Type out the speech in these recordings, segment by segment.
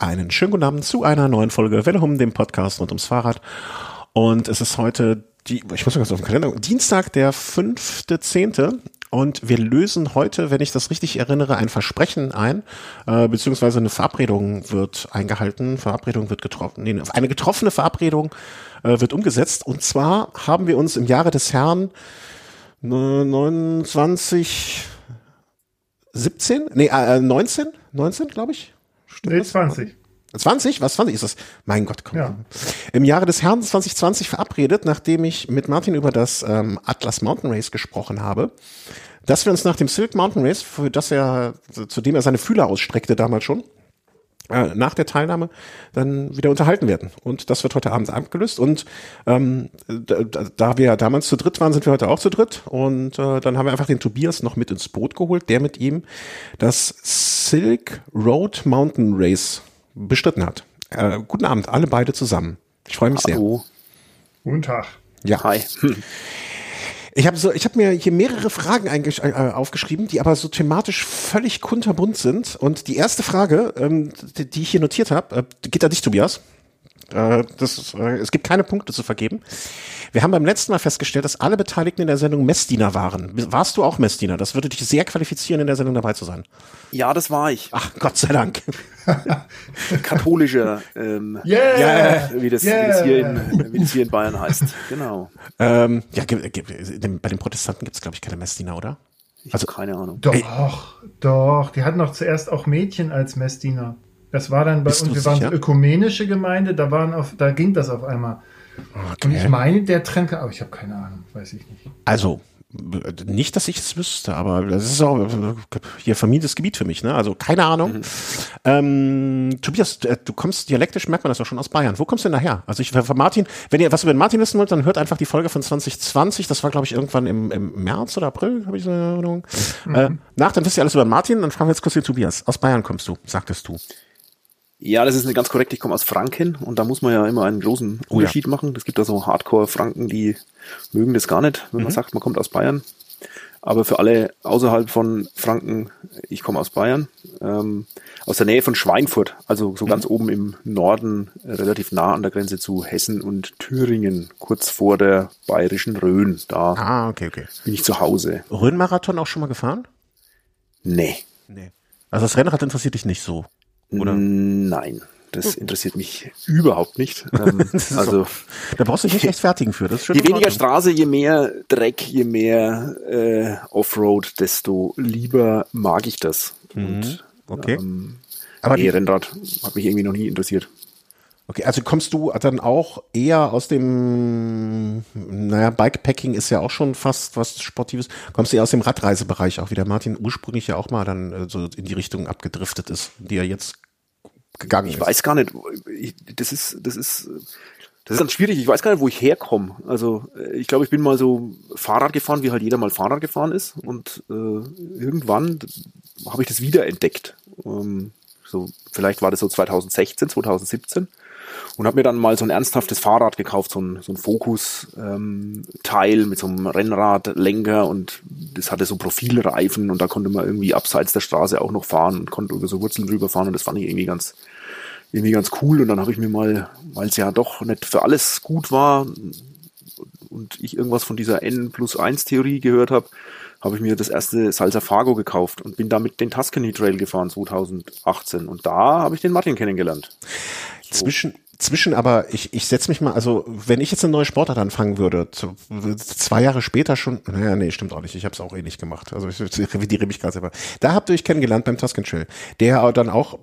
Einen schönen guten Abend zu einer neuen Folge Welle Hum, dem Podcast rund ums Fahrrad. Und es ist heute die, ich muss mal ganz auf den Kalender, Dienstag, der fünfte Zehnte. Und wir lösen heute, wenn ich das richtig erinnere, ein Versprechen ein, äh, beziehungsweise eine Verabredung wird eingehalten, Verabredung wird getroffen, nee, eine getroffene Verabredung äh, wird umgesetzt. Und zwar haben wir uns im Jahre des Herrn 29, 17, nee, äh, 19, 19, glaube ich. Stimmt nee, 20. 20? Was 20 ist das? Mein Gott, komm. Ja. Im Jahre des Herrn 2020 verabredet, nachdem ich mit Martin über das ähm, Atlas Mountain Race gesprochen habe, dass wir uns nach dem Silk Mountain Race, für das er, zu dem er seine Fühler ausstreckte damals schon, äh, nach der Teilnahme dann wieder unterhalten werden. Und das wird heute Abend abgelöst. Und ähm, da, da wir damals zu dritt waren, sind wir heute auch zu dritt. Und äh, dann haben wir einfach den Tobias noch mit ins Boot geholt, der mit ihm das Silk Road Mountain Race bestritten hat. Äh, guten Abend, alle beide zusammen. Ich freue mich Hallo. sehr. Guten Tag. Ja. Hi. Ich habe so, ich habe mir hier mehrere Fragen äh, aufgeschrieben, die aber so thematisch völlig kunterbunt sind. Und die erste Frage, ähm, die, die, ich hier notiert habe, äh, geht an dich, Tobias. Äh, das, äh, es gibt keine Punkte zu vergeben. Wir haben beim letzten Mal festgestellt, dass alle Beteiligten in der Sendung Messdiener waren. Warst du auch Messdiener? Das würde dich sehr qualifizieren, in der Sendung dabei zu sein. Ja, das war ich. Ach, Gott sei Dank. Katholischer, ähm, yeah, wie, das, yeah. wie, das hier in, wie das hier in Bayern heißt. Genau. Ähm, ja, bei den Protestanten gibt es, glaube ich, keine Messdiener, oder? Ich also keine Ahnung. Doch, Ey. doch. Die hatten doch zuerst auch Mädchen als Messdiener. Das war dann bei uns, wir waren so ökumenische Gemeinde, da waren auf, da ging das auf einmal. Okay. Und ich meine, der Trend, aber ich habe keine Ahnung, weiß ich nicht. Also, nicht, dass ich es wüsste, aber das ist auch hier vermietetes Gebiet für mich, ne? Also keine Ahnung. Mhm. Ähm, Tobias, äh, du kommst dialektisch, merkt man das ja schon aus Bayern. Wo kommst du denn daher? Also ich von Martin, wenn ihr was über den Martin wissen wollt, dann hört einfach die Folge von 2020. Das war, glaube ich, irgendwann im, im März oder April, habe ich so eine Erinnerung. Mhm. Äh, nach, dann wisst ihr alles über den Martin, dann fragen wir jetzt kurz den Tobias. Aus Bayern kommst du, sagtest du. Ja, das ist eine ganz korrekt. Ich komme aus Franken und da muss man ja immer einen großen Unterschied oh ja. machen. Es gibt da so Hardcore-Franken, die mögen das gar nicht, wenn mhm. man sagt, man kommt aus Bayern. Aber für alle außerhalb von Franken, ich komme aus Bayern, ähm, aus der Nähe von Schweinfurt, also so mhm. ganz oben im Norden, äh, relativ nah an der Grenze zu Hessen und Thüringen, kurz vor der bayerischen Rhön. Da ah, okay, okay. bin ich zu Hause. Rhön-Marathon auch schon mal gefahren? Nee. Nee. Also das Rennrad interessiert dich nicht so? Oder? Nein, das hm. interessiert mich überhaupt nicht. Ähm, also da brauchst du dich nicht rechtfertigen für. Das je weniger Straße, je mehr Dreck, je mehr äh, Offroad, desto lieber mag ich das. Mhm. Und, okay. Ähm, Aber nee, Rennrad hat mich irgendwie noch nie interessiert. Okay, also kommst du dann auch eher aus dem, naja, Bikepacking ist ja auch schon fast was Sportives. Kommst du eher aus dem Radreisebereich auch, wie der Martin ursprünglich ja auch mal dann äh, so in die Richtung abgedriftet ist, die er jetzt gegangen ich ist? Ich weiß gar nicht, ich, das ist, das ist, das ist dann schwierig. Ich weiß gar nicht, wo ich herkomme. Also äh, ich glaube, ich bin mal so Fahrrad gefahren, wie halt jeder mal Fahrrad gefahren ist. Und äh, irgendwann habe ich das wiederentdeckt. Ähm, so vielleicht war das so 2016, 2017 und habe mir dann mal so ein ernsthaftes Fahrrad gekauft, so ein, so ein Focus-Teil ähm, mit so einem Rennradlenker und das hatte so Profilreifen und da konnte man irgendwie abseits der Straße auch noch fahren und konnte über so Wurzeln drüber fahren und das fand ich irgendwie ganz irgendwie ganz cool und dann habe ich mir mal, weil es ja doch nicht für alles gut war und ich irgendwas von dieser N plus 1 Theorie gehört habe, habe ich mir das erste Salsa Fargo gekauft und bin damit den Tuscany Trail gefahren 2018 und da habe ich den Martin kennengelernt. So. Zwischen zwischen aber, ich, ich setze mich mal, also wenn ich jetzt eine neue Sportart anfangen würde, zu, zwei Jahre später schon, naja, nee, stimmt auch nicht, ich habe es auch eh nicht gemacht, also ich, ich revidiere mich gerade selber. Da habt ihr euch kennengelernt beim Tuscan Trail, der dann auch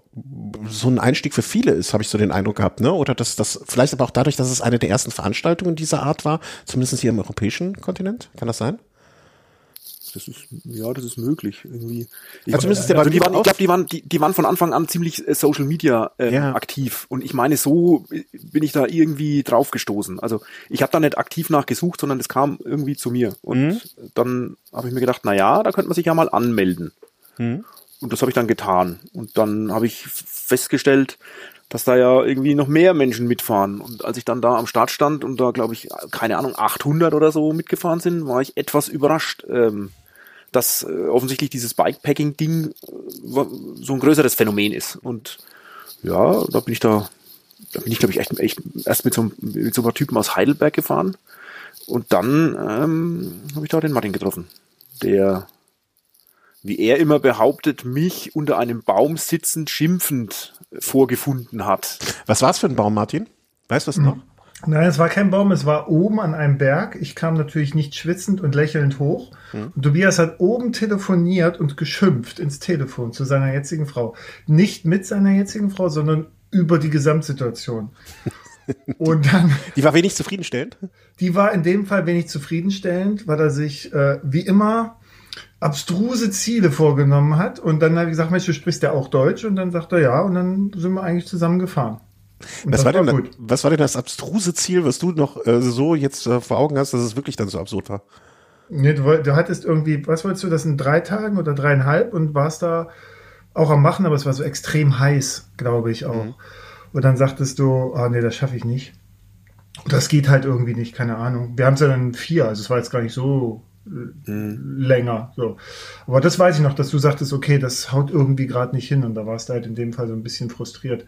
so ein Einstieg für viele ist, habe ich so den Eindruck gehabt, ne? Oder dass das vielleicht aber auch dadurch, dass es eine der ersten Veranstaltungen dieser Art war, zumindest hier im europäischen Kontinent, kann das sein? Das ist, ja, das ist möglich. Irgendwie. Ich, also zumindest der also die waren, ich glaube, die waren, die, die waren von Anfang an ziemlich äh, Social Media äh, ja. aktiv. Und ich meine, so bin ich da irgendwie drauf gestoßen. Also ich habe da nicht aktiv nachgesucht, sondern es kam irgendwie zu mir. Und mhm. dann habe ich mir gedacht, na ja, da könnte man sich ja mal anmelden. Mhm. Und das habe ich dann getan. Und dann habe ich festgestellt, dass da ja irgendwie noch mehr Menschen mitfahren. Und als ich dann da am Start stand und da, glaube ich, keine Ahnung, 800 oder so mitgefahren sind, war ich etwas überrascht, ähm, dass äh, offensichtlich dieses Bikepacking-Ding äh, so ein größeres Phänomen ist. Und ja, da bin ich da, da bin ich glaube ich echt, echt erst mit so, mit so einem Typen aus Heidelberg gefahren und dann ähm, habe ich da den Martin getroffen, der, wie er immer behauptet, mich unter einem Baum sitzend schimpfend vorgefunden hat. Was war es für ein Baum, Martin? Weißt du es noch? Nein, es war kein Baum, es war oben an einem Berg. Ich kam natürlich nicht schwitzend und lächelnd hoch. Mhm. Und Tobias hat oben telefoniert und geschimpft ins Telefon zu seiner jetzigen Frau. Nicht mit seiner jetzigen Frau, sondern über die Gesamtsituation. Und dann. Die war wenig zufriedenstellend? Die war in dem Fall wenig zufriedenstellend, weil er sich äh, wie immer abstruse Ziele vorgenommen hat. Und dann habe ich gesagt, Mensch, du sprichst ja auch Deutsch. Und dann sagt er ja. Und dann sind wir eigentlich zusammen gefahren. Was war, war denn, was war denn das abstruse Ziel, was du noch äh, so jetzt äh, vor Augen hast, dass es wirklich dann so absurd war? Nee, du, du hattest irgendwie, was wolltest du, das in drei Tagen oder dreieinhalb und warst da auch am Machen, aber es war so extrem heiß, glaube ich auch. Mhm. Und dann sagtest du, ah nee, das schaffe ich nicht. Und das geht halt irgendwie nicht, keine Ahnung. Wir haben es ja dann vier, also es war jetzt gar nicht so äh, mhm. länger. So. Aber das weiß ich noch, dass du sagtest, okay, das haut irgendwie gerade nicht hin und da warst du halt in dem Fall so ein bisschen frustriert.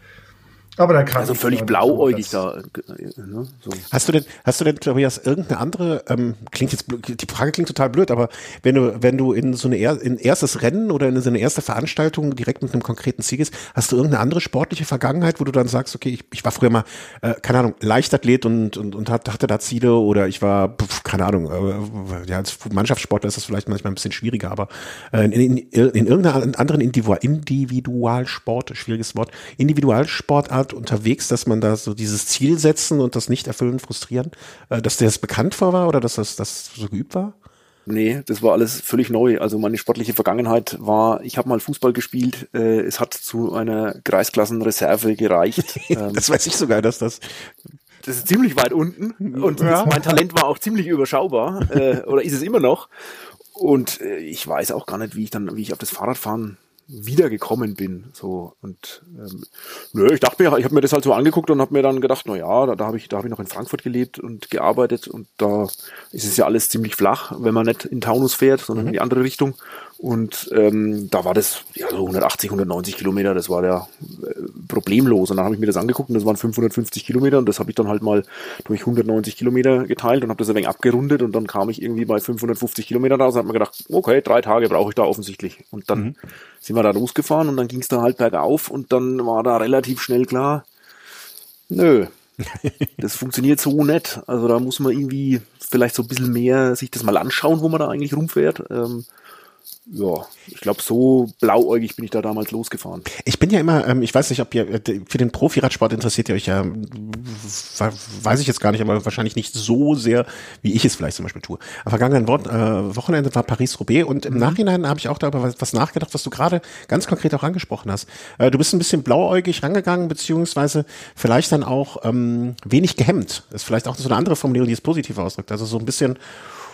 Aber da kann also völlig blauäugig da. Äh, ne? So. Hast du denn, hast du denn, Tobias, irgendeine andere, ähm, klingt jetzt, die Frage klingt total blöd, aber wenn du, wenn du in so eine, in erstes Rennen oder in so eine erste Veranstaltung direkt mit einem konkreten Ziel gehst, hast du irgendeine andere sportliche Vergangenheit, wo du dann sagst, okay, ich, ich war früher mal, äh, keine Ahnung, Leichtathlet und, und, und hatte da Ziele oder ich war, pf, keine Ahnung, äh, ja, als Mannschaftssportler ist das vielleicht manchmal ein bisschen schwieriger, aber äh, in, in, in irgendeiner anderen Individualsport, schwieriges Wort, Individualsportart Art unterwegs, dass man da so dieses Ziel setzen und das nicht erfüllen frustrieren, äh, dass der das bekannt vor war oder dass das, das so geübt war? Nee, das war alles völlig neu. Also meine sportliche Vergangenheit war, ich habe mal Fußball gespielt, äh, es hat zu einer Kreisklassenreserve gereicht. Ähm, das weiß ich sogar, dass das das ist ziemlich weit unten und ja. mein Talent war auch ziemlich überschaubar äh, oder ist es immer noch. Und äh, ich weiß auch gar nicht, wie ich dann, wie ich auf das Fahrradfahren wiedergekommen bin. So und ähm, nö, ich dachte mir, ich habe mir das halt so angeguckt und habe mir dann gedacht, na ja, da, da habe ich, da habe ich noch in Frankfurt gelebt und gearbeitet und da ist es ja alles ziemlich flach, wenn man nicht in Taunus fährt, sondern mhm. in die andere Richtung. Und ähm, da war das ja so 180, 190 Kilometer, das war der äh, problemlos. Und dann habe ich mir das angeguckt und das waren 550 Kilometer und das habe ich dann halt mal durch 190 Kilometer geteilt und habe das ein wenig abgerundet und dann kam ich irgendwie bei 550 Kilometern raus und habe mir gedacht, okay, drei Tage brauche ich da offensichtlich. Und dann mhm. sind wir da losgefahren und dann ging es da halt bergauf und dann war da relativ schnell klar, nö, das funktioniert so nett. Also da muss man irgendwie vielleicht so ein bisschen mehr sich das mal anschauen, wo man da eigentlich rumfährt. Ähm, ja, ich glaube, so blauäugig bin ich da damals losgefahren. Ich bin ja immer, ähm, ich weiß nicht, ob ihr äh, für den Profiradsport interessiert ihr euch ja, weiß ich jetzt gar nicht, aber wahrscheinlich nicht so sehr, wie ich es vielleicht zum Beispiel tue. Am vergangenen Wort, äh, Wochenende war Paris-Roubaix und im mhm. Nachhinein habe ich auch darüber was, was nachgedacht, was du gerade ganz konkret auch angesprochen hast. Äh, du bist ein bisschen blauäugig rangegangen, beziehungsweise vielleicht dann auch ähm, wenig gehemmt. Das ist vielleicht auch so eine andere Formulierung, die es positiv ausdrückt. Also so ein bisschen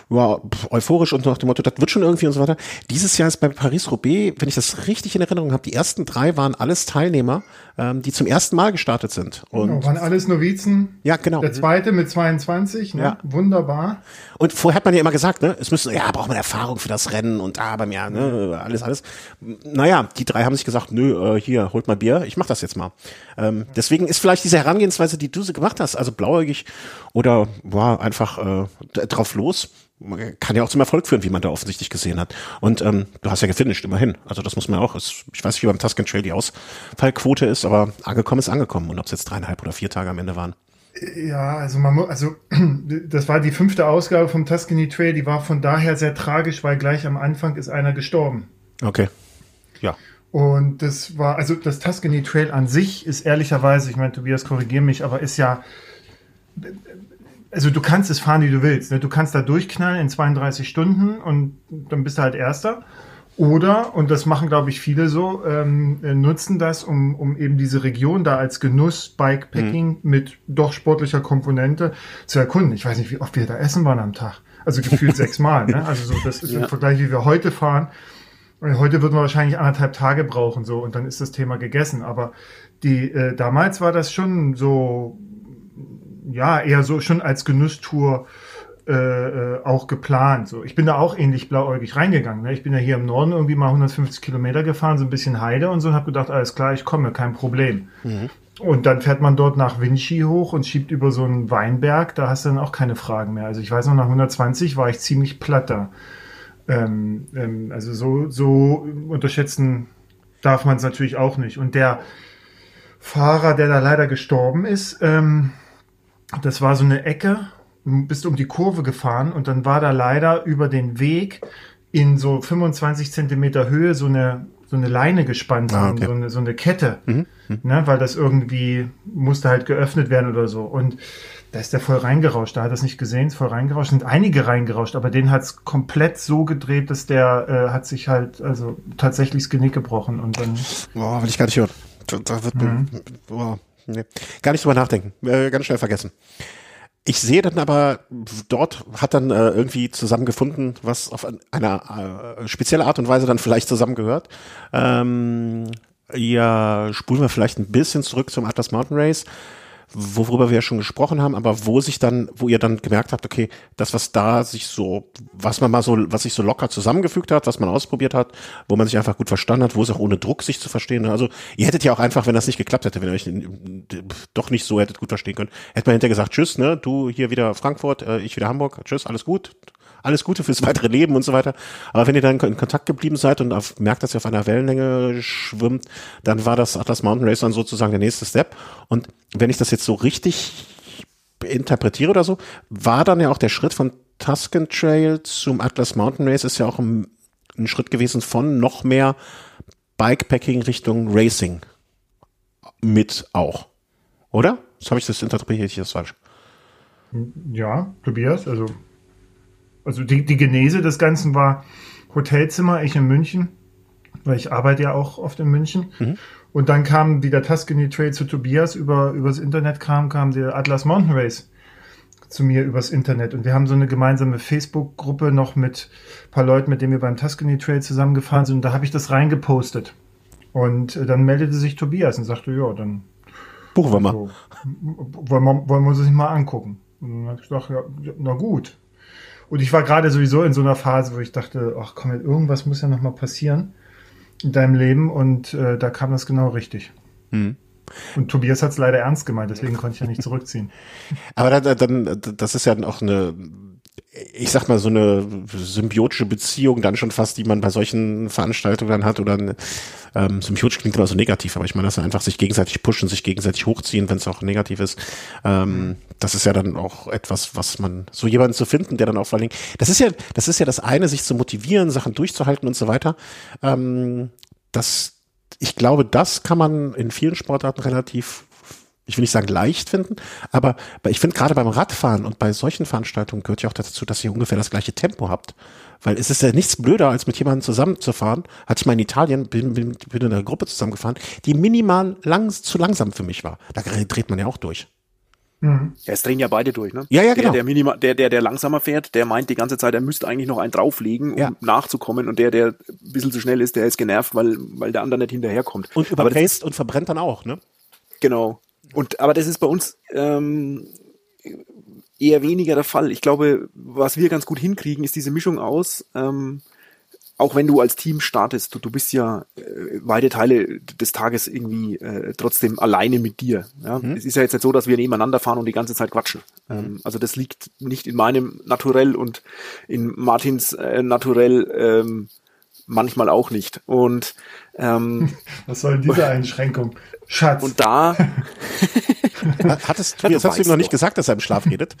ja, euphorisch und nach dem Motto, das wird schon irgendwie und so weiter. Dieses Jahr ist bei Paris-Roubaix, wenn ich das richtig in Erinnerung habe, die ersten drei waren alles Teilnehmer, ähm, die zum ersten Mal gestartet sind. Und genau, waren alles Novizen. Ja, genau. Der zweite mit 22, ne? Ja. wunderbar. Und vorher hat man ja immer gesagt, ne, es müssen, ja, braucht man Erfahrung für das Rennen und ah, beim Jahr, ne, alles, alles. Naja, die drei haben sich gesagt, nö, äh, hier, holt mal Bier, ich mach das jetzt mal. Ähm, deswegen ist vielleicht diese Herangehensweise, die du sie gemacht hast, also blauäugig oder war einfach äh, drauf los, kann ja auch zum Erfolg führen, wie man da offensichtlich gesehen hat. Und ähm, du hast ja gefinisht, immerhin. Also das muss man auch. Ich weiß nicht, wie beim Tuscan Trail die Ausfallquote ist, aber angekommen ist angekommen. Und ob es jetzt dreieinhalb oder vier Tage am Ende waren. Ja, also man muss, also das war die fünfte Ausgabe vom Tuscany Trail, die war von daher sehr tragisch, weil gleich am Anfang ist einer gestorben. Okay. Ja. Und das war, also das Tuscany Trail an sich ist ehrlicherweise, ich meine, Tobias, korrigier mich, aber ist ja also du kannst es fahren, wie du willst. Ne? Du kannst da durchknallen in 32 Stunden und dann bist du halt Erster. Oder, und das machen, glaube ich, viele so, ähm, äh, nutzen das, um, um eben diese Region da als Genuss Bikepacking mhm. mit doch sportlicher Komponente zu erkunden. Ich weiß nicht, wie oft wir da essen waren am Tag. Also gefühlt sechsmal. Ne? Also so, das ist ja. im Vergleich, wie wir heute fahren. Heute würden wir wahrscheinlich anderthalb Tage brauchen, so, und dann ist das Thema gegessen. Aber die, äh, damals war das schon so ja, eher so schon als Genusstour äh, äh, auch geplant. So, ich bin da auch ähnlich blauäugig reingegangen. Ne? Ich bin ja hier im Norden irgendwie mal 150 Kilometer gefahren, so ein bisschen Heide und so, und habe gedacht, alles klar, ich komme, kein Problem. Mhm. Und dann fährt man dort nach Vinci hoch und schiebt über so einen Weinberg, da hast du dann auch keine Fragen mehr. Also ich weiß noch, nach 120 war ich ziemlich platt da. Ähm, ähm, also so, so unterschätzen darf man es natürlich auch nicht. Und der Fahrer, der da leider gestorben ist, ähm, das war so eine Ecke, bist um die Kurve gefahren und dann war da leider über den Weg in so 25 Zentimeter Höhe so eine so eine Leine gespannt ah, okay. so, eine, so eine Kette, mhm. Mhm. Ne, weil das irgendwie musste halt geöffnet werden oder so. Und da ist der voll reingerauscht. Da hat er es nicht gesehen, ist voll reingerauscht. Sind einige reingerauscht, aber den hat es komplett so gedreht, dass der äh, hat sich halt also tatsächlich das Genick gebrochen und dann. Boah, will ich gar nicht hören. Da, da wird mhm. boah, nee. gar nicht drüber nachdenken. Äh, ganz schnell vergessen. Ich sehe dann aber, dort hat dann äh, irgendwie zusammengefunden, was auf eine äh, spezielle Art und Weise dann vielleicht zusammengehört. Ähm, ja, spulen wir vielleicht ein bisschen zurück zum Atlas Mountain Race worüber wir ja schon gesprochen haben, aber wo sich dann, wo ihr dann gemerkt habt, okay, das, was da sich so, was man mal so, was sich so locker zusammengefügt hat, was man ausprobiert hat, wo man sich einfach gut verstanden hat, wo es auch ohne Druck sich zu verstehen. Also ihr hättet ja auch einfach, wenn das nicht geklappt hätte, wenn ihr euch doch nicht so hättet gut verstehen können, hätte man hinterher gesagt, tschüss, ne, du hier wieder Frankfurt, äh, ich wieder Hamburg, tschüss, alles gut, alles Gute fürs weitere Leben und so weiter. Aber wenn ihr dann in Kontakt geblieben seid und auf, merkt, dass ihr auf einer Wellenlänge schwimmt, dann war das Atlas Mountain Race dann sozusagen der nächste Step. Und wenn ich das jetzt so richtig interpretiere oder so, war dann ja auch der Schritt von Tuscan Trail zum Atlas Mountain Race ist ja auch ein, ein Schritt gewesen von noch mehr Bikepacking Richtung Racing mit auch. Oder? Das habe ich das interpretiert ich das falsch. Ja, Tobias, also also die, die Genese des Ganzen war Hotelzimmer, ich in München, weil ich arbeite ja auch oft in München. Mhm. Und dann kam wieder Tuscany Trail zu Tobias über übers Internet kam, kam der Atlas Mountain Race zu mir übers Internet. Und wir haben so eine gemeinsame Facebook-Gruppe noch mit ein paar Leuten, mit denen wir beim Tuscany Trail zusammengefahren sind. Und da habe ich das reingepostet. Und äh, dann meldete sich Tobias und sagte, ja, dann buchen wir mal. So, wollen, wir, wollen wir uns das nicht mal angucken? Und dann habe ich gedacht, ja, na gut. Und ich war gerade sowieso in so einer Phase, wo ich dachte, ach komm, irgendwas muss ja noch mal passieren in deinem Leben. Und äh, da kam das genau richtig. Mhm. Und Tobias hat es leider ernst gemeint, deswegen konnte ich ja nicht zurückziehen. Aber dann, dann, das ist ja auch eine ich sag mal, so eine symbiotische Beziehung dann schon fast, die man bei solchen Veranstaltungen dann hat oder ähm, symbiotisch klingt immer so negativ, aber ich meine, dass sie einfach sich gegenseitig pushen, sich gegenseitig hochziehen, wenn es auch negativ ist. Ähm, das ist ja dann auch etwas, was man, so jemanden zu finden, der dann auch vor allen Dingen, das ist ja, das ist ja das eine, sich zu motivieren, Sachen durchzuhalten und so weiter. Ähm, das, ich glaube, das kann man in vielen Sportarten relativ ich will nicht sagen leicht finden, aber ich finde gerade beim Radfahren und bei solchen Veranstaltungen gehört ja auch dazu, dass ihr ungefähr das gleiche Tempo habt. Weil es ist ja nichts blöder, als mit jemandem zusammenzufahren. Hatte ich mal in Italien, bin, bin, bin in einer Gruppe zusammengefahren, die minimal lang, zu langsam für mich war. Da dreht man ja auch durch. Mhm. Ja, es drehen ja beide durch, ne? Ja, ja, genau. Der, der, Minima, der, der, der langsamer fährt, der meint die ganze Zeit, er müsste eigentlich noch einen drauflegen, um ja. nachzukommen. Und der, der ein bisschen zu schnell ist, der ist genervt, weil, weil der andere nicht hinterherkommt. Und überpaced und verbrennt dann auch, ne? Genau. Und aber das ist bei uns ähm, eher weniger der Fall. Ich glaube, was wir ganz gut hinkriegen, ist diese Mischung aus, ähm, auch wenn du als Team startest, du, du bist ja äh, weite Teile des Tages irgendwie äh, trotzdem alleine mit dir. Ja? Mhm. Es ist ja jetzt nicht so, dass wir nebeneinander fahren und die ganze Zeit quatschen. Mhm. Ähm, also das liegt nicht in meinem Naturell und in Martins äh, Naturell ähm, manchmal auch nicht. Und ähm, was soll diese Einschränkung? Schatz. Und da hattest du, jetzt hast du ihm noch nicht gesagt, dass er im Schlaf redet.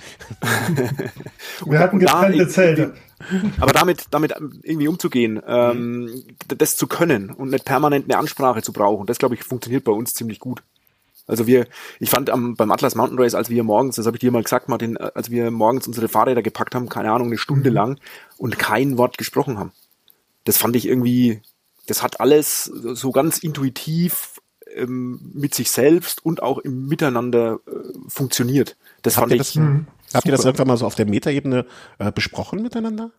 Wir hatten getrennte Zelte. Aber damit, damit irgendwie umzugehen, ähm, das zu können und nicht permanent eine Ansprache zu brauchen, das glaube ich funktioniert bei uns ziemlich gut. Also wir, ich fand am, beim Atlas Mountain Race, als wir morgens, das habe ich dir mal gesagt, Martin, als wir morgens unsere Fahrräder gepackt haben, keine Ahnung, eine Stunde mhm. lang und kein Wort gesprochen haben. Das fand ich irgendwie, das hat alles so ganz intuitiv ähm, mit sich selbst und auch im Miteinander äh, funktioniert. Das habt fand ich. Das, habt ihr das irgendwann mal so auf der Metaebene äh, besprochen miteinander?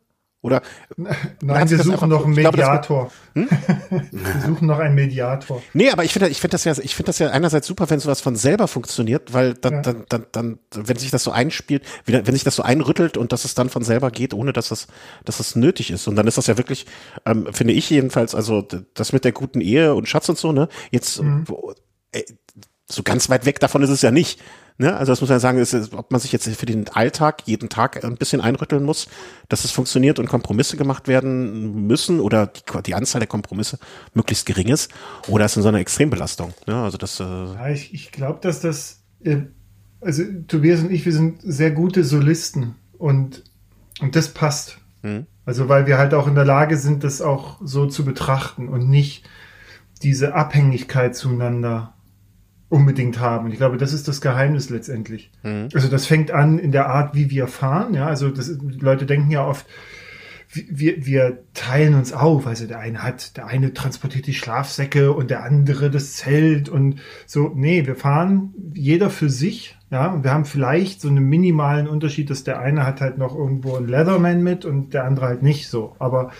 Oder Nein, wir suchen noch einen Mediator. Glaube, hm? wir suchen noch einen Mediator. Nee, aber ich finde ich finde das ja ich finde das ja einerseits super, wenn sowas von selber funktioniert, weil dann ja. dann, dann dann wenn sich das so einspielt, wenn sich das so einrüttelt und dass es dann von selber geht, ohne dass es dass es nötig ist und dann ist das ja wirklich ähm, finde ich jedenfalls also das mit der guten Ehe und Schatz und so, ne? Jetzt mhm. äh, so ganz weit weg davon ist es ja nicht. Ne? Also das muss man sagen, ist, ob man sich jetzt für den Alltag jeden Tag ein bisschen einrütteln muss, dass es funktioniert und Kompromisse gemacht werden müssen oder die, die Anzahl der Kompromisse möglichst gering ist oder ist es in so einer Extrembelastung. Ne? Also das. Äh ja, ich, ich glaube, dass das, äh, also Tobias und ich, wir sind sehr gute Solisten und und das passt. Hm. Also weil wir halt auch in der Lage sind, das auch so zu betrachten und nicht diese Abhängigkeit zueinander unbedingt haben. Und ich glaube, das ist das Geheimnis letztendlich. Mhm. Also das fängt an in der Art, wie wir fahren. Ja, also das, Leute denken ja oft, wir, wir teilen uns auf. Also der eine hat, der eine transportiert die Schlafsäcke und der andere das Zelt und so. Nee, wir fahren jeder für sich. Ja, und wir haben vielleicht so einen minimalen Unterschied, dass der eine hat halt noch irgendwo einen Leatherman mit und der andere halt nicht so. Aber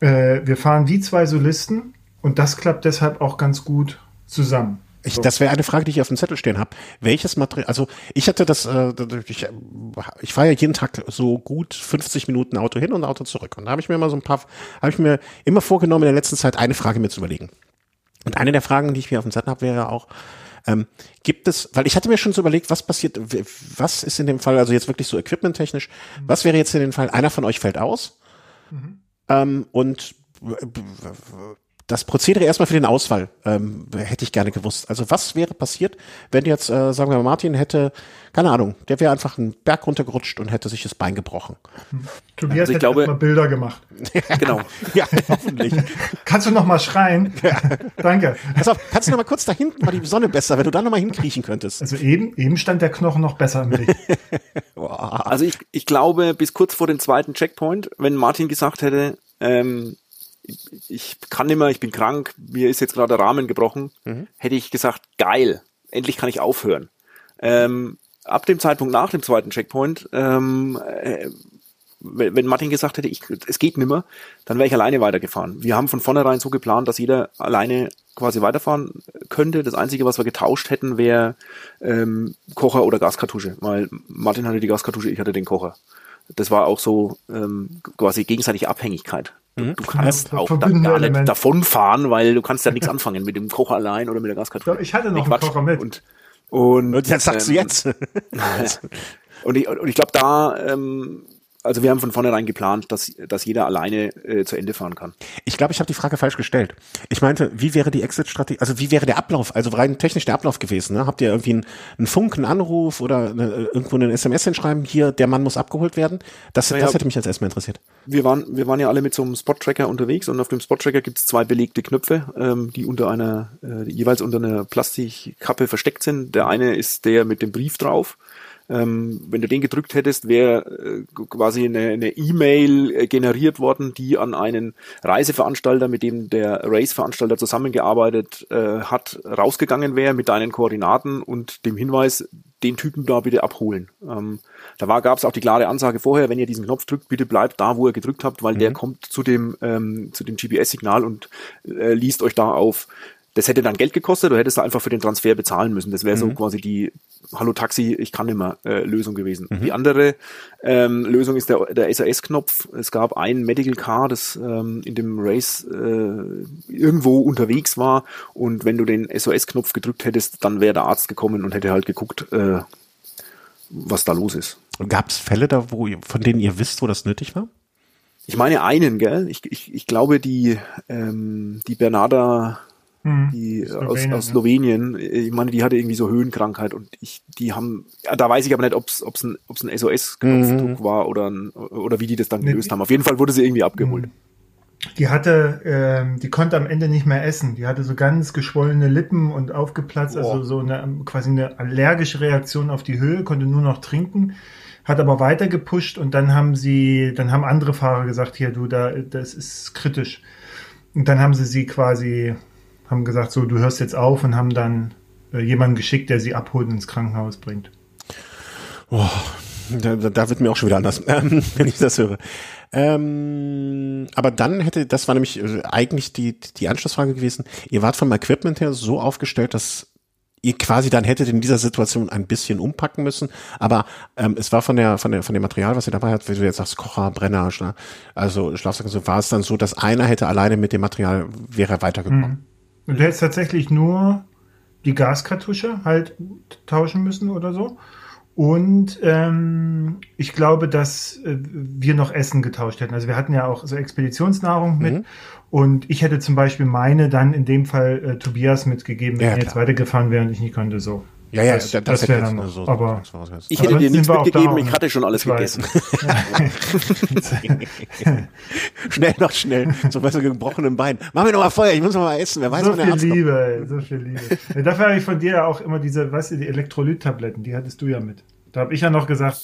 äh, wir fahren wie zwei Solisten und das klappt deshalb auch ganz gut zusammen. Ich, das wäre eine Frage, die ich auf dem Zettel stehen habe. Welches Material, also ich hatte das, äh, ich, ich fahre ja jeden Tag so gut 50 Minuten Auto hin und Auto zurück. Und da habe ich mir immer so ein paar, habe ich mir immer vorgenommen, in der letzten Zeit eine Frage mir zu überlegen. Und eine der Fragen, die ich mir auf dem Zettel habe, wäre auch, ähm, gibt es, weil ich hatte mir schon so überlegt, was passiert, was ist in dem Fall, also jetzt wirklich so equipmenttechnisch, mhm. was wäre jetzt in dem Fall, einer von euch fällt aus mhm. ähm, und das Prozedere erstmal für den Ausfall ähm, hätte ich gerne gewusst. Also was wäre passiert, wenn jetzt, äh, sagen wir mal, Martin hätte, keine Ahnung, der wäre einfach einen Berg runtergerutscht und hätte sich das Bein gebrochen. Tobias also ich glaube, mal Bilder gemacht. genau. ja, hoffentlich. Kannst du noch mal schreien? Ja. Danke. Pass auf, kannst du noch mal kurz da hinten mal die Sonne besser, wenn du da noch mal hinkriechen könntest. Also eben, eben stand der Knochen noch besser im Licht. also ich, ich glaube, bis kurz vor dem zweiten Checkpoint, wenn Martin gesagt hätte, ähm, ich kann nicht mehr, ich bin krank, mir ist jetzt gerade der Rahmen gebrochen, mhm. hätte ich gesagt, geil, endlich kann ich aufhören. Ähm, ab dem Zeitpunkt nach dem zweiten Checkpoint, ähm, äh, wenn Martin gesagt hätte, ich, es geht nimmer, dann wäre ich alleine weitergefahren. Wir haben von vornherein so geplant, dass jeder alleine quasi weiterfahren könnte. Das Einzige, was wir getauscht hätten, wäre ähm, Kocher oder Gaskartusche, weil Martin hatte die Gaskartusche, ich hatte den Kocher. Das war auch so ähm, quasi gegenseitige Abhängigkeit. Mhm. Du kannst ja, auch dann gar nicht davonfahren, weil du kannst ja nichts anfangen mit dem Kocher allein oder mit der Gaskartusche. Ich hatte noch einen Kocher mit. Und, und, und jetzt sagst ähm, du jetzt. und ich, und ich glaube, da ähm, also wir haben von vornherein geplant, dass, dass jeder alleine äh, zu Ende fahren kann. Ich glaube, ich habe die Frage falsch gestellt. Ich meinte, wie wäre die Exit-Strategie, also wie wäre der Ablauf, also rein technisch der Ablauf gewesen? Ne? Habt ihr irgendwie einen, einen Funk, einen Anruf oder eine, irgendwo einen SMS hinschreiben, hier, der Mann muss abgeholt werden? Das, naja, das hätte mich jetzt erstmal interessiert. Wir waren, wir waren ja alle mit so einem Spot-Tracker unterwegs und auf dem Spot-Tracker gibt es zwei belegte Knöpfe, ähm, die unter einer, äh, jeweils unter einer Plastikkappe versteckt sind. Der eine ist der mit dem Brief drauf ähm, wenn du den gedrückt hättest, wäre äh, quasi eine E-Mail e generiert worden, die an einen Reiseveranstalter, mit dem der Race-Veranstalter zusammengearbeitet äh, hat, rausgegangen wäre mit deinen Koordinaten und dem Hinweis, den Typen da bitte abholen. Ähm, da gab es auch die klare Ansage vorher, wenn ihr diesen Knopf drückt, bitte bleibt da, wo ihr gedrückt habt, weil mhm. der kommt zu dem, ähm, zu dem GPS-Signal und äh, liest euch da auf. Das hätte dann Geld gekostet, du hättest da einfach für den Transfer bezahlen müssen. Das wäre mhm. so quasi die Hallo Taxi, ich kann mehr äh, Lösung gewesen. Mhm. Die andere ähm, Lösung ist der, der SAS-Knopf. Es gab ein Medical Car, das ähm, in dem Race äh, irgendwo unterwegs war und wenn du den SOS-Knopf gedrückt hättest, dann wäre der Arzt gekommen und hätte halt geguckt, äh, was da los ist. Gab es Fälle da, wo von denen ihr wisst, wo das nötig war? Ich meine einen, gell? Ich, ich, ich glaube, die, ähm, die Bernarda hm. die Slowenien, aus, aus Slowenien. Ich meine, die hatte irgendwie so Höhenkrankheit und ich, die haben, ja, da weiß ich aber nicht, ob es ein, ob's ein SOS-Knopfdruck mhm. war oder, ein, oder wie die das dann gelöst nee, haben. Auf jeden Fall wurde sie irgendwie abgeholt. Hm. Die hatte, ähm, die konnte am Ende nicht mehr essen. Die hatte so ganz geschwollene Lippen und aufgeplatzt, oh. also so eine quasi eine allergische Reaktion auf die Höhe, konnte nur noch trinken, hat aber weiter gepusht und dann haben sie, dann haben andere Fahrer gesagt, hier du, da, das ist kritisch. Und dann haben sie sie quasi haben gesagt, so, du hörst jetzt auf und haben dann äh, jemanden geschickt, der sie abholt und ins Krankenhaus bringt. Oh, da, da wird mir auch schon wieder anders, ähm, wenn ich das höre. Ähm, aber dann hätte, das war nämlich äh, eigentlich die, die Anschlussfrage gewesen, ihr wart vom Equipment her so aufgestellt, dass ihr quasi dann hättet in dieser Situation ein bisschen umpacken müssen, aber ähm, es war von der von der von dem Material, was ihr dabei habt, wie du jetzt sagst, Kocher, Brenner, also Schlafsack und so, war es dann so, dass einer hätte alleine mit dem Material wäre weitergekommen. Mhm. Und du hättest tatsächlich nur die Gaskartusche halt tauschen müssen oder so. Und ähm, ich glaube, dass äh, wir noch Essen getauscht hätten. Also wir hatten ja auch so Expeditionsnahrung mit. Mhm. Und ich hätte zum Beispiel meine dann in dem Fall äh, Tobias mitgegeben, wenn ja, er jetzt weitergefahren wäre und ich nicht konnte so. Ja, ja, das, das, das wäre dann so. Aber ich hätte dir nichts mitgegeben, ich hatte schon alles gegessen. schnell noch schnell, so bei so gebrochenen Bein. Mach mir noch mal Feuer, ich muss noch mal essen. Wer weiß, so viel Liebe, ey, so viel Liebe. Ja, dafür habe ich von dir ja auch immer diese, weißt du, die Elektrolyttabletten, die hattest du ja mit. Da habe ich ja noch gesagt,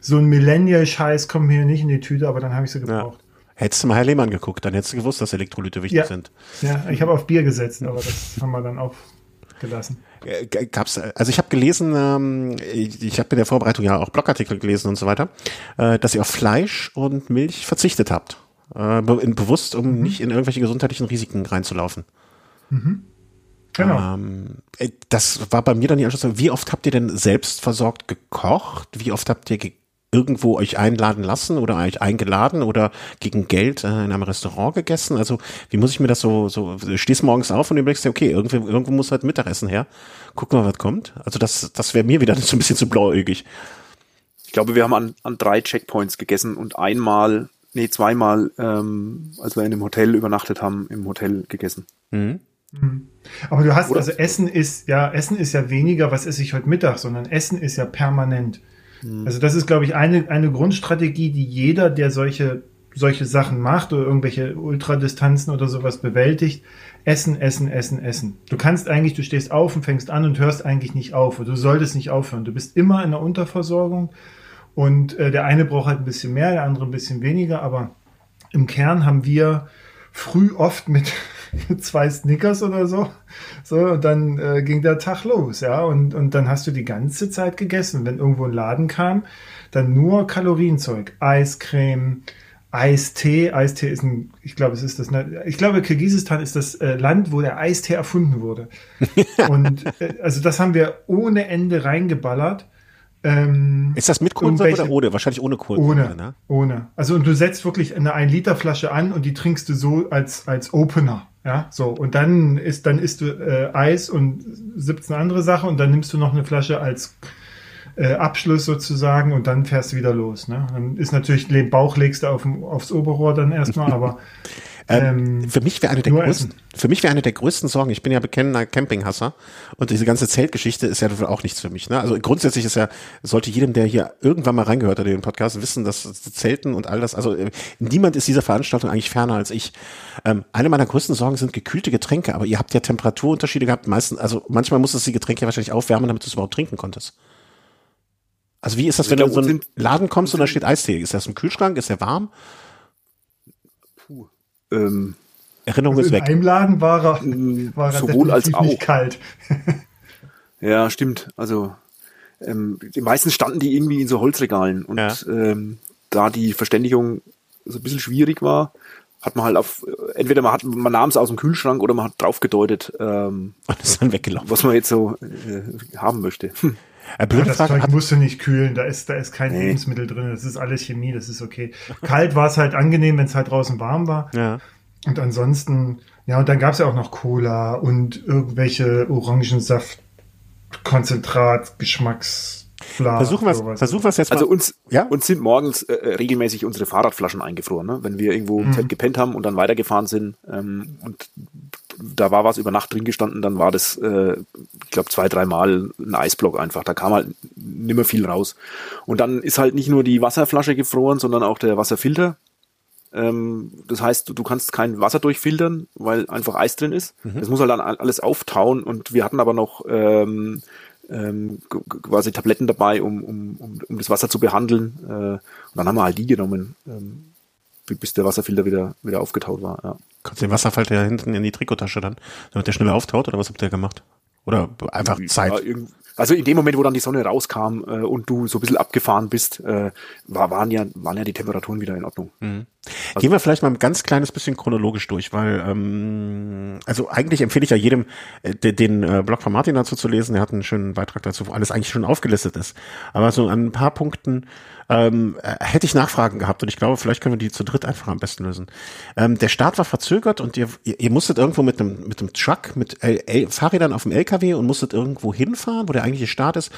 so ein Millennial-Scheiß kommt mir nicht in die Tüte, aber dann habe ich sie gebraucht. Ja. Hättest du mal Herr Lehmann geguckt, dann hättest du gewusst, dass Elektrolyte wichtig ja. sind. Ja, ich habe auf Bier gesetzt, aber das haben wir dann auch gelassen. Äh, gab's, also ich habe gelesen, ähm, ich, ich habe in der Vorbereitung ja auch Blogartikel gelesen und so weiter, äh, dass ihr auf Fleisch und Milch verzichtet habt. Äh, be bewusst, um mhm. nicht in irgendwelche gesundheitlichen Risiken reinzulaufen. Mhm. Genau. Ähm, äh, das war bei mir dann die Anschluss. Wie oft habt ihr denn selbst versorgt gekocht? Wie oft habt ihr irgendwo euch einladen lassen oder euch eingeladen oder gegen Geld äh, in einem Restaurant gegessen? Also wie muss ich mir das so, so stehst morgens auf und überlegst dir, okay, irgendwo, irgendwo muss halt Mittagessen her. Gucken wir, was kommt. Also das, das wäre mir wieder so ein bisschen zu blauäugig. Ich glaube, wir haben an, an drei Checkpoints gegessen und einmal, nee, zweimal, ähm, als wir in einem Hotel übernachtet haben, im Hotel gegessen. Mhm. mhm. Aber du hast, Oder? also Essen ist, ja, Essen ist ja weniger, was esse ich heute Mittag, sondern Essen ist ja permanent. Mhm. Also das ist, glaube ich, eine, eine Grundstrategie, die jeder, der solche, solche Sachen macht oder irgendwelche Ultradistanzen oder sowas bewältigt. Essen, essen, essen, essen. Du kannst eigentlich, du stehst auf und fängst an und hörst eigentlich nicht auf. Du solltest nicht aufhören. Du bist immer in der Unterversorgung und äh, der eine braucht halt ein bisschen mehr, der andere ein bisschen weniger, aber im Kern haben wir früh oft mit zwei Snickers oder so. So, und dann äh, ging der Tag los, ja. Und, und dann hast du die ganze Zeit gegessen. Wenn irgendwo ein Laden kam, dann nur Kalorienzeug. Eiscreme, Eistee. Eistee ist ein, ich glaube, es ist das, ne, ich glaube, Kirgisistan ist das äh, Land, wo der Eistee erfunden wurde. und äh, also das haben wir ohne Ende reingeballert. Ähm, ist das mit Kohlensäure oder ohne? Wahrscheinlich ohne Kohlensäure. Ohne, ne? ohne. Also und du setzt wirklich eine 1 Liter Flasche an und die trinkst du so als als Opener. Ja, so. Und dann ist, dann isst du äh, Eis und 17 andere Sachen und dann nimmst du noch eine Flasche als äh, Abschluss sozusagen und dann fährst du wieder los. Ne? Dann ist natürlich, den Bauch legst du auf, aufs Oberrohr dann erstmal, aber ähm, ähm, für mich wäre eine der größten, essen. für mich wäre eine der größten Sorgen. Ich bin ja bekennender Campinghasser und diese ganze Zeltgeschichte ist ja auch nichts für mich. Ne? Also grundsätzlich ist ja, sollte jedem, der hier irgendwann mal reingehört hat in den Podcast, wissen, dass Zelten und all das, also äh, niemand ist dieser Veranstaltung eigentlich ferner als ich. Ähm, eine meiner größten Sorgen sind gekühlte Getränke, aber ihr habt ja Temperaturunterschiede gehabt. Meistens, also manchmal muss es die Getränke wahrscheinlich aufwärmen, damit du es überhaupt trinken konntest. Also wie ist das, also wenn du in so einen Laden kommst und da steht Eistee? Ist das im Kühlschrank? Ist der warm? Ähm, Erinnerung also ist weg. Im Laden war er, mm, war er sowohl als auch. nicht kalt. ja, stimmt. Also ähm, die meisten standen die irgendwie in so Holzregalen und ja. ähm, da die Verständigung so ein bisschen schwierig war, hat man halt auf entweder man hat man nahm es aus dem Kühlschrank oder man hat drauf gedeutet, ähm, ist dann weggelaufen. was man jetzt so äh, haben möchte. Hm. Äh, blöde ja, das Frage, Zeug musst du nicht kühlen, da ist, da ist kein nee. Lebensmittel drin, das ist alles Chemie, das ist okay. Kalt war es halt angenehm, wenn es halt draußen warm war. Ja. Und ansonsten, ja, und dann gab es ja auch noch Cola und irgendwelche Orangensaft, Konzentrat, Geschmacks. Versuchen wir sowas. versuchen wir's jetzt also mal. Also uns, ja? uns sind morgens äh, äh, regelmäßig unsere Fahrradflaschen eingefroren, ne? wenn wir irgendwo mhm. gepennt haben und dann weitergefahren sind ähm, und da war was über Nacht drin gestanden, dann war das, äh, ich glaube, zwei, dreimal ein Eisblock einfach. Da kam halt nimmer viel raus. Und dann ist halt nicht nur die Wasserflasche gefroren, sondern auch der Wasserfilter. Ähm, das heißt, du, du kannst kein Wasser durchfiltern, weil einfach Eis drin ist. Mhm. Das muss halt dann alles auftauen und wir hatten aber noch ähm, ähm, quasi Tabletten dabei, um, um, um, um das Wasser zu behandeln. Äh, und dann haben wir halt die genommen. Ähm, bis der Wasserfilter wieder, wieder aufgetaut war. Ja. Kannst du den Wasserfilter ja hinten in die Trikottasche dann, damit der schneller auftaut oder was habt ihr gemacht? Oder einfach Zeit? Ja, Also in dem Moment, wo dann die Sonne rauskam äh, und du so ein bisschen abgefahren bist, äh, war, waren, ja, waren ja die Temperaturen wieder in Ordnung. Mhm. Also, Gehen wir vielleicht mal ein ganz kleines bisschen chronologisch durch, weil ähm, also eigentlich empfehle ich ja jedem, äh, den, den äh, Blog von Martin dazu zu lesen. Er hat einen schönen Beitrag dazu, wo alles eigentlich schon aufgelistet ist. Aber so an ein paar Punkten ähm, äh, hätte ich Nachfragen gehabt und ich glaube, vielleicht können wir die zu dritt einfach am besten lösen. Ähm, der Start war verzögert und ihr, ihr, musstet irgendwo mit einem mit einem Truck, mit L L Fahrrädern auf dem LKW und musstet irgendwo hinfahren, wo der eigentliche Start ist.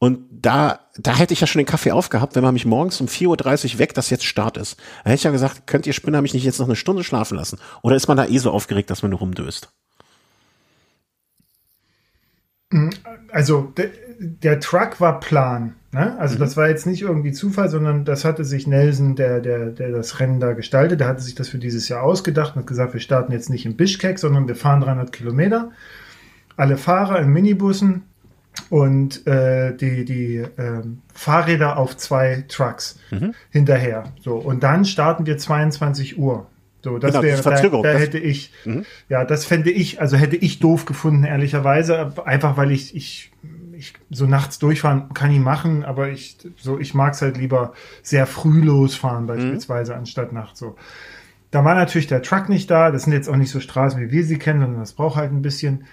Und da, da hätte ich ja schon den Kaffee aufgehabt, wenn man mich morgens um 4.30 Uhr weg, dass jetzt Start ist. Da hätte ich ja gesagt, könnt ihr Spinner mich nicht jetzt noch eine Stunde schlafen lassen? Oder ist man da eh so aufgeregt, dass man nur rumdöst? Also der, der Truck war Plan. Ne? Also mhm. das war jetzt nicht irgendwie Zufall, sondern das hatte sich Nelson, der, der, der das Rennen da gestaltet, der hatte sich das für dieses Jahr ausgedacht und hat gesagt, wir starten jetzt nicht in Bischkek, sondern wir fahren 300 Kilometer. Alle Fahrer in Minibussen und äh, die, die äh, Fahrräder auf zwei Trucks mhm. hinterher. So, und dann starten wir 22 Uhr. So, das genau, wäre, da, da hätte ich, mhm. ja, das fände ich, also hätte ich doof gefunden, ehrlicherweise, einfach weil ich, ich ich so nachts durchfahren kann ich machen, aber ich so ich mag es halt lieber sehr früh losfahren beispielsweise mhm. anstatt nachts so. Da war natürlich der Truck nicht da. Das sind jetzt auch nicht so Straßen, wie wir sie kennen, sondern das braucht halt ein bisschen.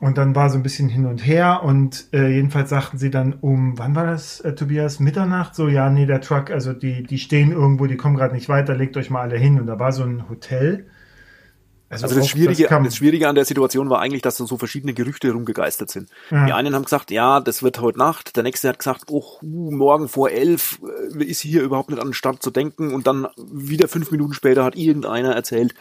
Und dann war so ein bisschen hin und her und äh, jedenfalls sagten sie dann um, wann war das, äh, Tobias? Mitternacht? So, ja, nee, der Truck, also die, die stehen irgendwo, die kommen gerade nicht weiter, legt euch mal alle hin. Und da war so ein Hotel also, also das, Schwierige, das, das, Schwierige an der Situation war eigentlich, dass da so verschiedene Gerüchte rumgegeistert sind. Ja. Die einen haben gesagt, ja, das wird heute Nacht. Der nächste hat gesagt, oh, morgen vor elf äh, ist hier überhaupt nicht an den Start zu denken. Und dann wieder fünf Minuten später hat irgendeiner erzählt,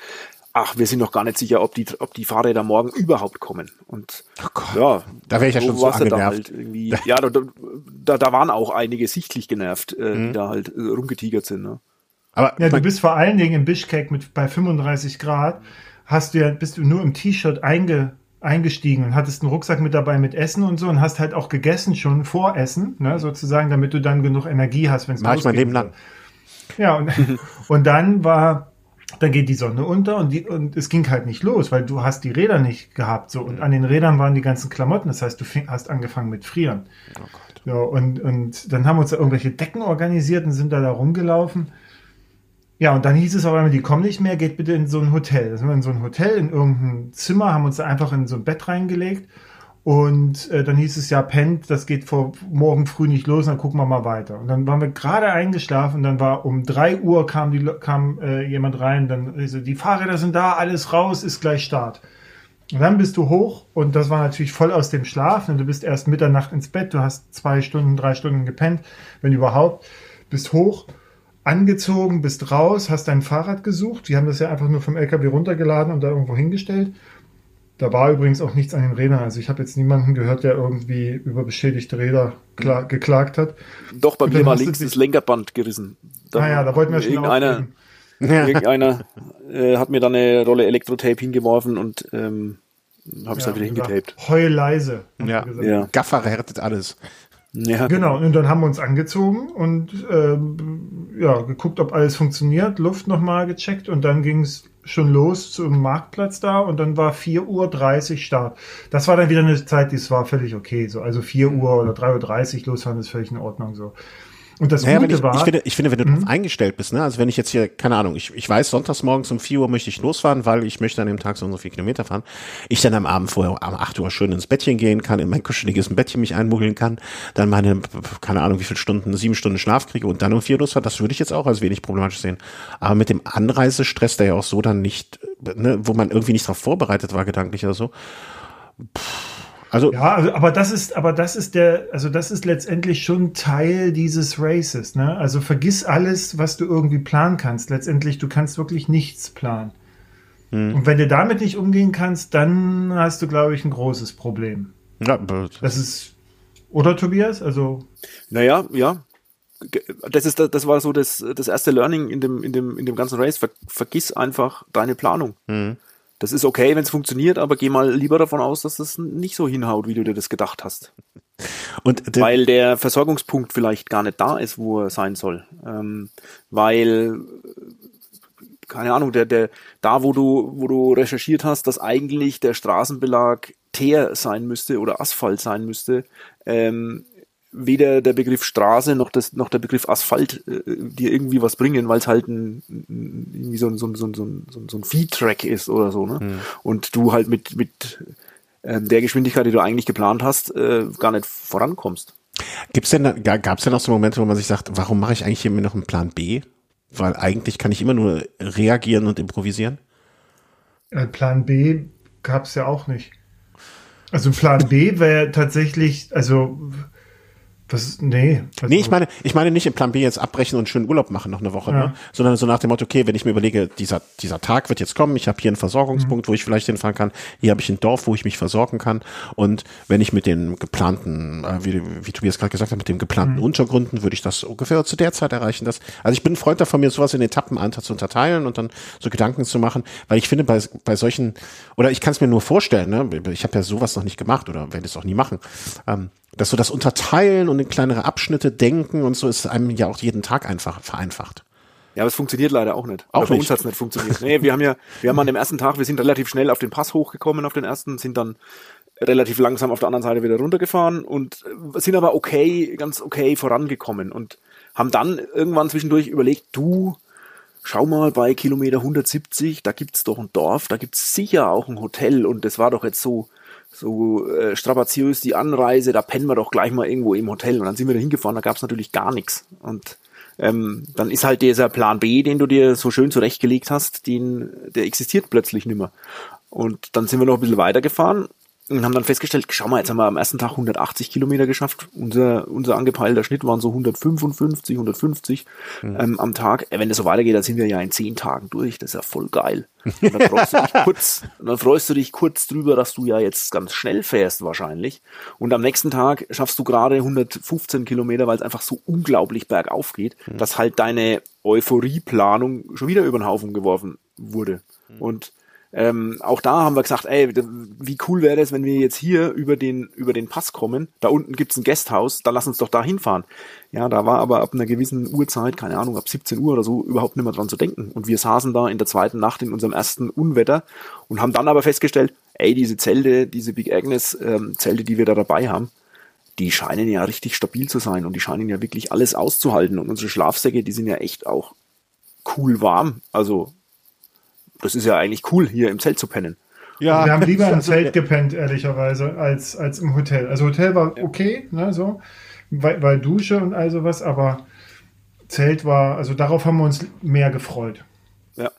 ach, wir sind noch gar nicht sicher, ob die, ob die Fahrräder morgen überhaupt kommen. Und oh Gott, ja, da wäre ich ja schon so angenervt. Da halt irgendwie, ja, da, da, da waren auch einige sichtlich genervt, äh, mhm. die da halt äh, rumgetigert sind. Ne? Aber ja, du bist vor allen Dingen in Bischkek mit bei 35 Grad hast du ja, bist du nur im T-Shirt einge, eingestiegen und hattest einen Rucksack mit dabei mit Essen und so und hast halt auch gegessen schon vor Essen, ne, sozusagen, damit du dann genug Energie hast, wenn es ich mein Leben lang. Ja, und, und dann war, dann geht die Sonne unter und, die, und es ging halt nicht los, weil du hast die Räder nicht gehabt, so, und an den Rädern waren die ganzen Klamotten, das heißt, du fing, hast angefangen mit Frieren. Oh Gott. So, und, und dann haben wir uns da irgendwelche Decken organisiert und sind da da rumgelaufen ja, und dann hieß es auf einmal, die kommen nicht mehr, geht bitte in so ein Hotel. Da sind wir in so ein Hotel, in irgendein Zimmer, haben uns da einfach in so ein Bett reingelegt. Und äh, dann hieß es ja, pennt, das geht vor morgen früh nicht los, dann gucken wir mal weiter. Und dann waren wir gerade eingeschlafen, dann war um drei Uhr kam, die, kam äh, jemand rein, dann also, die Fahrräder sind da, alles raus, ist gleich Start. Und dann bist du hoch und das war natürlich voll aus dem Schlaf. Und du bist erst Mitternacht ins Bett, du hast zwei Stunden, drei Stunden gepennt, wenn überhaupt, bist hoch angezogen, bist raus, hast dein Fahrrad gesucht. Die haben das ja einfach nur vom LKW runtergeladen und da irgendwo hingestellt. Da war übrigens auch nichts an den Rädern. Also ich habe jetzt niemanden gehört, der irgendwie über beschädigte Räder geklagt hat. Doch, bei mir war links das Lenkerband gerissen. Da ah da wollten wir schon irgendeiner, irgendeiner äh, hat mir dann eine Rolle Elektrotape hingeworfen und ähm, habe es ja, dann wieder hingetaped. Heul leise. Ja. ja. Gaffer rettet alles. Ja. Genau, und dann haben wir uns angezogen und ähm, ja, geguckt, ob alles funktioniert, Luft nochmal gecheckt und dann ging es schon los zum Marktplatz da und dann war 4.30 Uhr Start. Das war dann wieder eine Zeit, die war völlig okay. So. Also 4 Uhr oder 3.30 Uhr losfahren ist völlig in Ordnung. So. Und das naja, Gute ich, war. Ich finde, ich finde, wenn du mhm. eingestellt bist, ne, also wenn ich jetzt hier, keine Ahnung, ich, ich weiß, sonntags morgens um 4 Uhr möchte ich losfahren, weil ich möchte an dem Tag so und so viele Kilometer fahren. Ich dann am Abend vorher um 8 Uhr schön ins Bettchen gehen kann, in mein kuscheliges Bettchen mich einmuggeln kann, dann meine, keine Ahnung, wie viele Stunden, sieben Stunden Schlaf kriege und dann um 4 Uhr losfahren, das würde ich jetzt auch als wenig problematisch sehen. Aber mit dem Anreisestress, der ja auch so dann nicht, ne, wo man irgendwie nicht darauf vorbereitet war, gedanklich oder so, pff, also ja, also, aber das ist, aber das ist der, also das ist letztendlich schon Teil dieses Races. Ne? Also vergiss alles, was du irgendwie planen kannst. Letztendlich, du kannst wirklich nichts planen. Hm. Und wenn du damit nicht umgehen kannst, dann hast du, glaube ich, ein großes Problem. Ja, das ist, oder Tobias? Also. Naja, ja. Das ist, das war so das, das erste Learning in dem, in dem, in dem ganzen Race. Ver, vergiss einfach deine Planung. Hm das ist okay, wenn es funktioniert, aber geh mal lieber davon aus, dass das nicht so hinhaut, wie du dir das gedacht hast. Und weil der Versorgungspunkt vielleicht gar nicht da ist, wo er sein soll. Ähm, weil, keine Ahnung, der, der, da wo du, wo du recherchiert hast, dass eigentlich der Straßenbelag Teer sein müsste oder Asphalt sein müsste, ähm, weder der Begriff Straße noch, das, noch der Begriff Asphalt äh, dir irgendwie was bringen, weil es halt ein, irgendwie so ein, so ein, so ein, so ein, so ein Feed-Track ist oder so. Ne? Hm. Und du halt mit, mit ähm, der Geschwindigkeit, die du eigentlich geplant hast, äh, gar nicht vorankommst. Gibt's denn, gab es denn auch so Momente, wo man sich sagt, warum mache ich eigentlich hier noch einen Plan B? Weil eigentlich kann ich immer nur reagieren und improvisieren. Äh, Plan B gab es ja auch nicht. Also Plan B wäre tatsächlich, also das, nee. Also nee, ich meine, ich meine nicht im Plan B jetzt abbrechen und schönen Urlaub machen noch eine Woche, ja. ne? sondern so nach dem Motto, okay, wenn ich mir überlege, dieser, dieser Tag wird jetzt kommen, ich habe hier einen Versorgungspunkt, mhm. wo ich vielleicht hinfahren kann, hier habe ich ein Dorf, wo ich mich versorgen kann und wenn ich mit den geplanten, äh, wie, wie Tobias gerade gesagt hat, mit den geplanten mhm. Untergründen, würde ich das ungefähr zu der Zeit erreichen. Dass, also ich bin ein Freund davon, mir sowas in Etappen zu unterteilen und dann so Gedanken zu machen, weil ich finde, bei, bei solchen, oder ich kann es mir nur vorstellen, ne? ich habe ja sowas noch nicht gemacht oder werde es auch nie machen, ähm, dass so das Unterteilen und in kleinere Abschnitte denken und so ist einem ja auch jeden Tag einfach vereinfacht. Ja, aber es funktioniert leider auch nicht. Auch Oder bei nicht. uns hat's nicht funktioniert. Nee, wir haben ja, wir haben an dem ersten Tag, wir sind relativ schnell auf den Pass hochgekommen, auf den ersten, sind dann relativ langsam auf der anderen Seite wieder runtergefahren und sind aber okay, ganz okay vorangekommen und haben dann irgendwann zwischendurch überlegt, du, schau mal bei Kilometer 170, da gibt's doch ein Dorf, da gibt's sicher auch ein Hotel und das war doch jetzt so, so äh, strapaziös die Anreise, da pennen wir doch gleich mal irgendwo im Hotel. Und dann sind wir da hingefahren, da gab es natürlich gar nichts. Und ähm, dann ist halt dieser Plan B, den du dir so schön zurechtgelegt hast, den, der existiert plötzlich nimmer. Und dann sind wir noch ein bisschen weitergefahren und haben dann festgestellt, schau mal, jetzt haben wir am ersten Tag 180 Kilometer geschafft. Unser, unser angepeilter Schnitt waren so 155, 150 mhm. ähm, am Tag. Wenn das so weitergeht, dann sind wir ja in zehn Tagen durch. Das ist ja voll geil. Und dann freust du dich kurz, dann freust du dich kurz drüber, dass du ja jetzt ganz schnell fährst wahrscheinlich. Und am nächsten Tag schaffst du gerade 115 Kilometer, weil es einfach so unglaublich bergauf geht, mhm. dass halt deine Euphorieplanung schon wieder über den Haufen geworfen wurde. Mhm. Und ähm, auch da haben wir gesagt, ey, wie cool wäre es, wenn wir jetzt hier über den, über den Pass kommen. Da unten gibt's ein Gasthaus, da lass uns doch da hinfahren. Ja, da war aber ab einer gewissen Uhrzeit, keine Ahnung, ab 17 Uhr oder so, überhaupt nicht mehr dran zu denken. Und wir saßen da in der zweiten Nacht in unserem ersten Unwetter und haben dann aber festgestellt, ey, diese Zelte, diese Big Agnes ähm, Zelte, die wir da dabei haben, die scheinen ja richtig stabil zu sein und die scheinen ja wirklich alles auszuhalten. Und unsere Schlafsäcke, die sind ja echt auch cool warm. Also das ist ja eigentlich cool, hier im Zelt zu pennen. Ja, wir haben lieber im Zelt gepennt, ehrlicherweise, als, als im Hotel. Also Hotel war okay, ne, so, weil, weil Dusche und all sowas, aber Zelt war, also darauf haben wir uns mehr gefreut. Ja.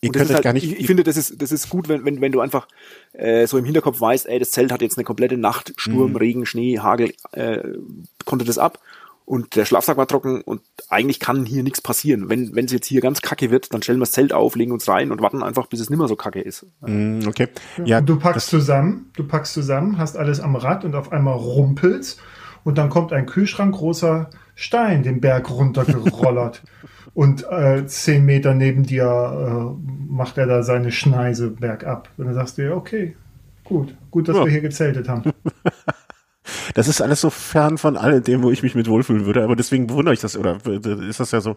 Ihr könnt halt, gar nicht. Ich, ich, finde, das ist, das ist gut, wenn, wenn, wenn du einfach äh, so im Hinterkopf weißt, ey, das Zelt hat jetzt eine komplette Nacht, Sturm, mhm. Regen, Schnee, Hagel, äh, konnte das ab und der Schlafsack war trocken und eigentlich kann hier nichts passieren. Wenn wenn es jetzt hier ganz kacke wird, dann stellen wir das Zelt auf, legen uns rein und warten einfach, bis es nimmer so kacke ist. Mm, okay. Ja, du packst zusammen, du packst zusammen, hast alles am Rad und auf einmal rumpelst und dann kommt ein Kühlschrank großer Stein den Berg runtergerollert. und äh, zehn Meter neben dir äh, macht er da seine Schneise bergab. Und dann sagst du ja, okay, gut, gut, dass ja. wir hier gezeltet haben. Das ist alles so fern von all dem, wo ich mich mit wohlfühlen würde. Aber deswegen wundere ich das, oder ist das ja so,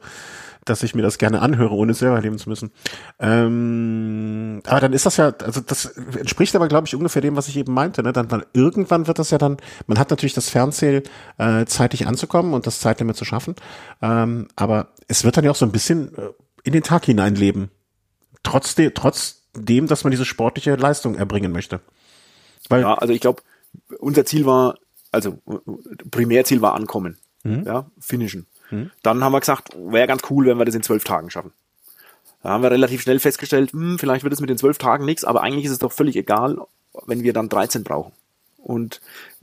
dass ich mir das gerne anhöre, ohne es selber erleben zu müssen. Ähm, aber dann ist das ja, also das entspricht aber, glaube ich, ungefähr dem, was ich eben meinte. Ne? Dann, dann irgendwann wird das ja dann, man hat natürlich das Fernziel, äh, zeitig anzukommen und das Zeitlimit zu schaffen. Ähm, aber es wird dann ja auch so ein bisschen äh, in den Tag hineinleben. Trotzdem, trotzdem, dass man diese sportliche Leistung erbringen möchte. Weil, ja, also ich glaube, unser Ziel war, also Primärziel war ankommen, mhm. ja, finishen. Mhm. Dann haben wir gesagt, wäre ganz cool, wenn wir das in zwölf Tagen schaffen. Da haben wir relativ schnell festgestellt, hm, vielleicht wird es mit den zwölf Tagen nichts, aber eigentlich ist es doch völlig egal, wenn wir dann 13 brauchen. Und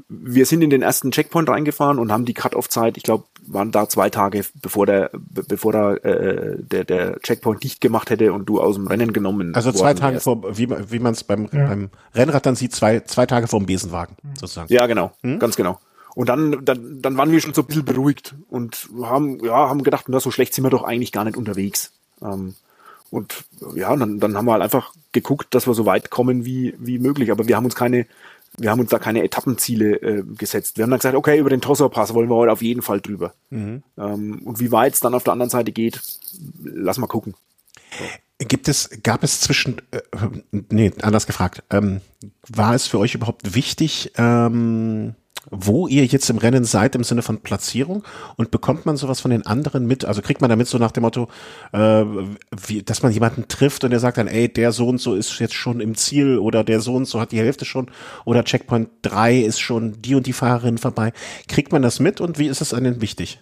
wir sind in den ersten Checkpoint reingefahren und haben die Cut-off-Zeit, ich glaube, waren da zwei Tage, bevor der, bevor da, äh, der, der Checkpoint dicht gemacht hätte und du aus dem Rennen genommen. Also zwei Tage erst. vor, wie, wie man es beim, ja. beim Rennrad dann sieht, zwei, zwei Tage vor dem Besenwagen, sozusagen. Ja, genau, hm? ganz genau. Und dann, dann, dann waren wir schon so ein bisschen beruhigt und haben, ja, haben gedacht, na, so schlecht sind wir doch eigentlich gar nicht unterwegs. Ähm, und ja, dann, dann haben wir halt einfach geguckt, dass wir so weit kommen wie, wie möglich. Aber wir haben uns keine wir haben uns da keine Etappenziele äh, gesetzt. Wir haben dann gesagt, okay, über den Tossor-Pass wollen wir heute auf jeden Fall drüber. Mhm. Ähm, und wie weit es dann auf der anderen Seite geht, lass mal gucken. So. Gibt es, gab es zwischen, äh, nee, anders gefragt, ähm, war es für euch überhaupt wichtig, ähm, wo ihr jetzt im Rennen seid im Sinne von Platzierung und bekommt man sowas von den anderen mit? Also kriegt man damit so nach dem Motto, äh, wie, dass man jemanden trifft und der sagt dann, ey, der so und so ist jetzt schon im Ziel oder der so und so hat die Hälfte schon oder Checkpoint 3 ist schon die und die Fahrerin vorbei. Kriegt man das mit und wie ist es einen wichtig?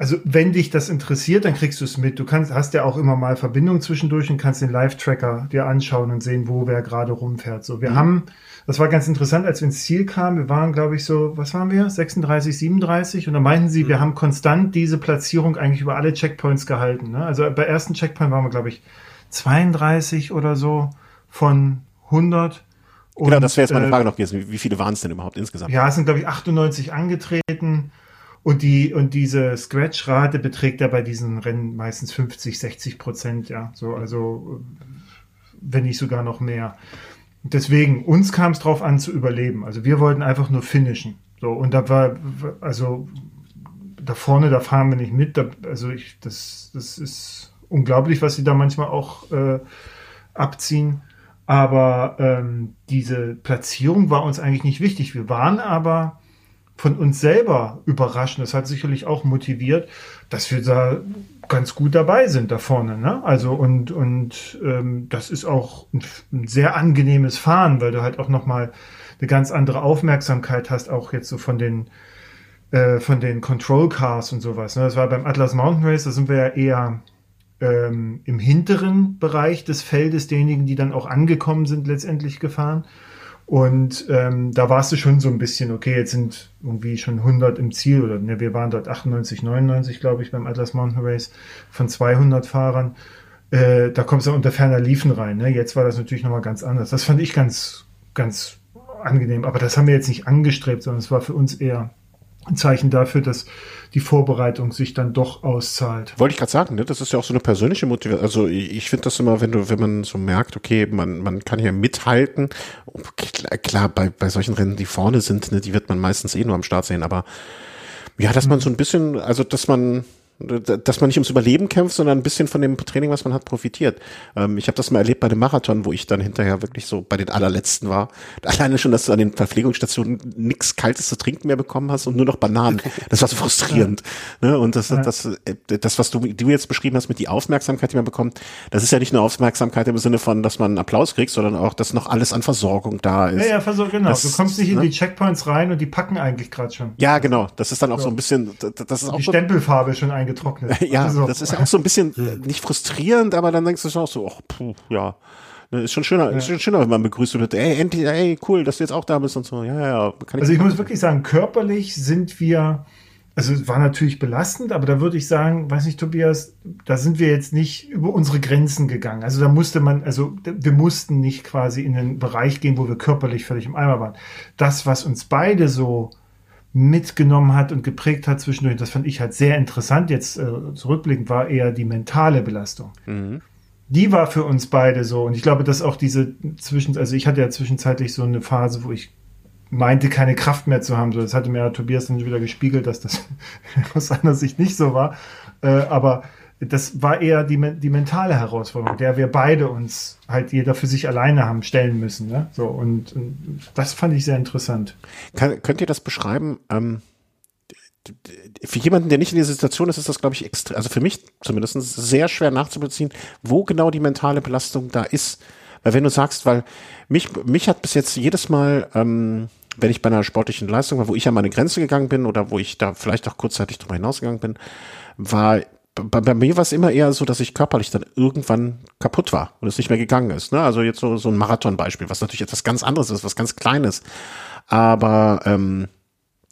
Also wenn dich das interessiert, dann kriegst du es mit. Du kannst, hast ja auch immer mal Verbindungen zwischendurch und kannst den Live-Tracker dir anschauen und sehen, wo wer gerade rumfährt. So, wir mhm. haben das war ganz interessant, als wir ins Ziel kamen. Wir waren, glaube ich, so, was waren wir? 36, 37. Und da meinten sie, mhm. wir haben konstant diese Platzierung eigentlich über alle Checkpoints gehalten. Ne? Also bei ersten Checkpoint waren wir, glaube ich, 32 oder so von 100. Und, genau, das wäre jetzt meine äh, Frage noch gewesen. Wie viele waren es denn überhaupt insgesamt? Ja, es sind, glaube ich, 98 angetreten. Und die, und diese Scratch-Rate beträgt ja bei diesen Rennen meistens 50, 60 Prozent, ja. So, also, wenn nicht sogar noch mehr. Deswegen, uns kam es drauf an zu überleben. Also wir wollten einfach nur finishen. So, und da war, also da vorne, da fahren wir nicht mit. Da, also ich, das, das ist unglaublich, was sie da manchmal auch äh, abziehen. Aber ähm, diese Platzierung war uns eigentlich nicht wichtig. Wir waren aber von uns selber überrascht. Das hat sicherlich auch motiviert, dass wir da ganz gut dabei sind da vorne. Ne? Also und und ähm, das ist auch ein, ein sehr angenehmes Fahren, weil du halt auch noch mal eine ganz andere Aufmerksamkeit hast, auch jetzt so von den äh, von den Control Cars und sowas. Ne? Das war beim Atlas Mountain Race, da sind wir ja eher ähm, im hinteren Bereich des Feldes derjenigen, die dann auch angekommen sind, letztendlich gefahren. Und ähm, da warst du schon so ein bisschen, okay, jetzt sind irgendwie schon 100 im Ziel oder ne, wir waren dort 98, 99, glaube ich, beim Atlas Mountain Race von 200 Fahrern. Äh, da kommst du unter ferner Liefen rein. Ne? Jetzt war das natürlich nochmal ganz anders. Das fand ich ganz, ganz angenehm. Aber das haben wir jetzt nicht angestrebt, sondern es war für uns eher ein Zeichen dafür, dass die Vorbereitung sich dann doch auszahlt. Wollte ich gerade sagen, ne? das ist ja auch so eine persönliche Motivation. Also ich, finde das immer, wenn du, wenn man so merkt, okay, man, man kann hier mithalten. Klar, klar bei, bei solchen Rennen, die vorne sind, ne, die wird man meistens eh nur am Start sehen, aber ja, dass man so ein bisschen, also dass man dass man nicht ums Überleben kämpft, sondern ein bisschen von dem Training, was man hat, profitiert. Ähm, ich habe das mal erlebt bei dem Marathon, wo ich dann hinterher wirklich so bei den allerletzten war. Alleine schon, dass du an den Verpflegungsstationen nichts Kaltes zu trinken mehr bekommen hast und nur noch Bananen. Das war so frustrierend. Ja. Ne? Und das, ja. das, das, was du, du jetzt beschrieben hast mit die Aufmerksamkeit, die man bekommt, das ist ja nicht nur Aufmerksamkeit im Sinne von, dass man einen Applaus kriegt, sondern auch, dass noch alles an Versorgung da ist. Ja, ja, Versorgung, genau. Das, du kommst nicht ne? in die Checkpoints rein und die packen eigentlich gerade schon. Ja, genau. Das ist dann auch so, so ein bisschen, das ist auch die Stempelfarbe schon eingetragen getrocknet. ja, also. das ist ja auch so ein bisschen nicht frustrierend, aber dann denkst du schon auch so, ach, puh, ja. Ne, ist schon schöner, ja. ist schon schöner, wenn man begrüßt wird, ey, endlich, ey, cool, dass du jetzt auch da bist und so. Ja, ja, kann ich Also ich muss wirklich sagen, körperlich sind wir, also es war natürlich belastend, aber da würde ich sagen, weiß nicht, Tobias, da sind wir jetzt nicht über unsere Grenzen gegangen. Also da musste man, also wir mussten nicht quasi in den Bereich gehen, wo wir körperlich völlig im Eimer waren. Das, was uns beide so mitgenommen hat und geprägt hat zwischendurch. Das fand ich halt sehr interessant. Jetzt äh, zurückblickend war eher die mentale Belastung. Mhm. Die war für uns beide so. Und ich glaube, dass auch diese zwischen, also ich hatte ja zwischenzeitlich so eine Phase, wo ich meinte, keine Kraft mehr zu haben. So, das hatte mir ja Tobias dann wieder gespiegelt, dass das aus seiner Sicht nicht so war. Äh, aber das war eher die, die mentale Herausforderung, der wir beide uns halt jeder für sich alleine haben stellen müssen. Ne? So, und, und das fand ich sehr interessant. Kann, könnt ihr das beschreiben? Ähm, für jemanden, der nicht in dieser Situation ist, ist das, glaube ich, extrem, also für mich zumindest sehr schwer nachzubeziehen, wo genau die mentale Belastung da ist. Weil wenn du sagst, weil mich, mich hat bis jetzt jedes Mal, ähm, wenn ich bei einer sportlichen Leistung war, wo ich an meine Grenze gegangen bin oder wo ich da vielleicht auch kurzzeitig drüber hinausgegangen bin, war bei, bei mir war es immer eher so, dass ich körperlich dann irgendwann kaputt war und es nicht mehr gegangen ist. Ne? Also jetzt so, so ein Marathon-Beispiel, was natürlich etwas ganz anderes ist, was ganz Kleines. Aber ähm,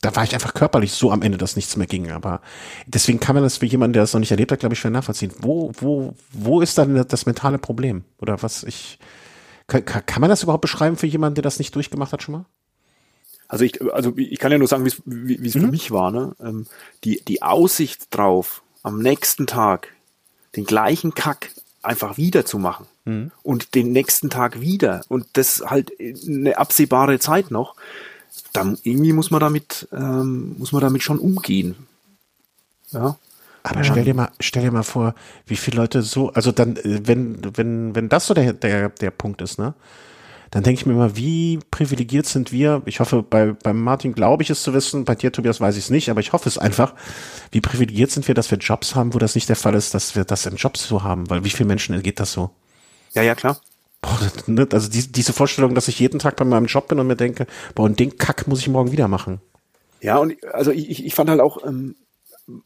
da war ich einfach körperlich so am Ende, dass nichts mehr ging. Aber deswegen kann man das für jemanden, der das noch nicht erlebt hat, glaube ich, schwer nachvollziehen. Wo, wo, wo ist dann das mentale Problem? Oder was ich. Kann, kann man das überhaupt beschreiben für jemanden, der das nicht durchgemacht hat schon mal? Also ich, also ich kann ja nur sagen, wie es mhm. für mich war. Ne? Ähm, die, die Aussicht drauf, am nächsten Tag den gleichen Kack einfach wieder zu machen mhm. und den nächsten Tag wieder und das halt eine absehbare Zeit noch, dann irgendwie muss man damit ähm, muss man damit schon umgehen. Ja. Aber stell dir mal, stell dir mal vor, wie viele Leute so, also dann, äh, wenn, wenn, wenn das so der, der, der Punkt ist, ne? Dann denke ich mir immer, wie privilegiert sind wir? Ich hoffe, bei, bei Martin glaube ich es zu wissen, bei dir, Tobias, weiß ich es nicht, aber ich hoffe es einfach. Wie privilegiert sind wir, dass wir Jobs haben, wo das nicht der Fall ist, dass wir das in Jobs so haben? Weil wie vielen Menschen geht das so? Ja, ja, klar. Boah, ne, also die, diese Vorstellung, dass ich jeden Tag bei meinem Job bin und mir denke, boah, und den Kack muss ich morgen wieder machen. Ja, und also ich, ich fand halt auch, ähm,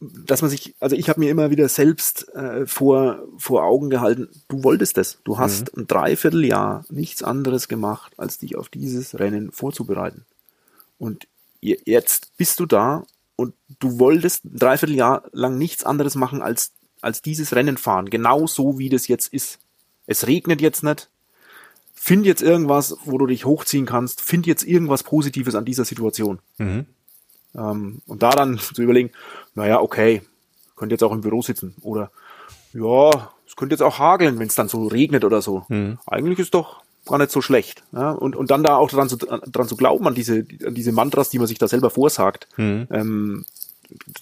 dass man sich, also ich habe mir immer wieder selbst äh, vor, vor Augen gehalten, du wolltest es. Du hast mhm. ein Dreivierteljahr nichts anderes gemacht, als dich auf dieses Rennen vorzubereiten. Und jetzt bist du da und du wolltest ein Dreivierteljahr lang nichts anderes machen, als, als dieses Rennen fahren. Genau so, wie das jetzt ist. Es regnet jetzt nicht. Find jetzt irgendwas, wo du dich hochziehen kannst. Find jetzt irgendwas Positives an dieser Situation. Mhm. Ähm, und da dann zu überlegen, naja, okay, könnte jetzt auch im Büro sitzen. Oder ja, es könnte jetzt auch hageln, wenn es dann so regnet oder so. Mhm. Eigentlich ist doch gar nicht so schlecht. Ja? Und, und dann da auch dran zu, dran zu glauben, an diese, an diese Mantras, die man sich da selber vorsagt. Mhm. Ähm,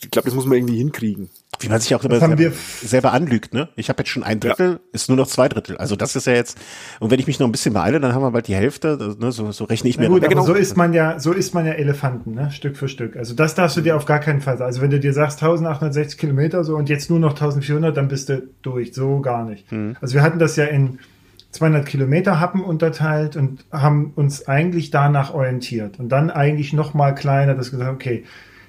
ich glaube, das muss man irgendwie hinkriegen. Wie man sich auch immer selber, selber, anlügt, ne? Ich habe jetzt schon ein Drittel, ja. ist nur noch zwei Drittel. Also das ist ja jetzt, und wenn ich mich noch ein bisschen beeile, dann haben wir bald die Hälfte, ne? so, so rechne ich Na mir. Gut, aber genau. so ist man ja, so ist man ja Elefanten, ne? Stück für Stück. Also das darfst du dir auf gar keinen Fall sagen. Also wenn du dir sagst 1860 Kilometer so und jetzt nur noch 1400, dann bist du durch. So gar nicht. Hm. Also wir hatten das ja in 200 Kilometer Happen unterteilt und haben uns eigentlich danach orientiert und dann eigentlich noch mal kleiner, das gesagt, okay,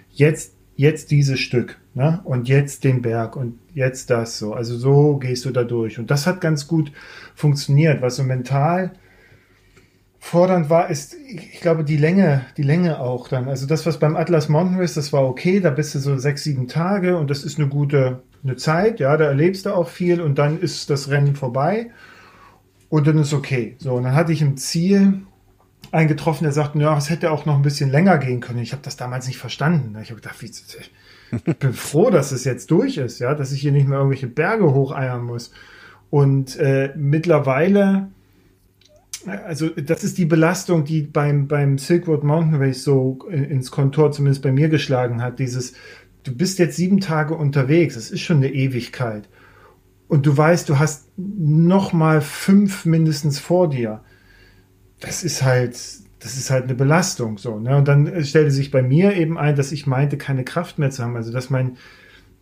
jetzt jetzt dieses Stück ne? und jetzt den Berg und jetzt das so. Also so gehst du da durch. Und das hat ganz gut funktioniert. Was so mental fordernd war, ist, ich glaube, die Länge, die Länge auch dann. Also das, was beim Atlas Mountain Race, das war okay, da bist du so sechs, sieben Tage und das ist eine gute eine Zeit, ja, da erlebst du auch viel und dann ist das Rennen vorbei und dann ist okay. So, und dann hatte ich ein Ziel, eingetroffen, der sagte, ja, es hätte auch noch ein bisschen länger gehen können. Ich habe das damals nicht verstanden. Ich habe gedacht, wie, ich bin froh, dass es jetzt durch ist, ja, dass ich hier nicht mehr irgendwelche Berge hocheiern muss. Und äh, mittlerweile, also das ist die Belastung, die beim, beim Silk Road Mountain Race so ins Kontor zumindest bei mir geschlagen hat. Dieses, du bist jetzt sieben Tage unterwegs, das ist schon eine Ewigkeit. Und du weißt, du hast noch mal fünf mindestens vor dir das ist halt, das ist halt eine Belastung so. Ne? Und dann stellte sich bei mir eben ein, dass ich meinte, keine Kraft mehr zu haben. Also dass mein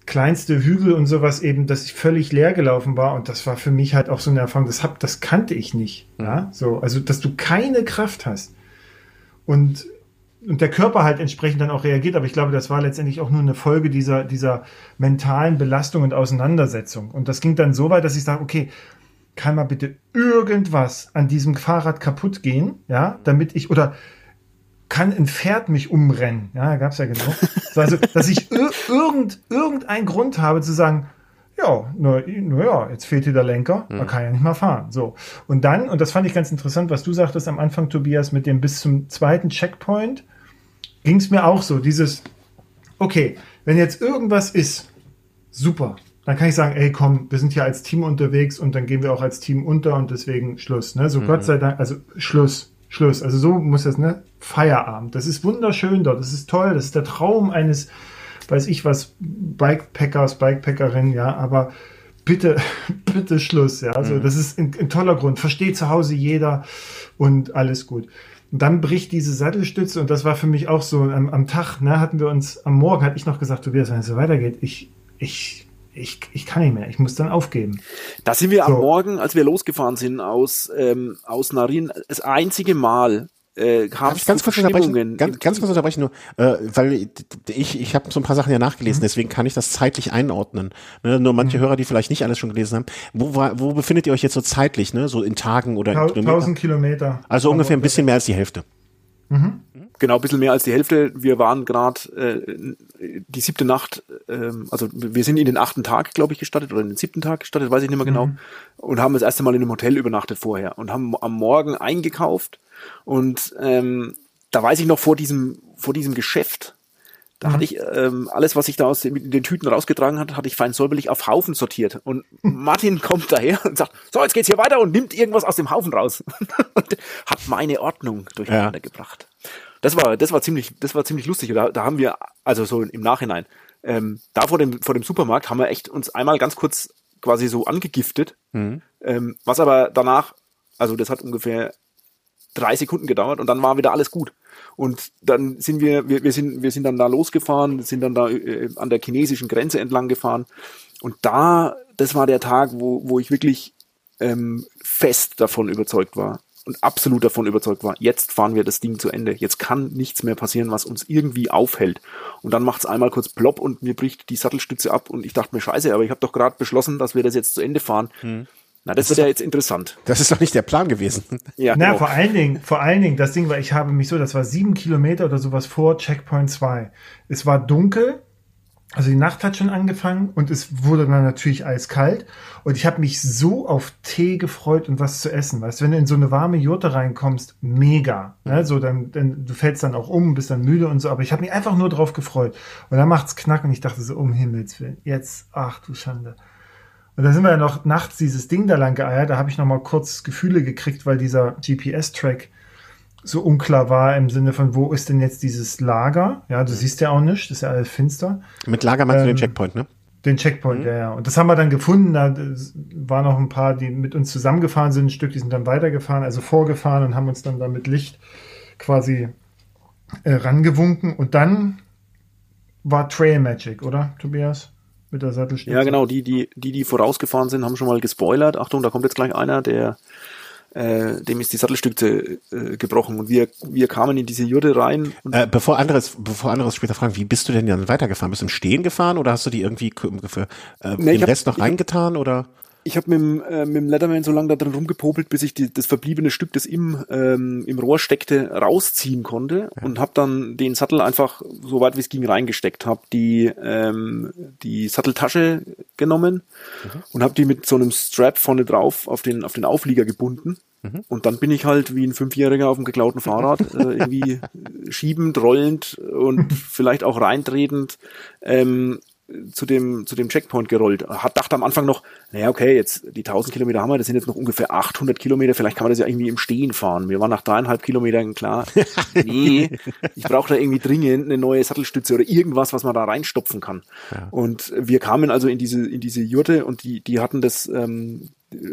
kleinste Hügel und sowas eben, dass ich völlig leer gelaufen war. Und das war für mich halt auch so eine Erfahrung, das, hab, das kannte ich nicht. Ja? So, also dass du keine Kraft hast. Und und der Körper halt entsprechend dann auch reagiert. Aber ich glaube, das war letztendlich auch nur eine Folge dieser, dieser mentalen Belastung und Auseinandersetzung. Und das ging dann so weit, dass ich sage, okay, kann mal bitte irgendwas an diesem Fahrrad kaputt gehen, ja, damit ich, oder kann ein Pferd mich umrennen, ja, gab's ja genau. also, dass ich ir irgend, irgendeinen Grund habe zu sagen, ja, nur, nur ja, jetzt fehlt hier der Lenker, man kann ja nicht mal fahren. So. Und dann, und das fand ich ganz interessant, was du sagtest am Anfang, Tobias, mit dem bis zum zweiten Checkpoint, ging es mir auch so, dieses, okay, wenn jetzt irgendwas ist, super, dann kann ich sagen, ey, komm, wir sind hier als Team unterwegs und dann gehen wir auch als Team unter und deswegen Schluss. Ne? So mhm. Gott sei Dank, also Schluss, Schluss. Also so muss das, ne? Feierabend. Das ist wunderschön dort, das ist toll, das ist der Traum eines, weiß ich was, Bikepackers, Bikepackerin, ja, aber bitte, bitte Schluss, ja. Also mhm. das ist ein, ein toller Grund. Versteht zu Hause jeder und alles gut. Und dann bricht diese Sattelstütze und das war für mich auch so am, am Tag, ne, hatten wir uns, am Morgen hatte ich noch gesagt, Tobias, wenn es so weitergeht, ich, ich ich, ich kann nicht mehr, ich muss dann aufgeben. Da sind wir so. am Morgen, als wir losgefahren sind aus, ähm, aus Narin, das einzige Mal äh, kam es ganz, kurz unterbrechen, ganz, ganz kurz unterbrechen nur, äh, weil ich, ich habe so ein paar Sachen ja nachgelesen, mhm. deswegen kann ich das zeitlich einordnen. Ne? Nur manche mhm. Hörer, die vielleicht nicht alles schon gelesen haben. Wo, wo befindet ihr euch jetzt so zeitlich, ne? so in Tagen oder in Kilometer? 1000 Kilometer. Also ungefähr ein bisschen mehr als die Hälfte. Mhm. Genau, ein bisschen mehr als die Hälfte. Wir waren gerade äh, die siebte Nacht, ähm, also wir sind in den achten Tag, glaube ich, gestartet oder in den siebten Tag gestartet, weiß ich nicht mehr genau, mhm. und haben das erste Mal in einem Hotel übernachtet vorher und haben am Morgen eingekauft und ähm, da weiß ich noch vor diesem vor diesem Geschäft, da mhm. hatte ich ähm, alles, was ich da aus den, den Tüten rausgetragen hatte, hatte ich fein säuberlich auf Haufen sortiert. Und Martin kommt daher und sagt, so, jetzt geht's hier weiter und nimmt irgendwas aus dem Haufen raus. und hat meine Ordnung durcheinander ja. gebracht das war, das war ziemlich, das war ziemlich lustig. Da, da haben wir, also so im Nachhinein, ähm, da vor dem, vor dem Supermarkt haben wir echt uns einmal ganz kurz quasi so angegiftet, mhm. ähm, was aber danach, also das hat ungefähr drei Sekunden gedauert und dann war wieder alles gut. Und dann sind wir, wir, wir sind, wir sind dann da losgefahren, sind dann da äh, an der chinesischen Grenze entlang gefahren. Und da, das war der Tag, wo, wo ich wirklich ähm, fest davon überzeugt war und absolut davon überzeugt war, jetzt fahren wir das Ding zu Ende. Jetzt kann nichts mehr passieren, was uns irgendwie aufhält. Und dann macht es einmal kurz plopp und mir bricht die Sattelstütze ab und ich dachte mir, scheiße, aber ich habe doch gerade beschlossen, dass wir das jetzt zu Ende fahren. Hm. Na, das, das wird ja jetzt interessant. Das ist doch nicht der Plan gewesen. Ja, Na, genau. vor allen Dingen, vor allen Dingen, das Ding war, ich habe mich so, das war sieben Kilometer oder sowas vor Checkpoint 2. Es war dunkel, also die Nacht hat schon angefangen und es wurde dann natürlich eiskalt. Und ich habe mich so auf Tee gefreut und was zu essen. Weißt du, wenn du in so eine warme Jurte reinkommst, mega. Ne? So, dann, dann, du fällst dann auch um, bist dann müde und so. Aber ich habe mich einfach nur drauf gefreut. Und dann macht's knack und ich dachte so, um Himmels Willen, jetzt, ach du Schande. Und da sind wir ja noch nachts dieses Ding da lang geeiert. Da habe ich noch mal kurz Gefühle gekriegt, weil dieser GPS-Track so unklar war im Sinne von, wo ist denn jetzt dieses Lager? Ja, du siehst ja auch nicht, das ist ja alles finster. Mit Lager meinst ähm, du den ähm, Checkpoint, ne? Den Checkpoint, mhm. ja, ja. Und das haben wir dann gefunden. Da waren noch ein paar, die mit uns zusammengefahren sind, ein Stück, die sind dann weitergefahren, also vorgefahren und haben uns dann da mit Licht quasi äh, rangewunken. Und dann war Trail Magic, oder, Tobias? mit der Sattelstütze. Ja, genau, die, die, die, die vorausgefahren sind, haben schon mal gespoilert. Achtung, da kommt jetzt gleich einer, der äh, dem ist die Sattelstütze äh, gebrochen und wir, wir kamen in diese Jurde rein. Äh, bevor anderes, bevor anderes später fragen, wie bist du denn dann weitergefahren? Bist du im Stehen gefahren oder hast du die irgendwie für, äh, nee, den Rest hab, noch reingetan oder? Ich habe mit, dem, äh, mit dem Leatherman so lange da drin rumgepopelt, bis ich die, das verbliebene Stück, das im, ähm, im Rohr steckte, rausziehen konnte ja. und habe dann den Sattel einfach so weit wie es ging reingesteckt, habe die ähm, die Satteltasche genommen mhm. und habe die mit so einem Strap vorne drauf auf den auf den Auflieger gebunden mhm. und dann bin ich halt wie ein Fünfjähriger auf dem geklauten Fahrrad äh, irgendwie schiebend, rollend und vielleicht auch reintretend ähm, zu dem, zu dem Checkpoint gerollt. Hat dachte am Anfang noch, naja, okay, jetzt die 1000 Kilometer haben wir, das sind jetzt noch ungefähr 800 Kilometer, vielleicht kann man das ja irgendwie im Stehen fahren. Wir waren nach dreieinhalb Kilometern klar, nee, ich brauche da irgendwie dringend eine neue Sattelstütze oder irgendwas, was man da reinstopfen kann. Ja. Und wir kamen also in diese, in diese Jurte und die, die hatten das, ähm,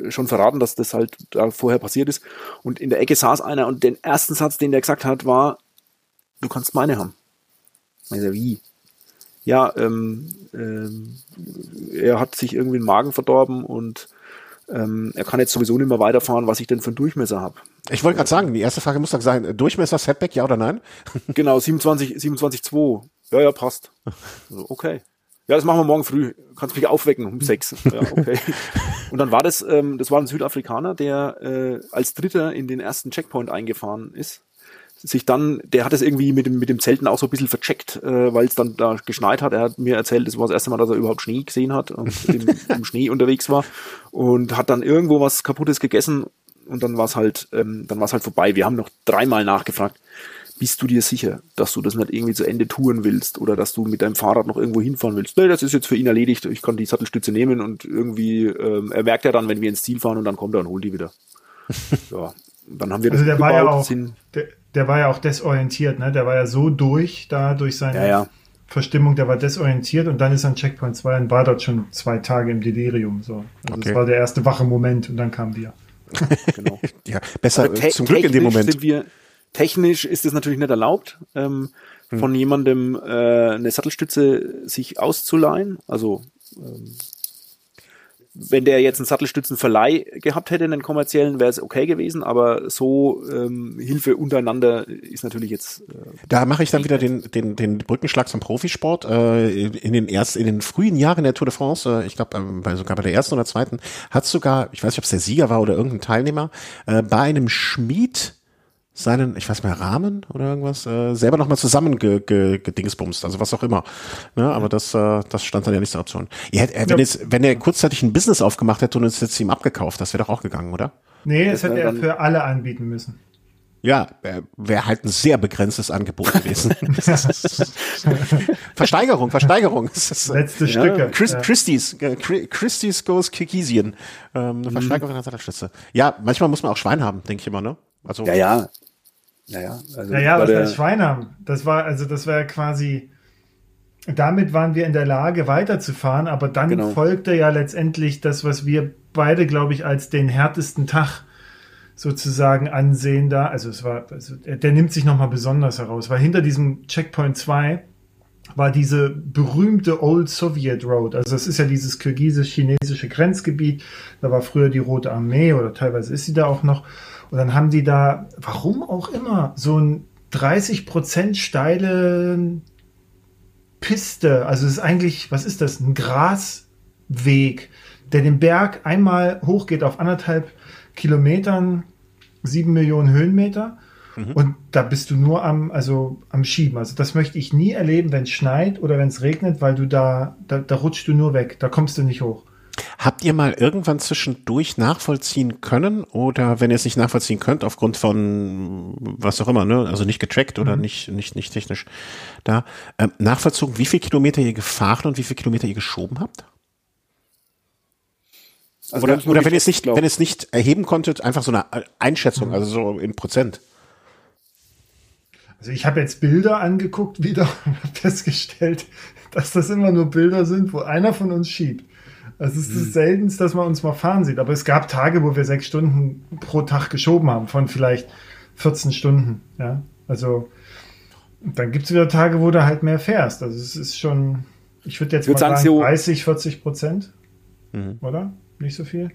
schon verraten, dass das halt da vorher passiert ist. Und in der Ecke saß einer und den ersten Satz, den der gesagt hat, war, du kannst meine haben. Ich so, wie? Ja, ähm, ähm, er hat sich irgendwie den Magen verdorben und ähm, er kann jetzt sowieso nicht mehr weiterfahren, was ich denn für einen Durchmesser habe. Ich wollte gerade sagen, die erste Frage muss doch sein, Durchmesser, Setback, ja oder nein? genau, 27, 27,2. Ja, ja, passt. Also, okay. Ja, das machen wir morgen früh. Kannst mich aufwecken um sechs. Ja, okay. Und dann war das, ähm, das war ein Südafrikaner, der äh, als Dritter in den ersten Checkpoint eingefahren ist sich dann, der hat es irgendwie mit dem, mit dem Zelten auch so ein bisschen vercheckt, äh, weil es dann da geschneit hat. Er hat mir erzählt, das war das erste Mal, dass er überhaupt Schnee gesehen hat und im, im Schnee unterwegs war und hat dann irgendwo was kaputtes gegessen und dann war es halt, ähm, dann war es halt vorbei. Wir haben noch dreimal nachgefragt. Bist du dir sicher, dass du das nicht irgendwie zu Ende touren willst oder dass du mit deinem Fahrrad noch irgendwo hinfahren willst? Nee, das ist jetzt für ihn erledigt. Ich kann die Sattelstütze nehmen und irgendwie, ähm, er merkt ja dann, wenn wir ins Ziel fahren und dann kommt er und holt die wieder. ja, dann haben wir also das der war ja auch, der, der, war ja auch desorientiert, ne? Der war ja so durch da durch seine ja, ja. Verstimmung, der war desorientiert und dann ist er an Checkpoint 2 und war dort schon zwei Tage im Delirium. So. Also okay. Das war der erste wache Moment und dann kam wir. genau. ja, besser zum Glück in dem Moment. Sind wir, technisch ist es natürlich nicht erlaubt, ähm, hm. von jemandem äh, eine Sattelstütze sich auszuleihen. Also ähm, wenn der jetzt einen Sattelstützenverleih gehabt hätte, einen kommerziellen, wäre es okay gewesen, aber so ähm, Hilfe untereinander ist natürlich jetzt. Äh, da mache ich dann wieder den, den, den Brückenschlag zum Profisport. Äh, in den erst, in den frühen Jahren der Tour de France, äh, ich glaube ähm, bei, sogar bei der ersten oder zweiten, hat sogar, ich weiß nicht, ob es der Sieger war oder irgendein Teilnehmer, äh, bei einem Schmied seinen, ich weiß mehr, Rahmen oder irgendwas, äh, selber nochmal zusammen ge, ge, gedingsbumst, also was auch immer. Ne, aber das, äh, das stand dann ja nicht zur Option. Ihr hätt, äh, wenn, jetzt, wenn er kurzzeitig ein Business aufgemacht hätte und es jetzt ihm abgekauft, das wäre doch auch gegangen, oder? Nee, das, hätte er für alle anbieten müssen. Ja, wäre halt ein sehr begrenztes Angebot gewesen. Versteigerung, Versteigerung. Letzte ja, Stücke. Chris, ja. Christie's, äh, Christie's goes Kikisien. Ähm, eine. Versteigerung mhm. der Sattelstütze. Ja, manchmal muss man auch Schwein haben, denke ich immer, ne? Also, ja, ja, naja, also naja, was heißt Schwein haben? Das war, also das wäre quasi, damit waren wir in der Lage, weiterzufahren, aber dann genau. folgte ja letztendlich das, was wir beide, glaube ich, als den härtesten Tag sozusagen ansehen da. Also es war, also der nimmt sich nochmal besonders heraus, weil hinter diesem Checkpoint 2 war diese berühmte Old Soviet Road. Also es ist ja dieses kirgisisch-chinesische Grenzgebiet. Da war früher die Rote Armee oder teilweise ist sie da auch noch. Und dann haben die da, warum auch immer, so ein 30 Prozent steile Piste. Also es ist eigentlich, was ist das? Ein Grasweg, der den Berg einmal hochgeht auf anderthalb Kilometern, sieben Millionen Höhenmeter. Mhm. Und da bist du nur am, also am Schieben. Also das möchte ich nie erleben, wenn es schneit oder wenn es regnet, weil du da, da, da rutschst du nur weg. Da kommst du nicht hoch. Habt ihr mal irgendwann zwischendurch nachvollziehen können oder wenn ihr es nicht nachvollziehen könnt, aufgrund von was auch immer, ne, also nicht getrackt oder mhm. nicht, nicht, nicht technisch da, äh, nachvollzogen, wie viel Kilometer ihr gefahren und wie viel Kilometer ihr geschoben habt? Also oder, oder wenn ihr es nicht, wenn ihr es nicht erheben konntet, einfach so eine Einschätzung, mhm. also so in Prozent. Also ich habe jetzt Bilder angeguckt wieder und habe festgestellt, dass das immer nur Bilder sind, wo einer von uns schiebt. Also es ist mhm. selten, dass man uns mal fahren sieht. Aber es gab Tage, wo wir sechs Stunden pro Tag geschoben haben, von vielleicht 14 Stunden. Ja, also dann gibt es wieder Tage, wo du halt mehr fährst. Also es ist schon, ich würde jetzt ich würd mal sagen, sagen 30, 40 Prozent. Mhm. Oder? Nicht so viel?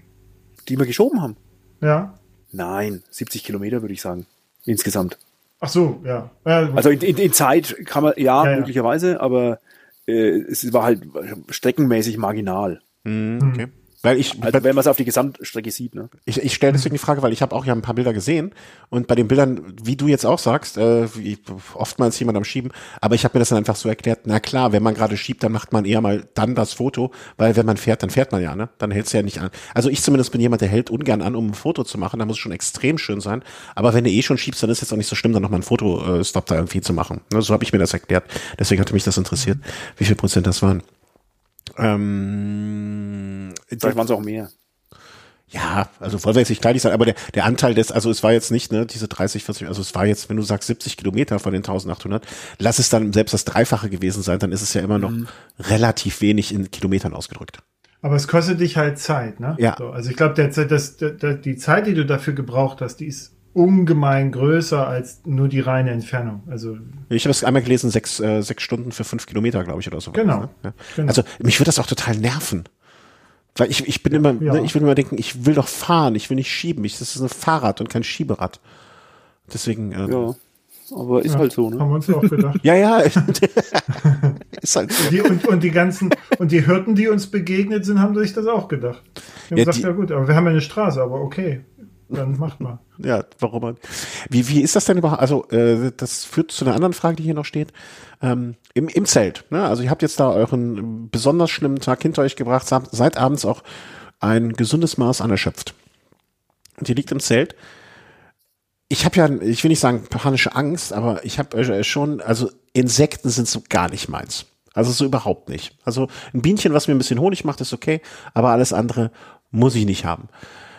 Die wir geschoben haben? Ja. Nein, 70 Kilometer würde ich sagen. Insgesamt. Ach so, ja. ja also in, in, in, Zeit kann man, ja, ja möglicherweise, aber äh, es war halt streckenmäßig marginal. Mhm, okay. Weil ich, also wenn man es auf die Gesamtstrecke sieht, ne? Ich, ich stelle deswegen die Frage, weil ich habe auch ja ein paar Bilder gesehen und bei den Bildern, wie du jetzt auch sagst, äh, wie, oftmals jemand am Schieben, aber ich habe mir das dann einfach so erklärt, na klar, wenn man gerade schiebt, dann macht man eher mal dann das Foto, weil wenn man fährt, dann fährt man ja, ne? Dann hält's ja nicht an. Also ich zumindest bin jemand, der hält ungern an, um ein Foto zu machen, da muss es schon extrem schön sein, aber wenn du eh schon schiebst, dann ist jetzt auch nicht so schlimm, dann nochmal ein Fotostop da irgendwie zu machen. Ne? So habe ich mir das erklärt, deswegen hatte mich das interessiert, wie viel Prozent das waren. Ähm, Vielleicht waren es auch mehr. Ja, also wollen wir jetzt nicht kleinlich sein, aber der, der Anteil des, also es war jetzt nicht, ne, diese 30, 40, also es war jetzt, wenn du sagst 70 Kilometer von den 1800, lass es dann selbst das Dreifache gewesen sein, dann ist es ja immer noch mhm. relativ wenig in Kilometern ausgedrückt. Aber es kostet dich halt Zeit, ne? Ja. So, also ich glaube, der, das, der, die Zeit, die du dafür gebraucht hast, die ist ungemein größer als nur die reine Entfernung. Also ich habe es einmal gelesen, sechs, äh, sechs Stunden für fünf Kilometer, glaube ich, oder so. Genau, ne? ja. genau. Also mich würde das auch total nerven. Weil ich, ich bin immer, ja. ne, ich will immer denken, ich will doch fahren, ich will nicht schieben. Ich, das ist ein Fahrrad und kein Schieberad. Deswegen. Ähm, ja. Aber ist ja, halt so, ne? Haben wir uns auch gedacht. ja, ja. ist halt so. Die, und, und die ganzen, und die Hirten, die uns begegnet sind, haben sich das auch gedacht. Die haben ja, gesagt, die, ja gut, aber wir haben ja eine Straße, aber okay dann macht mal. Ja, warum man. Wie, wie ist das denn überhaupt? Also, äh, das führt zu einer anderen Frage, die hier noch steht. Ähm, im, Im Zelt, ne? Also ihr habt jetzt da euren besonders schlimmen Tag hinter euch gebracht, seid abends auch ein gesundes Maß anerschöpft. Und ihr liegt im Zelt. Ich habe ja, ich will nicht sagen panische Angst, aber ich habe äh, schon, also Insekten sind so gar nicht meins. Also so überhaupt nicht. Also ein Bienchen, was mir ein bisschen Honig macht, ist okay, aber alles andere muss ich nicht haben.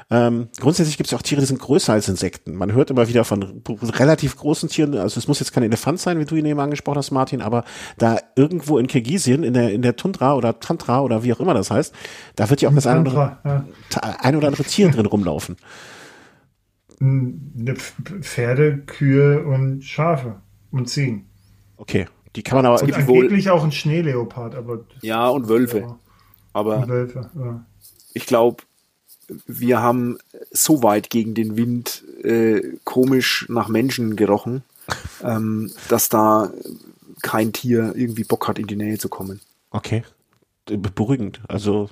Ähm, grundsätzlich gibt es ja auch Tiere, die sind größer als Insekten. Man hört immer wieder von relativ großen Tieren, also es muss jetzt kein Elefant sein, wie du ihn eben angesprochen hast, Martin, aber da irgendwo in Kirgisien, in der, in der Tundra oder Tantra oder wie auch immer das heißt, da wird ja auch das ein oder, ja. ein oder andere Tier drin rumlaufen. Hm, Pferde, Kühe und Schafe und Ziegen. Okay, die kann man aber und angeblich auch ein Schneeleopard, aber ja und Wölfe. Aber und Wölfe, ja. ich glaube, wir haben so weit gegen den Wind äh, komisch nach Menschen gerochen, ähm, dass da kein Tier irgendwie Bock hat, in die Nähe zu kommen. Okay. Beruhigend. Also.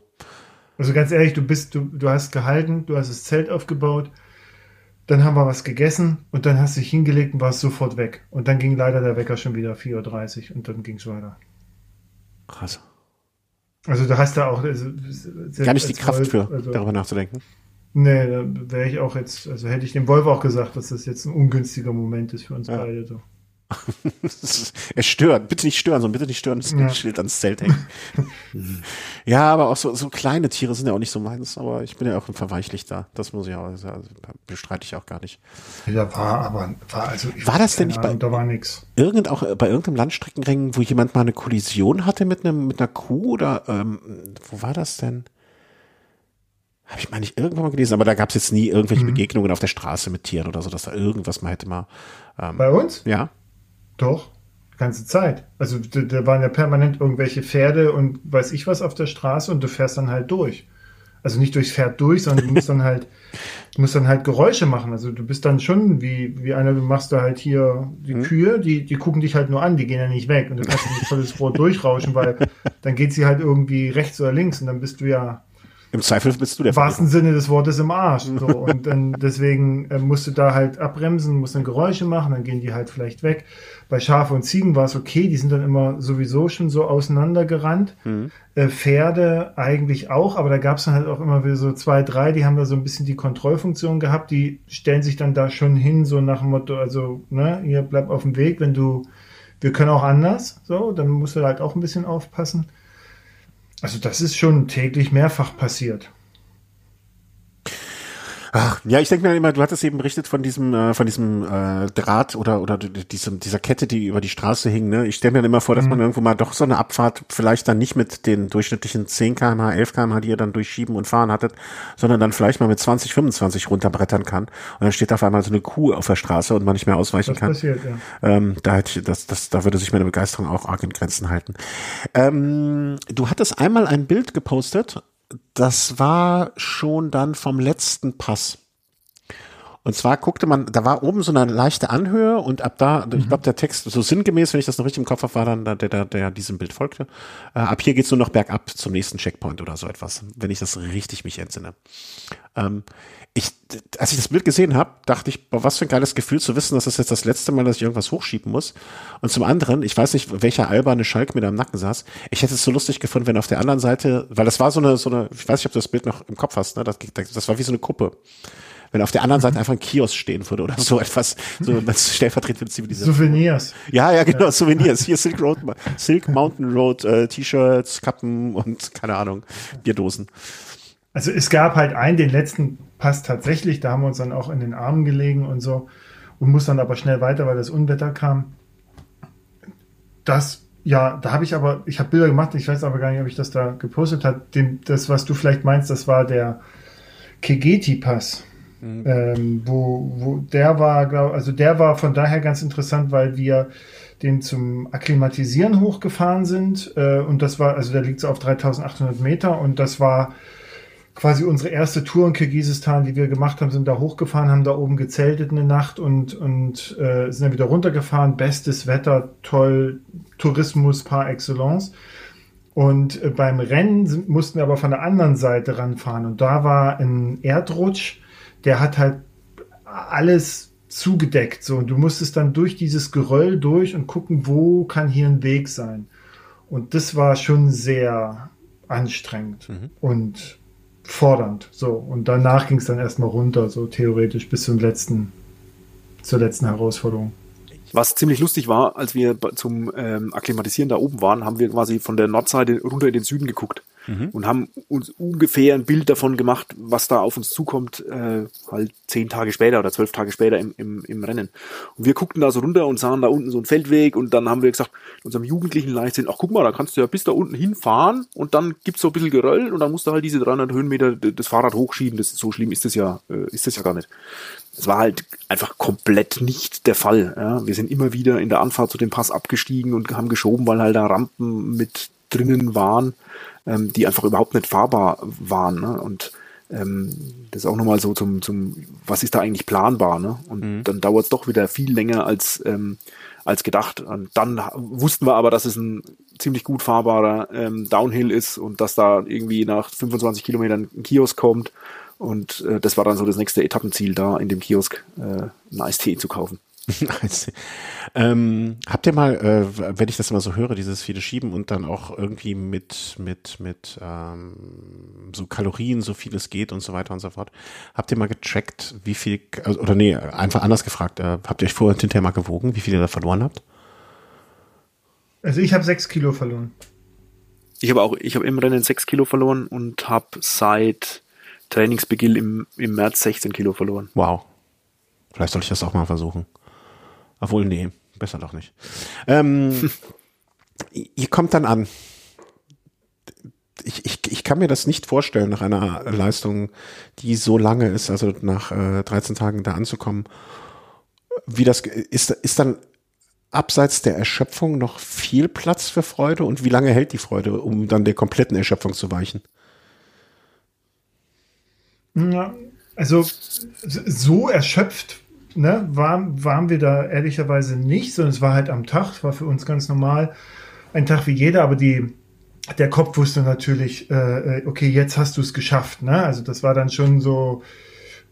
Also ganz ehrlich, du bist, du, du hast gehalten, du hast das Zelt aufgebaut, dann haben wir was gegessen und dann hast du dich hingelegt und warst sofort weg. Und dann ging leider der Wecker schon wieder 4.30 Uhr und dann ging es weiter. Krass. Also du hast da auch also, gar nicht die Kraft Wolf, für, also, darüber nachzudenken. Nee, da wäre ich auch jetzt, also hätte ich dem Wolf auch gesagt, dass das jetzt ein ungünstiger Moment ist für uns ja. beide. So. er stört. Bitte nicht stören, sondern bitte nicht stören, das ja. Schild ans Zelt hängen. ja, aber auch so, so kleine Tiere sind ja auch nicht so meins, aber ich bin ja auch ein Verweichlichter. Das muss ich auch, also bestreite ich auch gar nicht. Ja, war aber, war also. War das denn nicht bei, da war nix. Irgend, auch bei irgendeinem Landstreckenrennen, wo jemand mal eine Kollision hatte mit einem, mit einer Kuh oder, ähm, wo war das denn? Habe ich mal nicht irgendwann mal gelesen, aber da gab es jetzt nie irgendwelche mhm. Begegnungen auf der Straße mit Tieren oder so, dass da irgendwas mal hätte mal. Ähm, Bei uns? Ja. Doch, die ganze Zeit. Also da, da waren ja permanent irgendwelche Pferde und weiß ich was auf der Straße und du fährst dann halt durch. Also nicht durchs Pferd durch, sondern du musst dann halt, du musst dann halt Geräusche machen. Also du bist dann schon wie, wie einer, du machst da halt hier die mhm. Kühe, die, die gucken dich halt nur an, die gehen ja nicht weg und du kannst nicht volles Brot durchrauschen, weil dann geht sie halt irgendwie rechts oder links und dann bist du ja im Zweifel bist du der Im wahrsten Sinne des Wortes im Arsch. So. Und dann deswegen äh, musst du da halt abbremsen, musst dann Geräusche machen, dann gehen die halt vielleicht weg. Bei Schafe und Ziegen war es okay, die sind dann immer sowieso schon so auseinandergerannt. Mhm. Äh, Pferde eigentlich auch, aber da gab es dann halt auch immer wieder so zwei, drei, die haben da so ein bisschen die Kontrollfunktion gehabt, die stellen sich dann da schon hin, so nach dem Motto, also, ne, ihr bleibt auf dem Weg, wenn du, wir können auch anders, so, dann musst du halt auch ein bisschen aufpassen. Also das ist schon täglich mehrfach passiert. Ach, ja, ich denke mir immer, du hattest eben berichtet von diesem, äh, von diesem äh, Draht oder oder diesem, dieser Kette, die über die Straße hing. Ne? Ich stelle mir dann immer vor, dass mhm. man irgendwo mal doch so eine Abfahrt vielleicht dann nicht mit den durchschnittlichen 10 km/h, 11 km/h, die ihr dann durchschieben und fahren hattet, sondern dann vielleicht mal mit 20, 25 runterbrettern kann. Und dann steht auf einmal so eine Kuh auf der Straße und man nicht mehr ausweichen das kann. Passiert, ja. ähm, da hätte ich, das, das, da würde sich meine Begeisterung auch arg in Grenzen halten. Ähm, du hattest einmal ein Bild gepostet das war schon dann vom letzten Pass. Und zwar guckte man, da war oben so eine leichte Anhöhe und ab da, mhm. ich glaube, der Text, so sinngemäß, wenn ich das noch richtig im Kopf habe, war dann der, der, der diesem Bild folgte. Äh, ab hier geht's nur noch bergab zum nächsten Checkpoint oder so etwas, wenn ich das richtig mich entsinne. Ähm, ich, als ich das Bild gesehen habe, dachte ich, boah, was für ein geiles Gefühl zu wissen, dass das jetzt das letzte Mal, dass ich irgendwas hochschieben muss. Und zum anderen, ich weiß nicht, welcher alberne Schalk mir da im Nacken saß. Ich hätte es so lustig gefunden, wenn auf der anderen Seite, weil das war so eine, so eine, ich weiß nicht, ob du das Bild noch im Kopf hast, ne? Das, das war wie so eine Kuppe wenn auf der anderen Seite einfach ein Kiosk stehen würde oder so etwas, so als stellvertretende Zivilisation. Souvenirs. Ja, ja, genau. Souvenirs. Hier Silk Road, Silk Mountain Road, äh, T-Shirts, Kappen und keine Ahnung, Bierdosen. Also es gab halt einen, den letzten Pass tatsächlich, da haben wir uns dann auch in den Armen gelegen und so und mussten dann aber schnell weiter, weil das Unwetter kam. Das, ja, da habe ich aber, ich habe Bilder gemacht, ich weiß aber gar nicht, ob ich das da gepostet habe. Das, was du vielleicht meinst, das war der Kegeti-Pass. Mhm. Ähm, wo, wo der war, glaub, also der war von daher ganz interessant, weil wir den zum Akklimatisieren hochgefahren sind äh, und das war, also der liegt so auf 3800 Meter und das war quasi unsere erste Tour in Kirgisistan, die wir gemacht haben, sind da hochgefahren, haben da oben gezeltet eine Nacht und, und äh, sind dann wieder runtergefahren. Bestes Wetter, toll, Tourismus par excellence. Und äh, beim Rennen sind, mussten wir aber von der anderen Seite ranfahren. Und da war ein Erdrutsch, der hat halt alles zugedeckt. So. Und du musstest dann durch dieses Geröll durch und gucken, wo kann hier ein Weg sein. Und das war schon sehr anstrengend. Mhm. Und fordernd. So. Und danach ging es dann erstmal runter, so theoretisch bis zum letzten, zur letzten Herausforderung. Was ziemlich lustig war, als wir zum ähm, Akklimatisieren da oben waren, haben wir quasi von der Nordseite runter in den Süden geguckt mhm. und haben uns ungefähr ein Bild davon gemacht, was da auf uns zukommt, äh, halt zehn Tage später oder zwölf Tage später im, im, im Rennen. Und wir guckten da so runter und sahen da unten so einen Feldweg und dann haben wir gesagt, unserem jugendlichen Leichtsinn, ach guck mal, da kannst du ja bis da unten hinfahren und dann gibt's so ein bisschen Geröll und dann musst du halt diese 300 Höhenmeter das Fahrrad hochschieben. Das ist so schlimm ist das ja, äh, ist das ja gar nicht. Das war halt einfach komplett nicht der Fall. Ja. Wir sind immer wieder in der Anfahrt zu dem Pass abgestiegen und haben geschoben, weil halt da Rampen mit drinnen waren ähm, die einfach überhaupt nicht fahrbar waren. Ne? Und ähm, das ist auch nochmal so zum, zum, was ist da eigentlich planbar? Ne? Und mhm. dann dauert es doch wieder viel länger als, ähm, als gedacht. Und dann wussten wir aber, dass es ein ziemlich gut fahrbarer ähm, Downhill ist und dass da irgendwie nach 25 Kilometern ein Kiosk kommt. Und äh, das war dann so das nächste Etappenziel, da in dem Kiosk äh, ein Eistee zu kaufen. ähm, habt ihr mal, äh, wenn ich das immer so höre, dieses viele Schieben und dann auch irgendwie mit mit mit ähm, so Kalorien, so viel es geht und so weiter und so fort, habt ihr mal getrackt, wie viel also, oder nee, einfach anders gefragt, äh, habt ihr euch vorher hinterher mal gewogen, wie viel ihr da verloren habt? Also ich habe sechs Kilo verloren. Ich habe auch, ich habe im Rennen sechs Kilo verloren und habe seit Trainingsbeginn im, im März 16 Kilo verloren. Wow. Vielleicht sollte ich das auch mal versuchen. Obwohl, nee, besser doch nicht. Ähm, ihr kommt dann an. Ich, ich, ich kann mir das nicht vorstellen, nach einer Leistung, die so lange ist, also nach äh, 13 Tagen da anzukommen. Wie das ist, ist dann abseits der Erschöpfung noch viel Platz für Freude und wie lange hält die Freude, um dann der kompletten Erschöpfung zu weichen? Ja, also so erschöpft ne, waren, waren wir da ehrlicherweise nicht, sondern es war halt am Tag, es war für uns ganz normal, ein Tag wie jeder, aber die, der Kopf wusste natürlich, äh, äh okay, jetzt hast du es geschafft. Ne? Also das war dann schon so,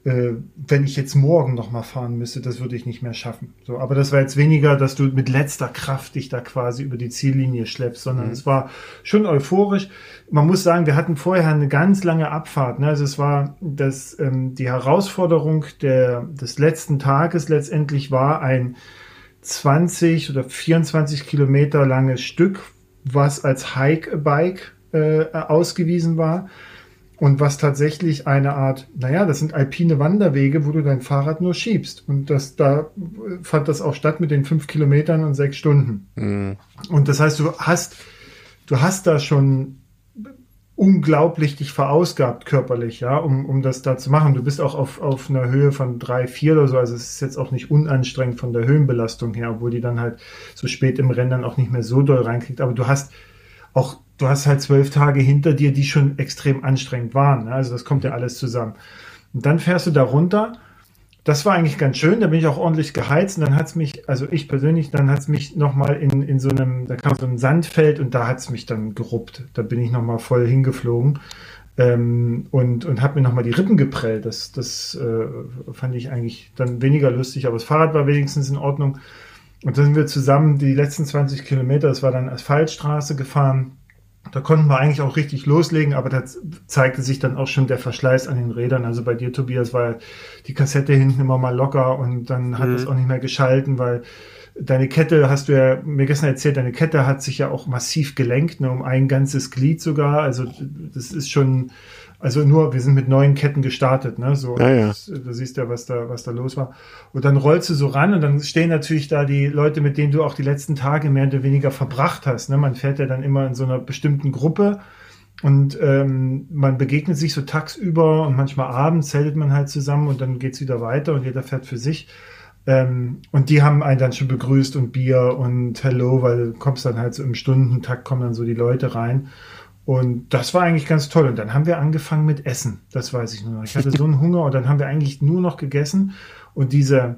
äh, wenn ich jetzt morgen noch mal fahren müsste, das würde ich nicht mehr schaffen. So, aber das war jetzt weniger, dass du mit letzter Kraft dich da quasi über die Ziellinie schleppst, sondern mhm. es war schon euphorisch. Man muss sagen, wir hatten vorher eine ganz lange Abfahrt. Ne? Also es war das, ähm, die Herausforderung der, des letzten Tages letztendlich war ein 20 oder 24 Kilometer langes Stück, was als Hike-Bike äh, ausgewiesen war und was tatsächlich eine Art, naja, das sind alpine Wanderwege, wo du dein Fahrrad nur schiebst. Und das, da fand das auch statt mit den fünf Kilometern und sechs Stunden. Mhm. Und das heißt, du hast, du hast da schon unglaublich dich verausgabt körperlich, ja, um, um das da zu machen. Du bist auch auf, auf einer Höhe von drei, vier oder so, also es ist jetzt auch nicht unanstrengend von der Höhenbelastung her, obwohl die dann halt so spät im Rennen dann auch nicht mehr so doll reinkriegt. Aber du hast auch du hast halt zwölf Tage hinter dir, die schon extrem anstrengend waren. Ne? Also das kommt ja alles zusammen. Und dann fährst du da runter. Das war eigentlich ganz schön, da bin ich auch ordentlich geheizt und dann hat es mich, also ich persönlich, dann hat es mich nochmal in, in so einem, da kam so ein Sandfeld und da hat es mich dann geruppt. Da bin ich nochmal voll hingeflogen ähm, und, und habe mir nochmal die Rippen geprellt. Das, das äh, fand ich eigentlich dann weniger lustig, aber das Fahrrad war wenigstens in Ordnung. Und dann sind wir zusammen die letzten 20 Kilometer, das war dann Asphaltstraße gefahren, da konnten wir eigentlich auch richtig loslegen, aber da zeigte sich dann auch schon der Verschleiß an den Rädern. Also bei dir, Tobias, war die Kassette hinten immer mal locker und dann hat mhm. es auch nicht mehr geschalten, weil deine Kette, hast du ja mir gestern erzählt, deine Kette hat sich ja auch massiv gelenkt, ne, um ein ganzes Glied sogar. Also das ist schon, also nur, wir sind mit neuen Ketten gestartet, ne? So, ja, ja. Das, du siehst ja, was da, was da los war. Und dann rollst du so ran und dann stehen natürlich da die Leute, mit denen du auch die letzten Tage mehr oder weniger verbracht hast. Ne? Man fährt ja dann immer in so einer bestimmten Gruppe und ähm, man begegnet sich so tagsüber und manchmal abends zeltet man halt zusammen und dann geht's wieder weiter und jeder fährt für sich. Ähm, und die haben einen dann schon begrüßt und Bier und Hello, weil du kommst dann halt so im Stundentakt, kommen dann so die Leute rein. Und das war eigentlich ganz toll. Und dann haben wir angefangen mit Essen. Das weiß ich nur noch. Ich hatte so einen Hunger und dann haben wir eigentlich nur noch gegessen. Und diese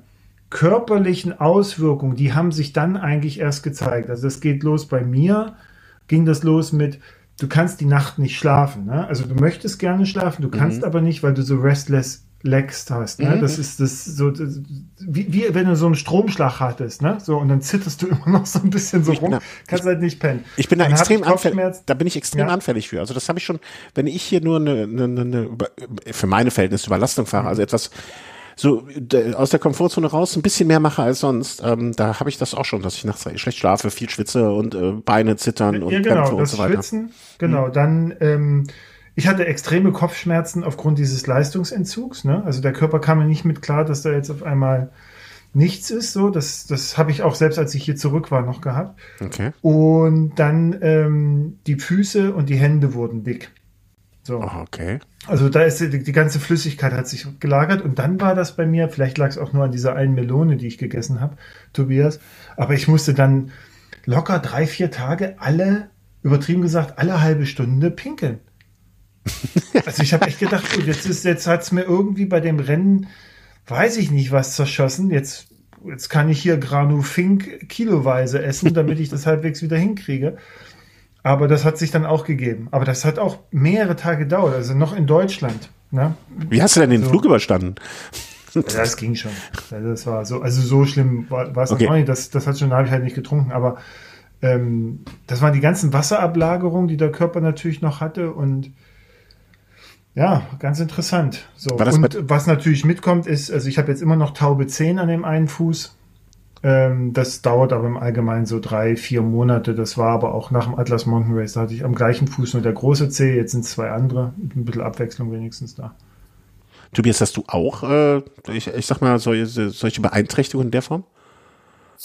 körperlichen Auswirkungen, die haben sich dann eigentlich erst gezeigt. Also das geht los bei mir, ging das los mit, du kannst die Nacht nicht schlafen. Ne? Also du möchtest gerne schlafen, du kannst mhm. aber nicht, weil du so restless Legs hast. Ne? Mhm. Das ist das so, das, wie, wie wenn du so einen Stromschlag hattest, ne? So, und dann zitterst du immer noch so ein bisschen so ich rum, da, kannst ich, halt nicht pennen. Ich bin da dann extrem anfällig. Da bin ich extrem ja. anfällig für. Also das habe ich schon, wenn ich hier nur eine, eine, eine für meine Verhältnisse Überlastung fahre, also etwas so aus der Komfortzone raus ein bisschen mehr mache als sonst, ähm, da habe ich das auch schon, dass ich nachts schlecht schlafe, viel schwitze und äh, Beine zittern und ja, genau, und so weiter. Schwitzen, genau, hm. dann ähm, ich hatte extreme Kopfschmerzen aufgrund dieses Leistungsentzugs. Ne? Also der Körper kam mir nicht mit klar, dass da jetzt auf einmal nichts ist. So, das, das habe ich auch selbst, als ich hier zurück war, noch gehabt. Okay. Und dann ähm, die Füße und die Hände wurden dick. So. Oh, okay. Also da ist die, die, ganze Flüssigkeit hat sich gelagert und dann war das bei mir, vielleicht lag es auch nur an dieser einen Melone, die ich gegessen habe, Tobias, aber ich musste dann locker drei, vier Tage alle, übertrieben gesagt, alle halbe Stunde pinkeln. Also ich habe echt gedacht, gut, jetzt ist, jetzt hat's mir irgendwie bei dem Rennen, weiß ich nicht, was zerschossen. Jetzt, jetzt kann ich hier Granu Fink kiloweise essen, damit ich das halbwegs wieder hinkriege. Aber das hat sich dann auch gegeben. Aber das hat auch mehrere Tage gedauert, also noch in Deutschland. Ne? Wie hast du denn den so. Flug überstanden? ja, es ging schon. Das war so, also so schlimm war, war es okay. noch nicht. Das, das hat schon, da habe ich halt nicht getrunken, aber ähm, das waren die ganzen Wasserablagerungen, die der Körper natürlich noch hatte und ja, ganz interessant. So. Und was natürlich mitkommt, ist, also ich habe jetzt immer noch taube Zehen an dem einen Fuß. Ähm, das dauert aber im Allgemeinen so drei, vier Monate. Das war aber auch nach dem Atlas Mountain Race. Da hatte ich am gleichen Fuß nur der große Zeh, jetzt sind zwei andere. Ein bisschen Abwechslung wenigstens da. Tobias, hast du auch, äh, ich, ich sag mal, solche, solche Beeinträchtigungen in der Form?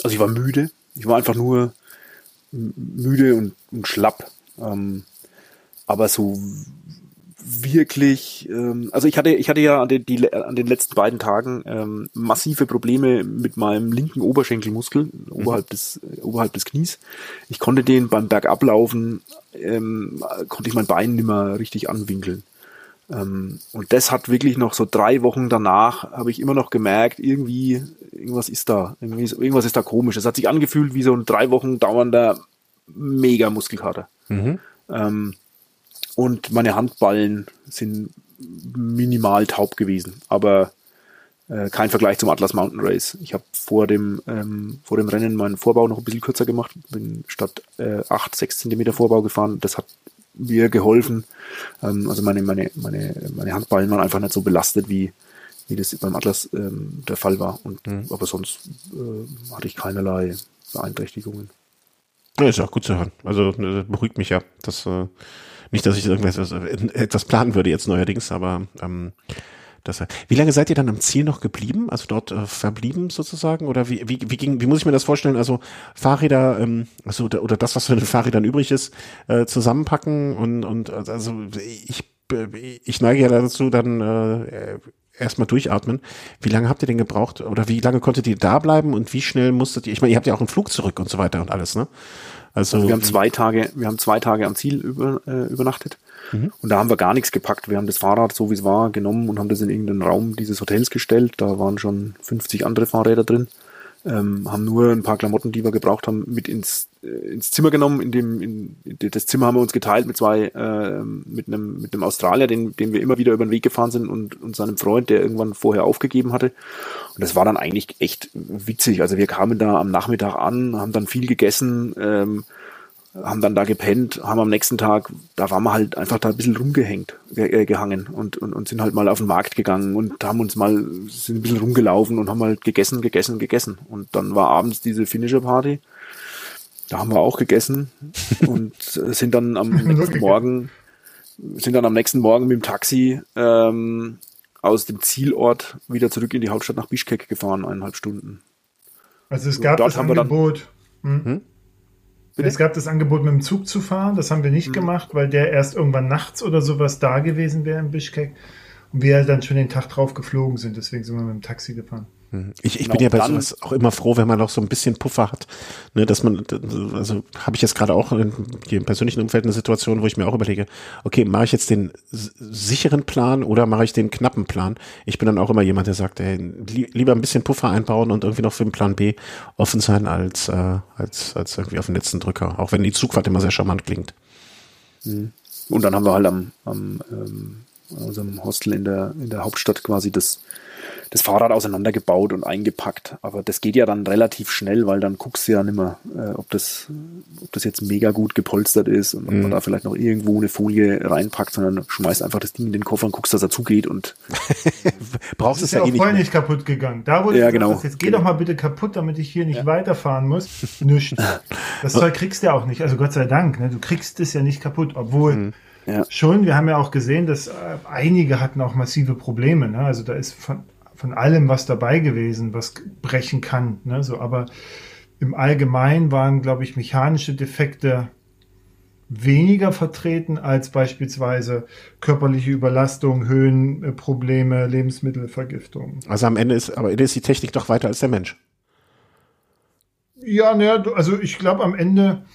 Also ich war müde. Ich war einfach nur müde und, und schlapp. Ähm, aber so wirklich, ähm, also ich hatte, ich hatte ja an den, die, an den letzten beiden Tagen ähm, massive Probleme mit meinem linken Oberschenkelmuskel mhm. oberhalb des äh, oberhalb des Knies. Ich konnte den beim Bergablaufen ähm, konnte ich mein Bein nicht mehr richtig anwinkeln. Ähm, und das hat wirklich noch so drei Wochen danach habe ich immer noch gemerkt, irgendwie irgendwas ist da, irgendwie, irgendwas ist da komisch. Es hat sich angefühlt wie so ein drei Wochen dauernder mega Muskelkater. Mhm. Ähm, und meine Handballen sind minimal taub gewesen, aber äh, kein Vergleich zum Atlas Mountain Race. Ich habe vor dem ähm, vor dem Rennen meinen Vorbau noch ein bisschen kürzer gemacht, bin statt äh, 8, 6 Zentimeter Vorbau gefahren. Das hat mir geholfen. Ähm, also meine, meine, meine, meine Handballen waren einfach nicht so belastet, wie, wie das beim Atlas ähm, der Fall war. Und, mhm. Aber sonst äh, hatte ich keinerlei Beeinträchtigungen. Ja, ist auch gut zu hören. Also äh, beruhigt mich ja. Das äh, nicht, dass ich irgendwas etwas planen würde jetzt neuerdings, aber ähm, das, wie lange seid ihr dann am Ziel noch geblieben? Also dort äh, verblieben sozusagen? Oder wie, wie, wie ging, wie muss ich mir das vorstellen? Also Fahrräder, ähm, also oder, oder das, was von den Fahrrädern übrig ist, äh, zusammenpacken und, und also ich, ich neige ja dazu, dann äh, erstmal durchatmen. Wie lange habt ihr denn gebraucht? Oder wie lange konntet ihr da bleiben und wie schnell musstet ihr? Ich meine, ihr habt ja auch einen Flug zurück und so weiter und alles, ne? Also, also wir haben zwei Tage, wir haben zwei Tage am Ziel über, äh, übernachtet. Mhm. Und da haben wir gar nichts gepackt. Wir haben das Fahrrad, so wie es war, genommen und haben das in irgendeinen Raum dieses Hotels gestellt. Da waren schon 50 andere Fahrräder drin ähm, haben nur ein paar Klamotten, die wir gebraucht haben, mit ins, äh, ins Zimmer genommen. In dem, in, das Zimmer haben wir uns geteilt mit zwei, äh, mit einem, mit einem Australier, den, den wir immer wieder über den Weg gefahren sind und, und seinem Freund, der irgendwann vorher aufgegeben hatte. Und das war dann eigentlich echt witzig. Also wir kamen da am Nachmittag an, haben dann viel gegessen, ähm, haben dann da gepennt, haben am nächsten Tag, da waren wir halt einfach da ein bisschen rumgehängt, äh, gehangen und, und, und sind halt mal auf den Markt gegangen und haben uns mal, sind ein bisschen rumgelaufen und haben halt gegessen, gegessen, gegessen. Und dann war abends diese Finisher Party. Da haben wir auch gegessen und sind dann am nächsten Morgen, sind dann am nächsten Morgen mit dem Taxi ähm, aus dem Zielort wieder zurück in die Hauptstadt nach Bischkek gefahren, eineinhalb Stunden. Also es gab das Angebot. Dann, hm? Bitte? Es gab das Angebot, mit dem Zug zu fahren. Das haben wir nicht mhm. gemacht, weil der erst irgendwann nachts oder sowas da gewesen wäre in Bischkek. Und wir dann schon den Tag drauf geflogen sind. Deswegen sind wir mit dem Taxi gefahren. Ich, ich bin ja bei sowas auch immer froh, wenn man noch so ein bisschen Puffer hat, ne, dass man, also habe ich jetzt gerade auch in, im persönlichen Umfeld eine Situation, wo ich mir auch überlege, okay, mache ich jetzt den sicheren Plan oder mache ich den knappen Plan? Ich bin dann auch immer jemand, der sagt, ey, li lieber ein bisschen Puffer einbauen und irgendwie noch für den Plan B offen sein, als, äh, als, als irgendwie auf den letzten Drücker, auch wenn die Zugfahrt immer sehr charmant klingt. Mhm. Und dann haben wir halt am, am ähm, unserem Hostel in der, in der Hauptstadt quasi das das Fahrrad auseinandergebaut und eingepackt. Aber das geht ja dann relativ schnell, weil dann guckst du ja nicht mehr, äh, ob, das, ob das jetzt mega gut gepolstert ist und ob mhm. man da vielleicht noch irgendwo eine Folie reinpackt, sondern schmeißt einfach das Ding in den Koffer und guckst, dass er zugeht und brauchst es ja, ja eh nicht. voll nicht kaputt gegangen. Da wurde ja, genau. jetzt geh genau. doch mal bitte kaputt, damit ich hier nicht ja. weiterfahren muss. Nichts. Das Zeug kriegst du ja auch nicht. Also Gott sei Dank, ne? du kriegst es ja nicht kaputt, obwohl mhm. Ja. Schon, wir haben ja auch gesehen, dass äh, einige hatten auch massive Probleme. Ne? Also da ist von von allem was dabei gewesen, was brechen kann. Ne? So, aber im Allgemeinen waren, glaube ich, mechanische Defekte weniger vertreten als beispielsweise körperliche Überlastung, Höhenprobleme, Lebensmittelvergiftung. Also am Ende ist, aber ist die Technik doch weiter als der Mensch. Ja, ne, also ich glaube am Ende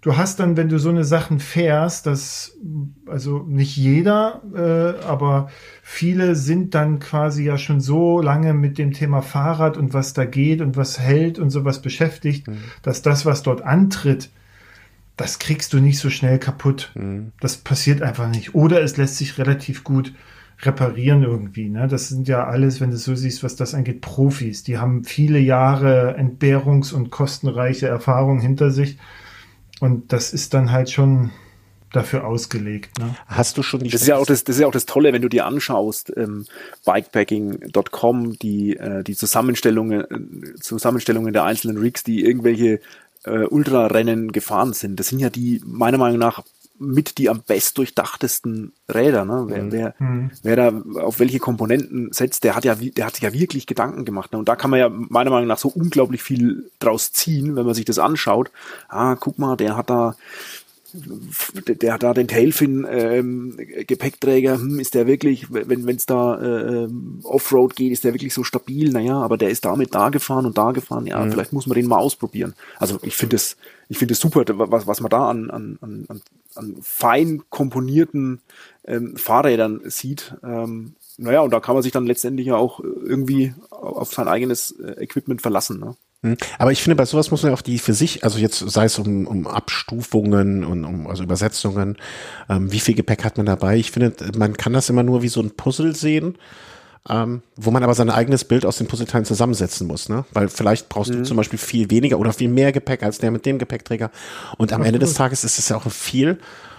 du hast dann, wenn du so eine Sachen fährst, dass also nicht jeder, äh, aber viele sind dann quasi ja schon so lange mit dem Thema Fahrrad und was da geht und was hält und sowas beschäftigt, mhm. dass das, was dort antritt, das kriegst du nicht so schnell kaputt. Mhm. Das passiert einfach nicht. Oder es lässt sich relativ gut reparieren irgendwie. Ne? Das sind ja alles, wenn du so siehst, was das angeht, Profis. Die haben viele Jahre Entbehrungs- und kostenreiche Erfahrung hinter sich. Und das ist dann halt schon dafür ausgelegt. Ne? Hast du schon die das ist ja auch das, das ist ja auch das Tolle, wenn du dir anschaust, ähm, bikepacking.com, die äh, die Zusammenstellungen äh, Zusammenstellungen der einzelnen Rigs, die irgendwelche äh, Ultrarennen gefahren sind. Das sind ja die meiner Meinung nach mit die am best durchdachtesten Räder. Ne? Wer, mhm. wer, mhm. wer da auf welche Komponenten setzt, der hat ja, der hat sich ja wirklich Gedanken gemacht. Ne? Und da kann man ja meiner Meinung nach so unglaublich viel draus ziehen, wenn man sich das anschaut. Ah, guck mal, der hat da der hat da den Tailfin ähm, Gepäckträger, hm, ist der wirklich, wenn es da äh, ähm, Offroad geht, ist der wirklich so stabil? Naja, aber der ist damit da gefahren und da gefahren. Ja, mhm. vielleicht muss man den mal ausprobieren. Also ich finde es, ich finde es super, was, was man da an, an, an, an fein komponierten ähm, Fahrrädern sieht. Ähm, naja, und da kann man sich dann letztendlich ja auch irgendwie auf sein eigenes äh, Equipment verlassen. Ne? Hm. Aber ich finde, bei sowas muss man ja auch die für sich, also jetzt sei es um, um Abstufungen und um also Übersetzungen, ähm, wie viel Gepäck hat man dabei? Ich finde, man kann das immer nur wie so ein Puzzle sehen, ähm, wo man aber sein eigenes Bild aus den Puzzleteilen zusammensetzen muss, ne? Weil vielleicht brauchst mhm. du zum Beispiel viel weniger oder viel mehr Gepäck als der mit dem Gepäckträger. Und am Ende des Tages ist es ja auch viel.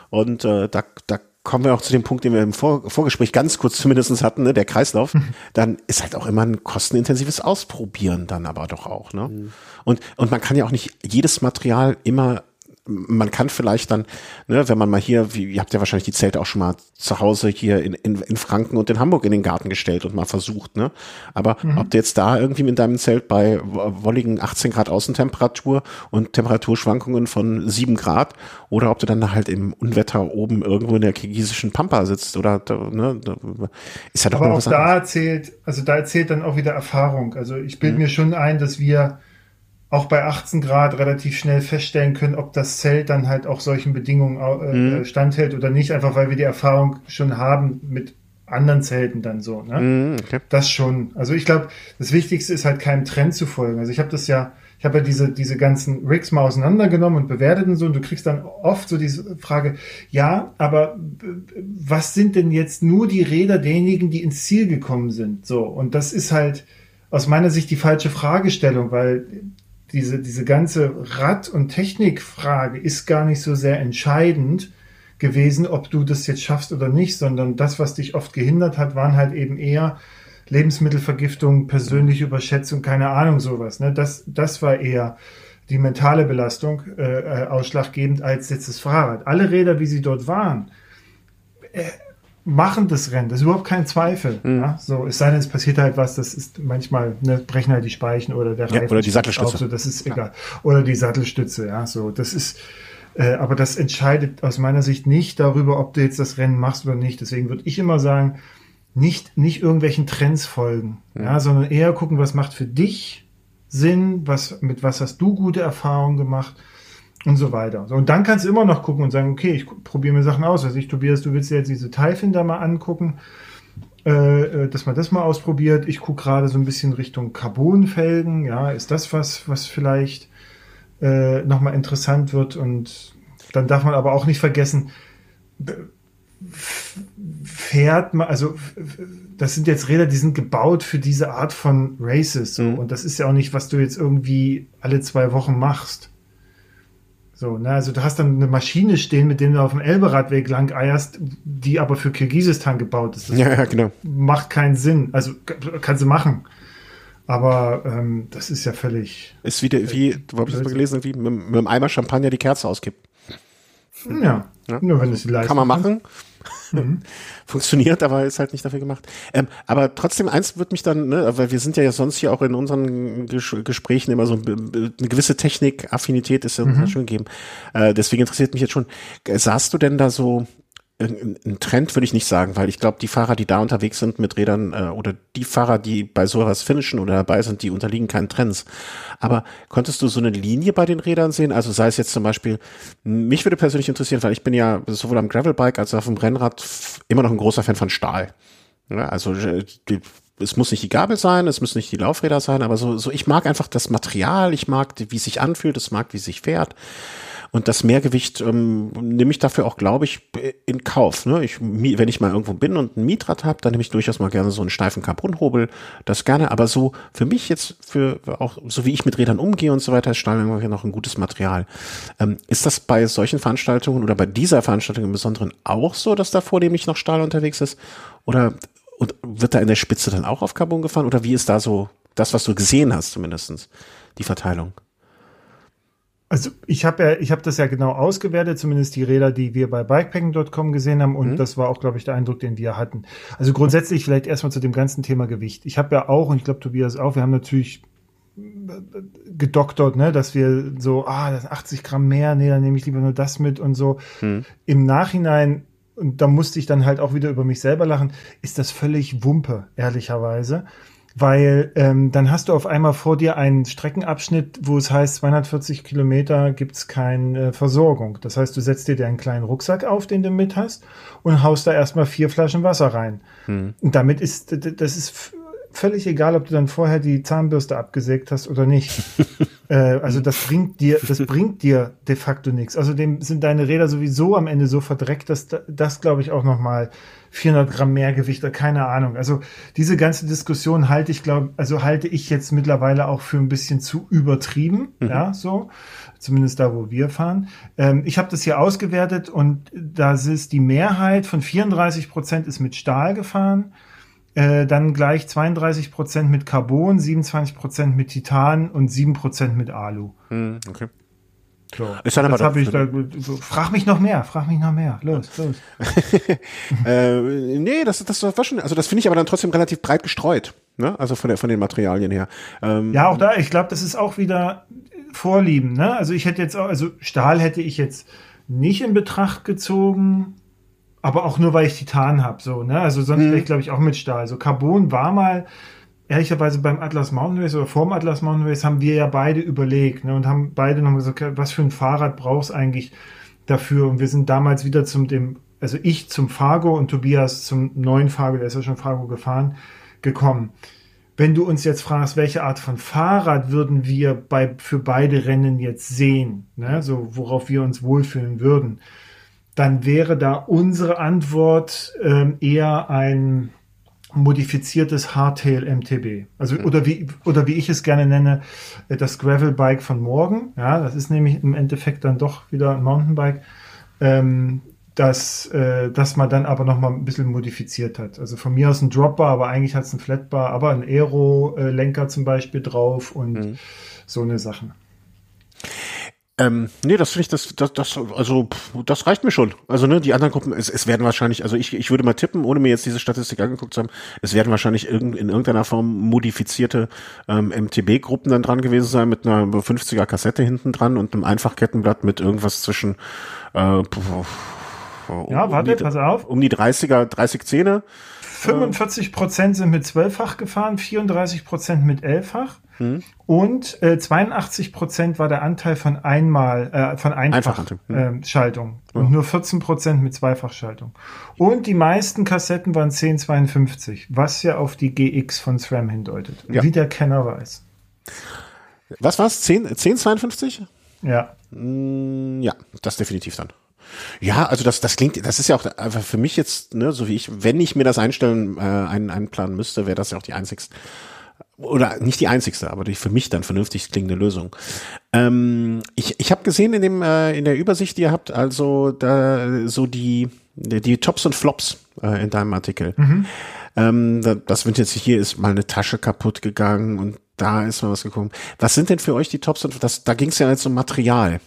Und äh, da, da kommen wir auch zu dem Punkt, den wir im Vor Vorgespräch ganz kurz zumindest hatten, ne, der Kreislauf, mhm. dann ist halt auch immer ein kostenintensives Ausprobieren dann aber doch auch. Ne? Mhm. Und, und man kann ja auch nicht jedes Material immer man kann vielleicht dann, ne, wenn man mal hier, wie, ihr habt ja wahrscheinlich die Zelte auch schon mal zu Hause hier in, in, in Franken und in Hamburg in den Garten gestellt und mal versucht, ne? Aber mhm. ob du jetzt da irgendwie mit deinem Zelt bei wolligen 18 Grad Außentemperatur und Temperaturschwankungen von 7 Grad oder ob du dann halt im Unwetter oben irgendwo in der kirgisischen Pampa sitzt oder, ne, ist ja doch Aber auch da erzählt, also da erzählt dann auch wieder Erfahrung. Also ich bilde mhm. mir schon ein, dass wir auch bei 18 Grad relativ schnell feststellen können, ob das Zelt dann halt auch solchen Bedingungen äh, mhm. standhält oder nicht, einfach weil wir die Erfahrung schon haben mit anderen Zelten dann so. Ne? Mhm, okay. Das schon. Also ich glaube, das Wichtigste ist halt keinem Trend zu folgen. Also ich habe das ja, ich habe ja diese, diese ganzen Rigs mal auseinandergenommen und bewertet und so und du kriegst dann oft so diese Frage, ja, aber was sind denn jetzt nur die Räder derjenigen, die ins Ziel gekommen sind? So, und das ist halt aus meiner Sicht die falsche Fragestellung, weil diese, diese ganze Rad- und Technikfrage ist gar nicht so sehr entscheidend gewesen, ob du das jetzt schaffst oder nicht, sondern das, was dich oft gehindert hat, waren halt eben eher Lebensmittelvergiftung, persönliche Überschätzung, keine Ahnung, sowas. Ne? Das, das war eher die mentale Belastung äh, äh ausschlaggebend als jetzt das Fahrrad. Alle Räder, wie sie dort waren, äh, machen das Rennen. Das ist überhaupt kein Zweifel. Mhm. Ja? So, es sei denn, es passiert halt was, das ist manchmal, ne, brechen halt die Speichen oder der Reifen. Ja, oder die Sattelstütze. so, das ist ja. egal. Oder die Sattelstütze, ja, so, das ist, äh, aber das entscheidet aus meiner Sicht nicht darüber, ob du jetzt das Rennen machst oder nicht. Deswegen würde ich immer sagen, nicht, nicht irgendwelchen Trends folgen, mhm. ja, sondern eher gucken, was macht für dich Sinn, was, mit was hast du gute Erfahrungen gemacht und so weiter. So, und dann kannst du immer noch gucken und sagen, okay, ich probiere mir Sachen aus. Also ich, Tobias, du willst dir jetzt diese Teilfinder mal angucken, äh, äh, dass man das mal ausprobiert. Ich gucke gerade so ein bisschen Richtung Carbonfelgen. Ja, ist das was, was vielleicht äh, nochmal interessant wird? Und dann darf man aber auch nicht vergessen, fährt man, also das sind jetzt Räder, die sind gebaut für diese Art von Races. So. Mhm. Und das ist ja auch nicht, was du jetzt irgendwie alle zwei Wochen machst. So, ne, also du hast dann eine Maschine stehen, mit der du auf dem Elberadweg lang eierst, die aber für Kirgisistan gebaut ist. Das ja, ja, genau. Macht keinen Sinn. Also kannst du machen. Aber ähm, das ist ja völlig. Ist wieder wie, wo habe ich das mal gelesen, wie mit, mit einem Eimer Champagner die Kerze auskippt. Ja, ja. nur wenn es die Kann man machen. Mhm. Funktioniert, aber ist halt nicht dafür gemacht. Ähm, aber trotzdem, eins wird mich dann, ne, weil wir sind ja sonst hier auch in unseren Ges Gesprächen immer so eine gewisse Technikaffinität ist ja mhm. schon gegeben. Äh, deswegen interessiert mich jetzt schon, sahst du denn da so ein Trend würde ich nicht sagen, weil ich glaube, die Fahrer, die da unterwegs sind mit Rädern äh, oder die Fahrer, die bei sowas finishen oder dabei sind, die unterliegen keinen Trends. Aber konntest du so eine Linie bei den Rädern sehen? Also sei es jetzt zum Beispiel, mich würde persönlich interessieren, weil ich bin ja sowohl am Gravelbike als auch auf dem Rennrad immer noch ein großer Fan von Stahl. Ja, also äh, die, es muss nicht die Gabel sein, es müssen nicht die Laufräder sein, aber so, so ich mag einfach das Material, ich mag, wie es sich anfühlt, es mag, wie es sich fährt. Und das Mehrgewicht ähm, nehme ich dafür auch, glaube ich, in Kauf. Ne? Ich, wenn ich mal irgendwo bin und ein Mietrad habe, dann nehme ich durchaus mal gerne so einen steifen Carbonhobel. Das gerne. Aber so für mich jetzt, für auch so wie ich mit Rädern umgehe und so weiter, ist Stahl noch ein gutes Material. Ähm, ist das bei solchen Veranstaltungen oder bei dieser Veranstaltung im Besonderen auch so, dass da vornehmlich noch Stahl unterwegs ist? Oder und wird da in der Spitze dann auch auf Carbon gefahren? Oder wie ist da so das, was du gesehen hast, zumindestens die Verteilung? Also ich habe ja, ich habe das ja genau ausgewertet, zumindest die Räder, die wir bei bikepacking.com gesehen haben, und mhm. das war auch, glaube ich, der Eindruck, den wir hatten. Also grundsätzlich vielleicht erstmal zu dem ganzen Thema Gewicht. Ich habe ja auch, und ich glaube Tobias auch, wir haben natürlich gedoktert, ne, dass wir so, ah, das 80 Gramm mehr, nee, dann nehme ich lieber nur das mit und so. Mhm. Im Nachhinein, und da musste ich dann halt auch wieder über mich selber lachen, ist das völlig Wumpe, ehrlicherweise weil ähm, dann hast du auf einmal vor dir einen Streckenabschnitt, wo es heißt, 240 Kilometer gibt's keine Versorgung. Das heißt, du setzt dir deinen kleinen Rucksack auf, den du mit hast, und haust da erstmal vier Flaschen Wasser rein. Hm. Und damit ist, das ist völlig egal, ob du dann vorher die Zahnbürste abgesägt hast oder nicht. äh, also das bringt dir, das bringt dir de facto nichts. Außerdem sind deine Räder sowieso am Ende so verdreckt, dass das, glaube ich, auch nochmal 400 Gramm mehr Gewicht oder keine Ahnung. Also diese ganze Diskussion halte ich, glaube, also halte ich jetzt mittlerweile auch für ein bisschen zu übertrieben, mhm. ja, so. Zumindest da, wo wir fahren. Ähm, ich habe das hier ausgewertet und da ist die Mehrheit von 34 Prozent ist mit Stahl gefahren. Äh, dann gleich 32 Prozent mit Carbon, 27 Prozent mit Titan und 7 Prozent mit Alu. Mhm, okay. So, ist dann aber ich da, so, frag mich noch mehr, frag mich noch mehr. Los, los. äh, nee, das, das war schon, also das finde ich aber dann trotzdem relativ breit gestreut, ne? Also von, der, von den Materialien her. Ähm, ja, auch da, ich glaube, das ist auch wieder Vorlieben, ne? Also ich hätte jetzt auch, also Stahl hätte ich jetzt nicht in Betracht gezogen, aber auch nur, weil ich Titan habe, so, ne? Also sonst hm. wäre ich, glaube ich, auch mit Stahl. Also Carbon war mal ehrlicherweise beim Atlas Mountain Race oder vorm Atlas Mountain Race haben wir ja beide überlegt ne, und haben beide noch gesagt, was für ein Fahrrad brauchst eigentlich dafür? Und wir sind damals wieder zum dem, also ich zum Fargo und Tobias zum neuen Fargo, der ist ja schon Fargo gefahren, gekommen. Wenn du uns jetzt fragst, welche Art von Fahrrad würden wir bei, für beide Rennen jetzt sehen, ne, so worauf wir uns wohlfühlen würden, dann wäre da unsere Antwort ähm, eher ein modifiziertes Hardtail MTB. Also mhm. oder wie oder wie ich es gerne nenne, äh, das Gravel Bike von morgen. Ja, das ist nämlich im Endeffekt dann doch wieder ein Mountainbike, ähm, das äh, das man dann aber noch mal ein bisschen modifiziert hat. Also von mir aus ein Dropbar, aber eigentlich hat es ein Flatbar, aber ein Aero Lenker zum Beispiel drauf und mhm. so eine Sachen. Ähm, nee, das finde ich, das, das, das, also, das reicht mir schon. Also, ne, die anderen Gruppen, es, es werden wahrscheinlich, also ich, ich würde mal tippen, ohne mir jetzt diese Statistik angeguckt zu haben, es werden wahrscheinlich irgend, in irgendeiner Form modifizierte ähm, MTB-Gruppen dann dran gewesen sein, mit einer 50er Kassette hinten dran und einem Einfachkettenblatt mit irgendwas zwischen, äh, um, ja, warte, um die, pass auf. Um die 30er, 30 Zähne. 45 Prozent sind mit zwölffach gefahren, 34 Prozent mit elffach. Hm. Und äh, 82 Prozent war der Anteil von einmal äh, von Einfachschaltung Einfach hm. äh, und nur 14 Prozent mit Zweifachschaltung. Und die meisten Kassetten waren 1052, was ja auf die GX von SRAM hindeutet, ja. wie der Kenner weiß. Was war's? 10, 1052? Ja. Hm, ja, das definitiv dann. Ja, also das, das klingt, das ist ja auch einfach für mich jetzt, ne, so wie ich, wenn ich mir das einstellen, äh, ein, einplanen müsste, wäre das ja auch die einzigste oder nicht die einzigste, aber die für mich dann vernünftig klingende Lösung. Ähm, ich ich habe gesehen in dem äh, in der Übersicht, die ihr habt, also da so die die Tops und Flops äh, in deinem Artikel. Mhm. Ähm, das wenn jetzt hier ist mal eine Tasche kaputt gegangen und da ist mal was gekommen. Was sind denn für euch die Tops und das? Da ging es ja jetzt um Material.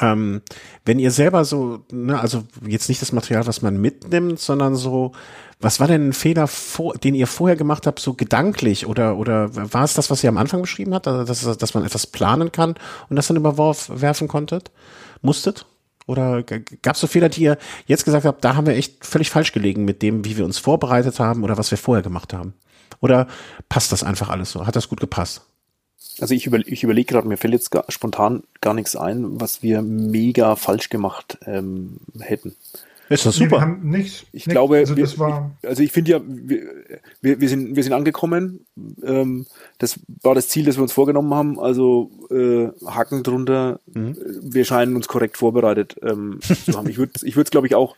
Ähm, wenn ihr selber so, ne, also jetzt nicht das Material, was man mitnimmt, sondern so, was war denn ein Fehler, vor, den ihr vorher gemacht habt, so gedanklich oder oder war es das, was ihr am Anfang beschrieben habt, also dass, dass man etwas planen kann und das dann überwerfen konntet, musstet? Oder gab es so Fehler, die ihr jetzt gesagt habt, da haben wir echt völlig falsch gelegen mit dem, wie wir uns vorbereitet haben oder was wir vorher gemacht haben? Oder passt das einfach alles so? Hat das gut gepasst? Also ich, über, ich überlege gerade, mir fällt jetzt gar, spontan gar nichts ein, was wir mega falsch gemacht ähm, hätten. Ist das super? Nee, wir haben nichts. Ich nicht, glaube, also, das wir, war ich, also ich finde ja, wir, wir, sind, wir sind angekommen. Ähm, das war das Ziel, das wir uns vorgenommen haben. Also äh, Haken drunter. Mhm. Wir scheinen uns korrekt vorbereitet ähm, zu haben. Ich würde, ich würde es, glaube ich, auch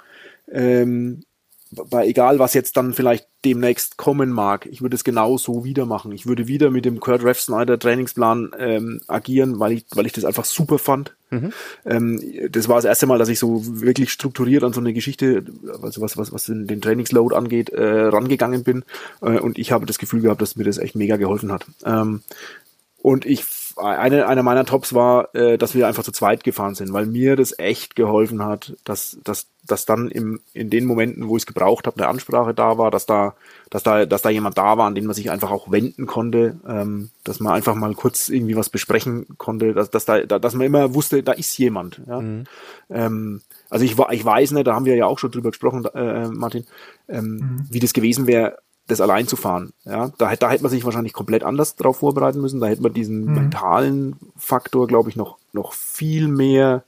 ähm, bei egal was jetzt dann vielleicht demnächst kommen mag, ich würde es genau so wieder machen. Ich würde wieder mit dem Kurt Rev Snyder Trainingsplan ähm, agieren, weil ich, weil ich das einfach super fand. Mhm. Ähm, das war das erste Mal, dass ich so wirklich strukturiert an so eine Geschichte, also was, was, was den, den Trainingsload angeht, äh, rangegangen bin. Äh, und ich habe das Gefühl gehabt, dass mir das echt mega geholfen hat. Ähm, und ich eine, einer meiner Tops war, äh, dass wir einfach zu zweit gefahren sind, weil mir das echt geholfen hat, dass, dass, dass dann im, in den Momenten, wo ich es gebraucht habe, eine Ansprache da war, dass da, dass da, dass da jemand da war, an den man sich einfach auch wenden konnte, ähm, dass man einfach mal kurz irgendwie was besprechen konnte, dass, dass da, dass man immer wusste, da ist jemand. Ja? Mhm. Ähm, also ich, ich weiß nicht, da haben wir ja auch schon drüber gesprochen, äh, Martin, ähm, mhm. wie das gewesen wäre, das allein zu fahren. Ja, da, da hätte man sich wahrscheinlich komplett anders drauf vorbereiten müssen. Da hätte man diesen mhm. mentalen Faktor, glaube ich, noch, noch viel mehr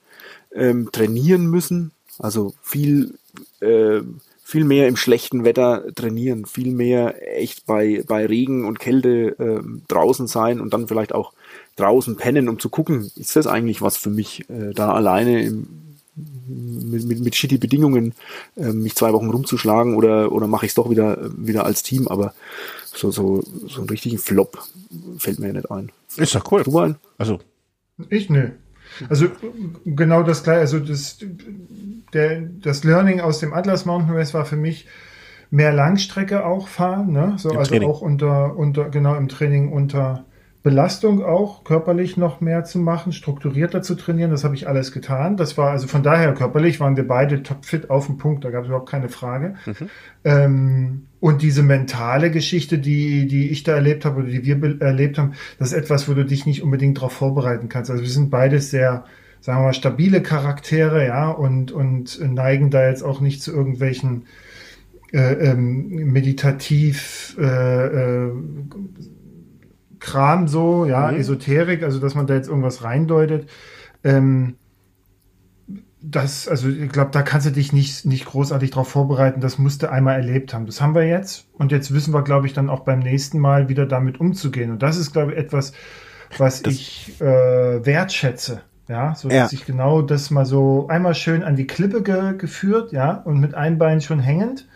ähm, trainieren müssen. Also viel, äh, viel mehr im schlechten Wetter trainieren, viel mehr echt bei, bei Regen und Kälte äh, draußen sein und dann vielleicht auch draußen pennen, um zu gucken, ist das eigentlich was für mich, äh, da alleine im, mit, mit, mit shitty Bedingungen äh, mich zwei Wochen rumzuschlagen oder, oder mache ich es doch wieder, wieder als Team, aber so, so, so einen richtigen Flop fällt mir ja nicht ein. Ist doch cool. Du ein? Also. Ich, ne. Also genau das gleiche, also das, der, das Learning aus dem Atlas Mountain Race war für mich mehr Langstrecke auch fahren, ne? So, Im also Training. auch unter, unter, genau im Training unter Belastung auch, körperlich noch mehr zu machen, strukturierter zu trainieren. Das habe ich alles getan. Das war also von daher körperlich waren wir beide topfit auf dem Punkt. Da gab es überhaupt keine Frage. Mhm. Ähm, und diese mentale Geschichte, die, die ich da erlebt habe oder die wir erlebt haben, das ist etwas, wo du dich nicht unbedingt darauf vorbereiten kannst. Also wir sind beides sehr, sagen wir mal, stabile Charaktere, ja, und, und neigen da jetzt auch nicht zu irgendwelchen äh, ähm, meditativ äh, äh, Kram so, ja, mhm. Esoterik, also dass man da jetzt irgendwas reindeutet. Ähm, das, also ich glaube, da kannst du dich nicht, nicht großartig darauf vorbereiten. Das musst du einmal erlebt haben. Das haben wir jetzt. Und jetzt wissen wir, glaube ich, dann auch beim nächsten Mal wieder damit umzugehen. Und das ist, glaube ich, etwas, was das ich äh, wertschätze. Ja, so dass ja. ich genau das mal so einmal schön an die Klippe ge geführt, ja, und mit einem Bein schon hängend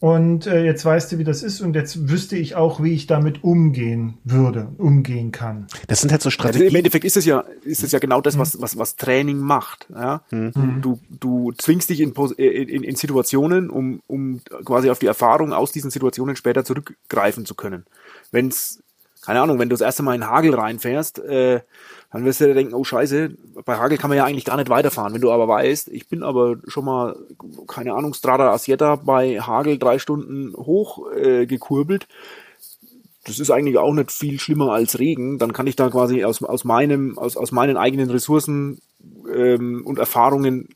und äh, jetzt weißt du, wie das ist und jetzt wüsste ich auch, wie ich damit umgehen würde, umgehen kann. Das sind halt so Strategien. Also Im Endeffekt ist es ja, ist es ja genau das, was, was, was Training macht. Ja? Mhm. Du, du zwingst dich in, in, in Situationen, um, um quasi auf die Erfahrung aus diesen Situationen später zurückgreifen zu können. Wenn's, keine Ahnung, wenn du das erste Mal in Hagel reinfährst, äh, dann wirst du dir denken, oh scheiße, bei Hagel kann man ja eigentlich gar nicht weiterfahren. Wenn du aber weißt, ich bin aber schon mal, keine Ahnung, Strada Asieta bei Hagel drei Stunden hoch äh, gekurbelt, das ist eigentlich auch nicht viel schlimmer als Regen, dann kann ich da quasi aus, aus meinem, aus, aus meinen eigenen Ressourcen ähm, und Erfahrungen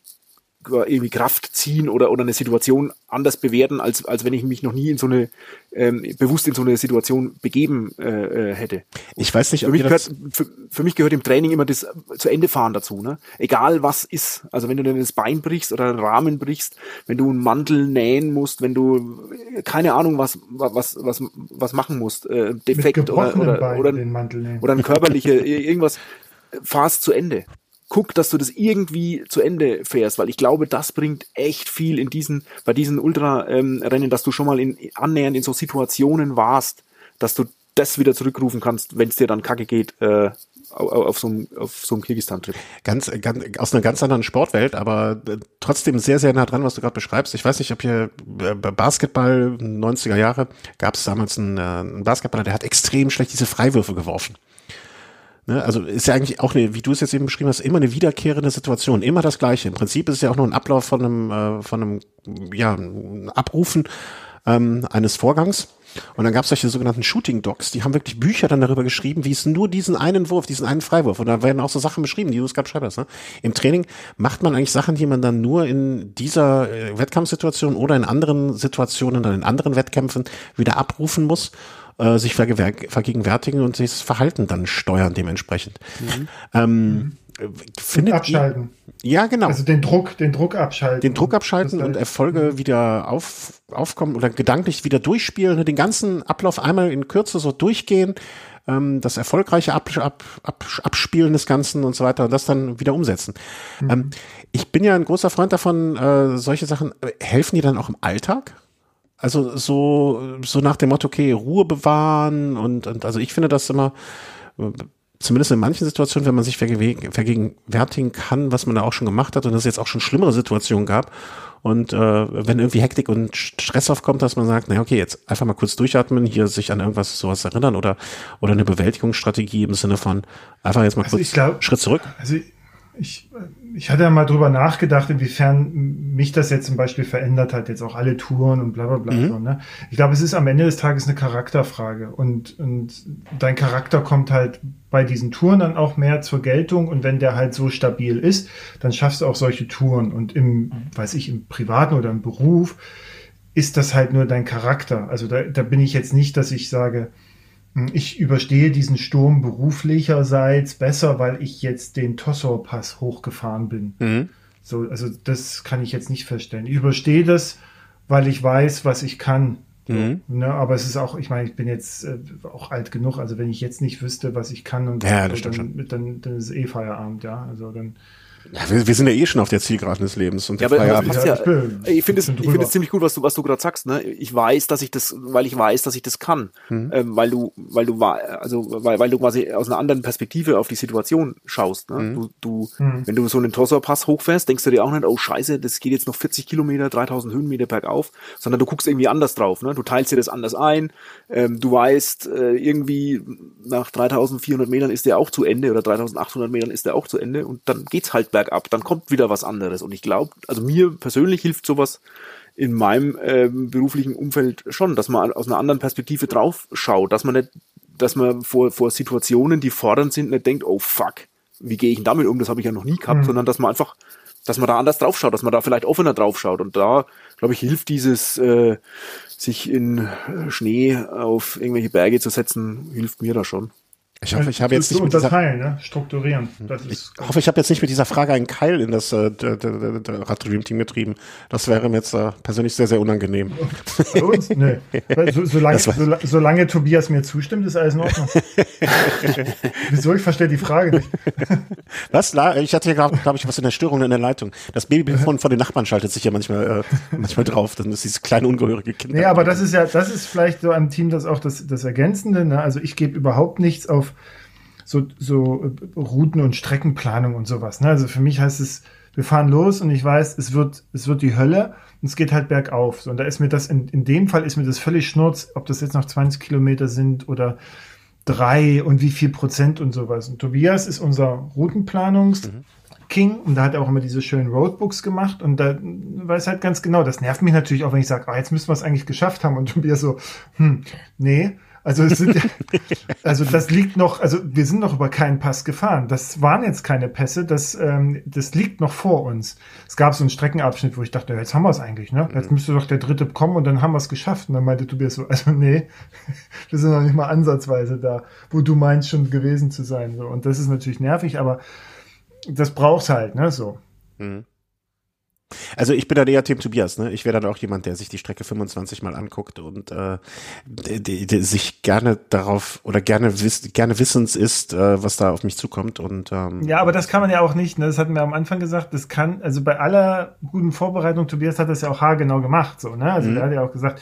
irgendwie Kraft ziehen oder, oder eine Situation anders bewerten, als, als wenn ich mich noch nie in so eine, ähm, bewusst in so eine Situation begeben äh, äh hätte. Ich weiß nicht, für mich, gehört, für, für, mich gehört im Training immer das zu Ende fahren dazu. Ne? Egal was ist. Also wenn du dann das Bein brichst oder einen Rahmen brichst, wenn du einen Mantel nähen musst, wenn du keine Ahnung was was was was machen musst, äh, defekt oder oder, oder, oder ein körperliche irgendwas, fahrst zu Ende guck, dass du das irgendwie zu Ende fährst, weil ich glaube, das bringt echt viel in diesen, bei diesen Ultra-Rennen, dass du schon mal in, annähernd in so Situationen warst, dass du das wieder zurückrufen kannst, wenn es dir dann kacke geht, äh, auf so einem, so einem Kirgistan-Trip. Ganz, ganz, aus einer ganz anderen Sportwelt, aber äh, trotzdem sehr, sehr nah dran, was du gerade beschreibst. Ich weiß nicht, ob hier äh, Basketball 90er Jahre gab es damals einen, äh, einen Basketballer, der hat extrem schlecht diese Freiwürfe geworfen. Ne? Also ist ja eigentlich auch eine, wie du es jetzt eben beschrieben hast, immer eine wiederkehrende Situation, immer das Gleiche. Im Prinzip ist es ja auch nur ein Ablauf von einem, äh, von einem, ja, Abrufen ähm, eines Vorgangs. Und dann gab es solche sogenannten Shooting Docs, die haben wirklich Bücher dann darüber geschrieben, wie es nur diesen einen Wurf, diesen einen Freiwurf. Und da werden auch so Sachen beschrieben, die du es gerade schreibst. Ne? Im Training macht man eigentlich Sachen, die man dann nur in dieser äh, Wettkampfsituation oder in anderen Situationen, dann in anderen Wettkämpfen wieder abrufen muss äh, sich vergegenwärtigen und sich das Verhalten dann steuern dementsprechend. Mhm. Ähm, mhm. Findet abschalten. Ja, genau. Also den Druck, den Druck abschalten. Den Druck abschalten und Erfolge wieder auf, aufkommen oder gedanklich wieder durchspielen, den ganzen Ablauf einmal in Kürze so durchgehen, ähm, das erfolgreiche ab, ab, ab, Abspielen des Ganzen und so weiter und das dann wieder umsetzen. Mhm. Ähm, ich bin ja ein großer Freund davon, äh, solche Sachen, äh, helfen die dann auch im Alltag? Also so, so nach dem Motto, okay, Ruhe bewahren und, und also ich finde das immer, zumindest in manchen Situationen, wenn man sich vergegenwärtigen kann, was man da auch schon gemacht hat und es jetzt auch schon schlimmere Situationen gab. Und äh, wenn irgendwie Hektik und Stress aufkommt, dass man sagt, na okay, jetzt einfach mal kurz durchatmen, hier sich an irgendwas sowas erinnern oder oder eine Bewältigungsstrategie im Sinne von einfach jetzt mal also kurz glaub, Schritt zurück. Also ich, ich hatte ja mal drüber nachgedacht, inwiefern mich das jetzt zum Beispiel verändert hat, jetzt auch alle Touren und bla bla bla. Mhm. So, ne? Ich glaube, es ist am Ende des Tages eine Charakterfrage und, und dein Charakter kommt halt bei diesen Touren dann auch mehr zur Geltung und wenn der halt so stabil ist, dann schaffst du auch solche Touren und im, weiß ich, im Privaten oder im Beruf ist das halt nur dein Charakter. Also da, da bin ich jetzt nicht, dass ich sage, ich überstehe diesen Sturm beruflicherseits besser, weil ich jetzt den Tossor-Pass hochgefahren bin. Mhm. So, also das kann ich jetzt nicht feststellen. Ich überstehe das, weil ich weiß, was ich kann. Mhm. Ne, aber es ist auch, ich meine, ich bin jetzt äh, auch alt genug, also wenn ich jetzt nicht wüsste, was ich kann und ja, so, dann, dann, dann, ist eh Feierabend, ja. Also dann ja, wir, wir sind ja eh schon auf der Zielgeraden des Lebens und ja, aber ja, ja, ich finde es, ich finde es ziemlich gut, was du, was du gerade sagst. Ne? Ich weiß, dass ich das, weil ich weiß, dass ich das kann, mhm. ähm, weil du, weil du also weil, weil du quasi aus einer anderen Perspektive auf die Situation schaust. Ne? Mhm. Du, du, mhm. wenn du so einen Tossor-Pass hochfährst, denkst du dir auch nicht, oh Scheiße, das geht jetzt noch 40 Kilometer, 3000 Höhenmeter bergauf, sondern du guckst irgendwie anders drauf. Ne? Du teilst dir das anders ein. Ähm, du weißt, äh, irgendwie nach 3400 Metern ist der auch zu Ende oder 3800 Metern ist der auch zu Ende und dann geht's halt bergab, dann kommt wieder was anderes. Und ich glaube, also mir persönlich hilft sowas in meinem äh, beruflichen Umfeld schon, dass man aus einer anderen Perspektive drauf schaut, dass man nicht, dass man vor, vor Situationen, die fordernd sind, nicht denkt, oh fuck, wie gehe ich denn damit um? Das habe ich ja noch nie gehabt, mhm. sondern dass man einfach, dass man da anders drauf schaut, dass man da vielleicht offener drauf schaut. Und da, glaube ich, hilft dieses äh, sich in Schnee auf irgendwelche Berge zu setzen, hilft mir da schon. Ich hoffe, ich habe jetzt nicht mit dieser, ne? strukturieren. ich hoffe, ich habe jetzt nicht mit dieser Frage einen Keil in das äh, Rad Dream Team getrieben. Das wäre mir jetzt äh, persönlich sehr, sehr unangenehm. Bei uns? Nee. So, solange, so, solange Tobias mir zustimmt, ist alles in Ordnung. Wieso? Ich verstehe die Frage nicht. was? Ich hatte hier, glaube glaub ich, was in der Störung in der Leitung. Das Babyphone von den Nachbarn schaltet sich ja manchmal, äh, manchmal drauf. Dann ist dieses kleine ungehörige Kind. Nee, aber das ist ja, das ist vielleicht so am Team das auch das, das Ergänzende. Ne? Also ich gebe überhaupt nichts auf so, so äh, Routen- und Streckenplanung und sowas. Ne? Also für mich heißt es, wir fahren los und ich weiß, es wird, es wird die Hölle und es geht halt bergauf. So, und da ist mir das, in, in dem Fall ist mir das völlig schnurz, ob das jetzt noch 20 Kilometer sind oder drei und wie viel Prozent und sowas. Und Tobias ist unser Routenplanungs- mhm. King und da hat er auch immer diese schönen Roadbooks gemacht und da weiß halt ganz genau, das nervt mich natürlich auch, wenn ich sage, ah, jetzt müssen wir es eigentlich geschafft haben und Tobias so, hm, nee, also es sind, also das liegt noch, also wir sind noch über keinen Pass gefahren. Das waren jetzt keine Pässe, das, ähm, das liegt noch vor uns. Es gab so einen Streckenabschnitt, wo ich dachte, jetzt haben wir es eigentlich, ne? Jetzt müsste doch der dritte kommen und dann haben wir es geschafft. Und dann meinte Tobias so, also nee, wir sind noch nicht mal ansatzweise da, wo du meinst schon gewesen zu sein. So. Und das ist natürlich nervig, aber das braucht halt, ne? So. Mhm. Also ich bin dann eher Team Tobias, ne? Ich wäre dann auch jemand, der sich die Strecke 25 mal anguckt und äh, die, die, sich gerne darauf oder gerne wiss, gerne wissens ist, äh, was da auf mich zukommt. Und ähm, ja, aber das kann man ja auch nicht. Ne? Das hatten wir am Anfang gesagt. Das kann also bei aller guten Vorbereitung. Tobias hat das ja auch haargenau gemacht, so ne? Also mhm. er hat ja auch gesagt,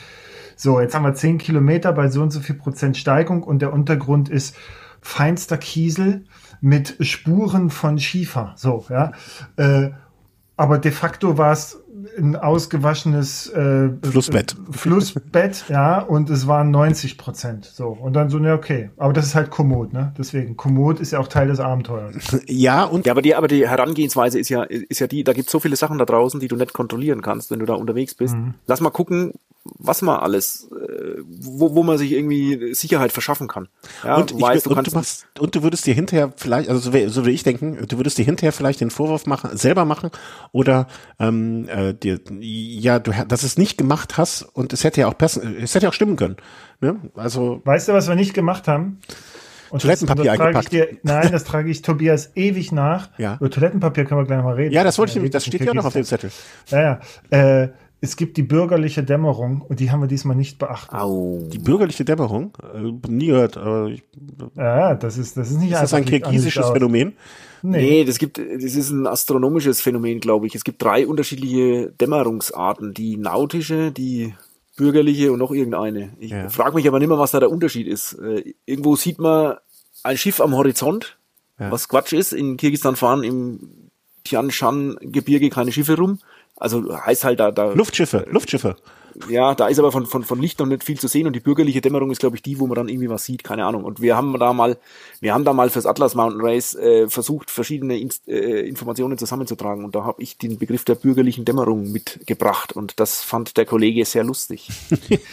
so jetzt haben wir 10 Kilometer bei so und so viel Prozent Steigung und der Untergrund ist feinster Kiesel mit Spuren von Schiefer. So ja. Äh, aber de facto war es ein ausgewaschenes äh, Flussbett. Flussbett, ja, und es waren 90 Prozent. So. Und dann so, ne, okay. Aber das ist halt Komoot, ne? Deswegen, Komoot ist ja auch Teil des Abenteuers. Ja, und. Ja, aber die, aber die Herangehensweise ist ja, ist ja die, da gibt es so viele Sachen da draußen, die du nicht kontrollieren kannst, wenn du da unterwegs bist. Mhm. Lass mal gucken, was man alles, äh, wo, wo man sich irgendwie Sicherheit verschaffen kann. Ja, und, weißt, ich, du und, du machst, und du würdest dir hinterher vielleicht, also so, so würde ich denken, du würdest dir hinterher vielleicht den Vorwurf machen, selber machen oder ähm, äh, dir, ja, du, dass es nicht gemacht hast und es hätte ja auch passen, es hätte ja auch stimmen können. Ne? Also weißt du, was wir nicht gemacht haben? Und Toilettenpapier das, das eingepackt. Dir, nein, das trage ich Tobias ewig nach. Ja. Über Toilettenpapier können wir gleich mal reden. Ja, das wollte ich nämlich, das steht ja noch auf dem Zettel. Ja, ja. Äh, es gibt die bürgerliche Dämmerung und die haben wir diesmal nicht beachtet. Au. Die bürgerliche Dämmerung? Äh, nie gehört. Aber ich, ja, das ist, das ist nicht Ist das ein kirgisisches Phänomen? Nee. nee, das gibt, das ist ein astronomisches Phänomen, glaube ich. Es gibt drei unterschiedliche Dämmerungsarten. Die nautische, die bürgerliche und noch irgendeine. Ich ja. frage mich aber nicht mehr, was da der Unterschied ist. Äh, irgendwo sieht man ein Schiff am Horizont, ja. was Quatsch ist. In Kirgisistan fahren im Tian Shan Gebirge keine Schiffe rum. Also heißt halt da, da Luftschiffe, Luftschiffe. Ja, da ist aber von, von, von Licht noch nicht viel zu sehen und die bürgerliche Dämmerung ist, glaube ich, die, wo man dann irgendwie was sieht, keine Ahnung. Und wir haben da mal, wir haben da mal fürs Atlas Mountain Race äh, versucht, verschiedene Inst äh, Informationen zusammenzutragen und da habe ich den Begriff der bürgerlichen Dämmerung mitgebracht und das fand der Kollege sehr lustig.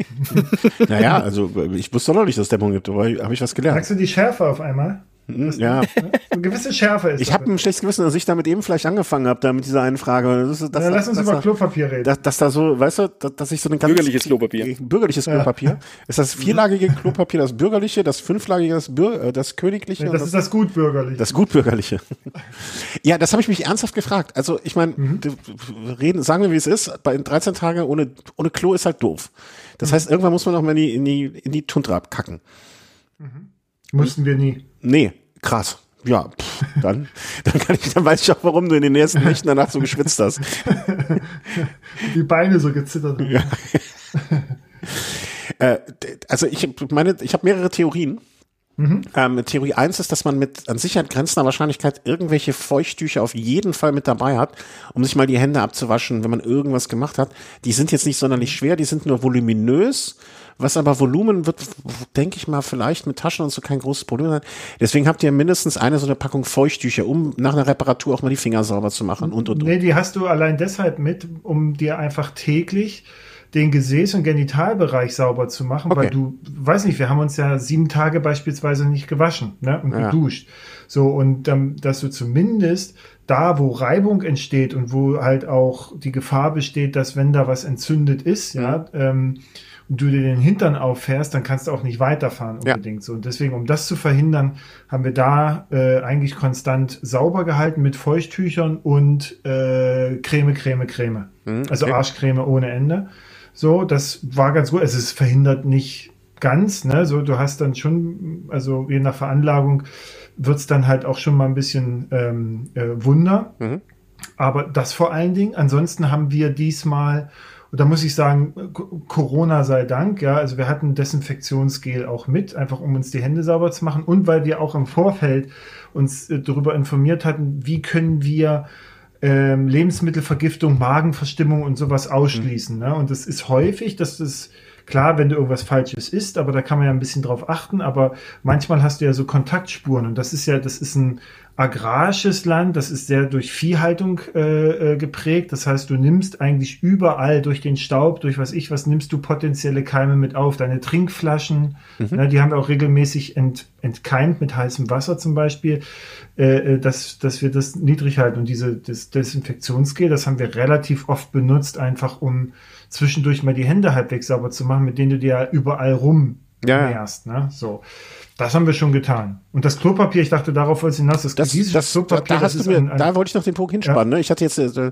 naja, also ich wusste noch nicht, dass es Dämmerung gibt, aber habe ich was gelernt. Sagst du die Schärfe auf einmal? Hm, ja. Eine gewisse Schärfe ist. Ich habe ein schlechtes Gewissen, dass ich damit eben vielleicht angefangen habe, da mit dieser einen Frage. Das, das, ja, lass uns über da, Klopapier reden. Dass, dass, da so, weißt du, dass, dass ich so ein ganz bürgerliches Klopapier. Bürgerliches ja. Klopapier. Ist das vierlagige Klopapier das bürgerliche, das fünflagige das, Bür äh, das königliche? Nee, das ist das gutbürgerliche. Das gutbürgerliche. ja, das habe ich mich ernsthaft gefragt. Also ich meine, mhm. reden, sagen wir wie es ist. Bei 13 Tagen ohne ohne Klo ist halt doof. Das mhm. heißt, irgendwann muss man noch mal in die in die in die Tundra abkacken. Mhm. Mussten wir nie. Nee, krass ja, pff, dann, dann kann ich, dann weiß ich auch, warum du in den ersten Nächten danach so geschwitzt hast. Die Beine so gezittert haben. Ja. äh, also ich meine, ich habe mehrere Theorien. Mhm. Ähm, Theorie eins ist, dass man mit an Sicherheit grenzender Wahrscheinlichkeit irgendwelche Feuchttücher auf jeden Fall mit dabei hat, um sich mal die Hände abzuwaschen, wenn man irgendwas gemacht hat. Die sind jetzt nicht sonderlich schwer, die sind nur voluminös was aber Volumen wird, denke ich mal, vielleicht mit Taschen und so kein großes Problem sein. Deswegen habt ihr mindestens eine so eine Packung Feuchttücher, um nach einer Reparatur auch mal die Finger sauber zu machen und und und. Nee, die hast du allein deshalb mit, um dir einfach täglich den Gesäß- und Genitalbereich sauber zu machen, okay. weil du, weiß nicht, wir haben uns ja sieben Tage beispielsweise nicht gewaschen ne, und ja. geduscht. So, und ähm, dass du zumindest da, wo Reibung entsteht und wo halt auch die Gefahr besteht, dass wenn da was entzündet ist, ja, ähm, und du dir den Hintern auffährst, dann kannst du auch nicht weiterfahren unbedingt ja. so. Und deswegen, um das zu verhindern, haben wir da äh, eigentlich konstant sauber gehalten mit Feuchttüchern und äh, Creme, Creme, Creme. Mhm, also okay. Arschcreme ohne Ende. So, das war ganz gut. Also es verhindert nicht ganz, ne? So, du hast dann schon, also je nach Veranlagung wird's dann halt auch schon mal ein bisschen ähm, äh, Wunder. Mhm. Aber das vor allen Dingen. Ansonsten haben wir diesmal und da muss ich sagen, Corona sei Dank, ja, also wir hatten Desinfektionsgel auch mit, einfach um uns die Hände sauber zu machen und weil wir auch im Vorfeld uns äh, darüber informiert hatten, wie können wir ähm, Lebensmittelvergiftung, Magenverstimmung und sowas ausschließen. Mhm. Ne? Und das ist häufig, dass das klar, wenn du irgendwas Falsches isst, aber da kann man ja ein bisschen drauf achten. Aber manchmal hast du ja so Kontaktspuren und das ist ja, das ist ein agrarisches Land, das ist sehr durch Viehhaltung äh, äh, geprägt. Das heißt, du nimmst eigentlich überall durch den Staub, durch was ich was, nimmst du potenzielle Keime mit auf. Deine Trinkflaschen, mhm. ne, die haben wir auch regelmäßig ent, entkeimt mit heißem Wasser zum Beispiel, äh, äh, dass, dass wir das niedrig halten. Und diese das Desinfektionsgel, das haben wir relativ oft benutzt, einfach um zwischendurch mal die Hände halbwegs sauber zu machen, mit denen du dir überall rum ja. Nährst, ne? So. Das haben wir schon getan. Und das Klopapier, ich dachte, darauf wollte ich hinaus. Das, das, das Klopapier, da, hast das du mir, ein, ein, da wollte ich noch den Punkt hinspannen. Ja. Ne? Ich hatte jetzt, äh,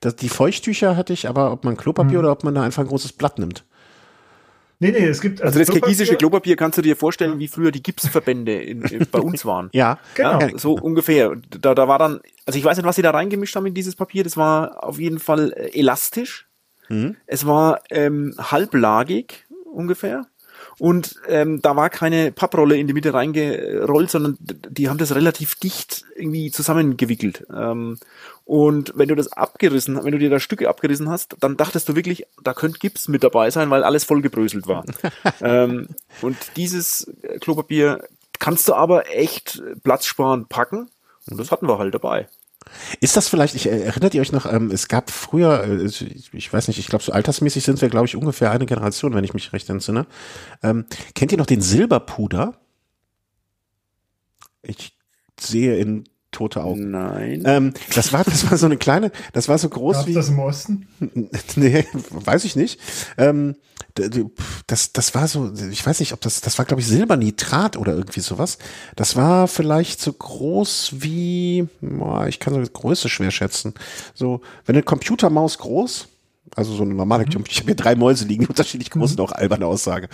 das, die Feuchttücher hatte ich, aber ob man Klopapier mhm. oder ob man da einfach ein großes Blatt nimmt. Nee, nee, es gibt. Also, also das Klopapier, kirgisische Klopapier kannst du dir vorstellen, wie früher die Gipsverbände in, in, bei uns waren. ja, genau. Ja, so ungefähr. Da, da war dann, also ich weiß nicht, was sie da reingemischt haben in dieses Papier. Das war auf jeden Fall äh, elastisch. Mhm. Es war ähm, halblagig ungefähr. Und ähm, da war keine Papprolle in die Mitte reingerollt, sondern die haben das relativ dicht irgendwie zusammengewickelt. Ähm, und wenn du das abgerissen, wenn du dir da Stücke abgerissen hast, dann dachtest du wirklich, da könnte Gips mit dabei sein, weil alles vollgebröselt war. ähm, und dieses Klopapier kannst du aber echt platzsparend packen. Und das hatten wir halt dabei. Ist das vielleicht, ich äh, erinnert ihr euch noch, ähm, es gab früher, äh, ich, ich weiß nicht, ich glaube so altersmäßig sind wir, glaube ich, ungefähr eine Generation, wenn ich mich recht entsinne. Ähm, kennt ihr noch den Silberpuder? Ich sehe in tote Augen. Nein. Ähm, das war, das war so eine kleine, das war so groß Gab's wie. das im Osten? nee, weiß ich nicht. Ähm, das, das war so, ich weiß nicht, ob das, das war glaube ich Silbernitrat oder irgendwie sowas. Das war vielleicht so groß wie, ich kann so Größe schwer schätzen. So, wenn eine Computermaus groß, also so eine normale, mhm. ich habe hier drei Mäuse liegen, unterschiedlich groß mhm. und auch alberne Aussage.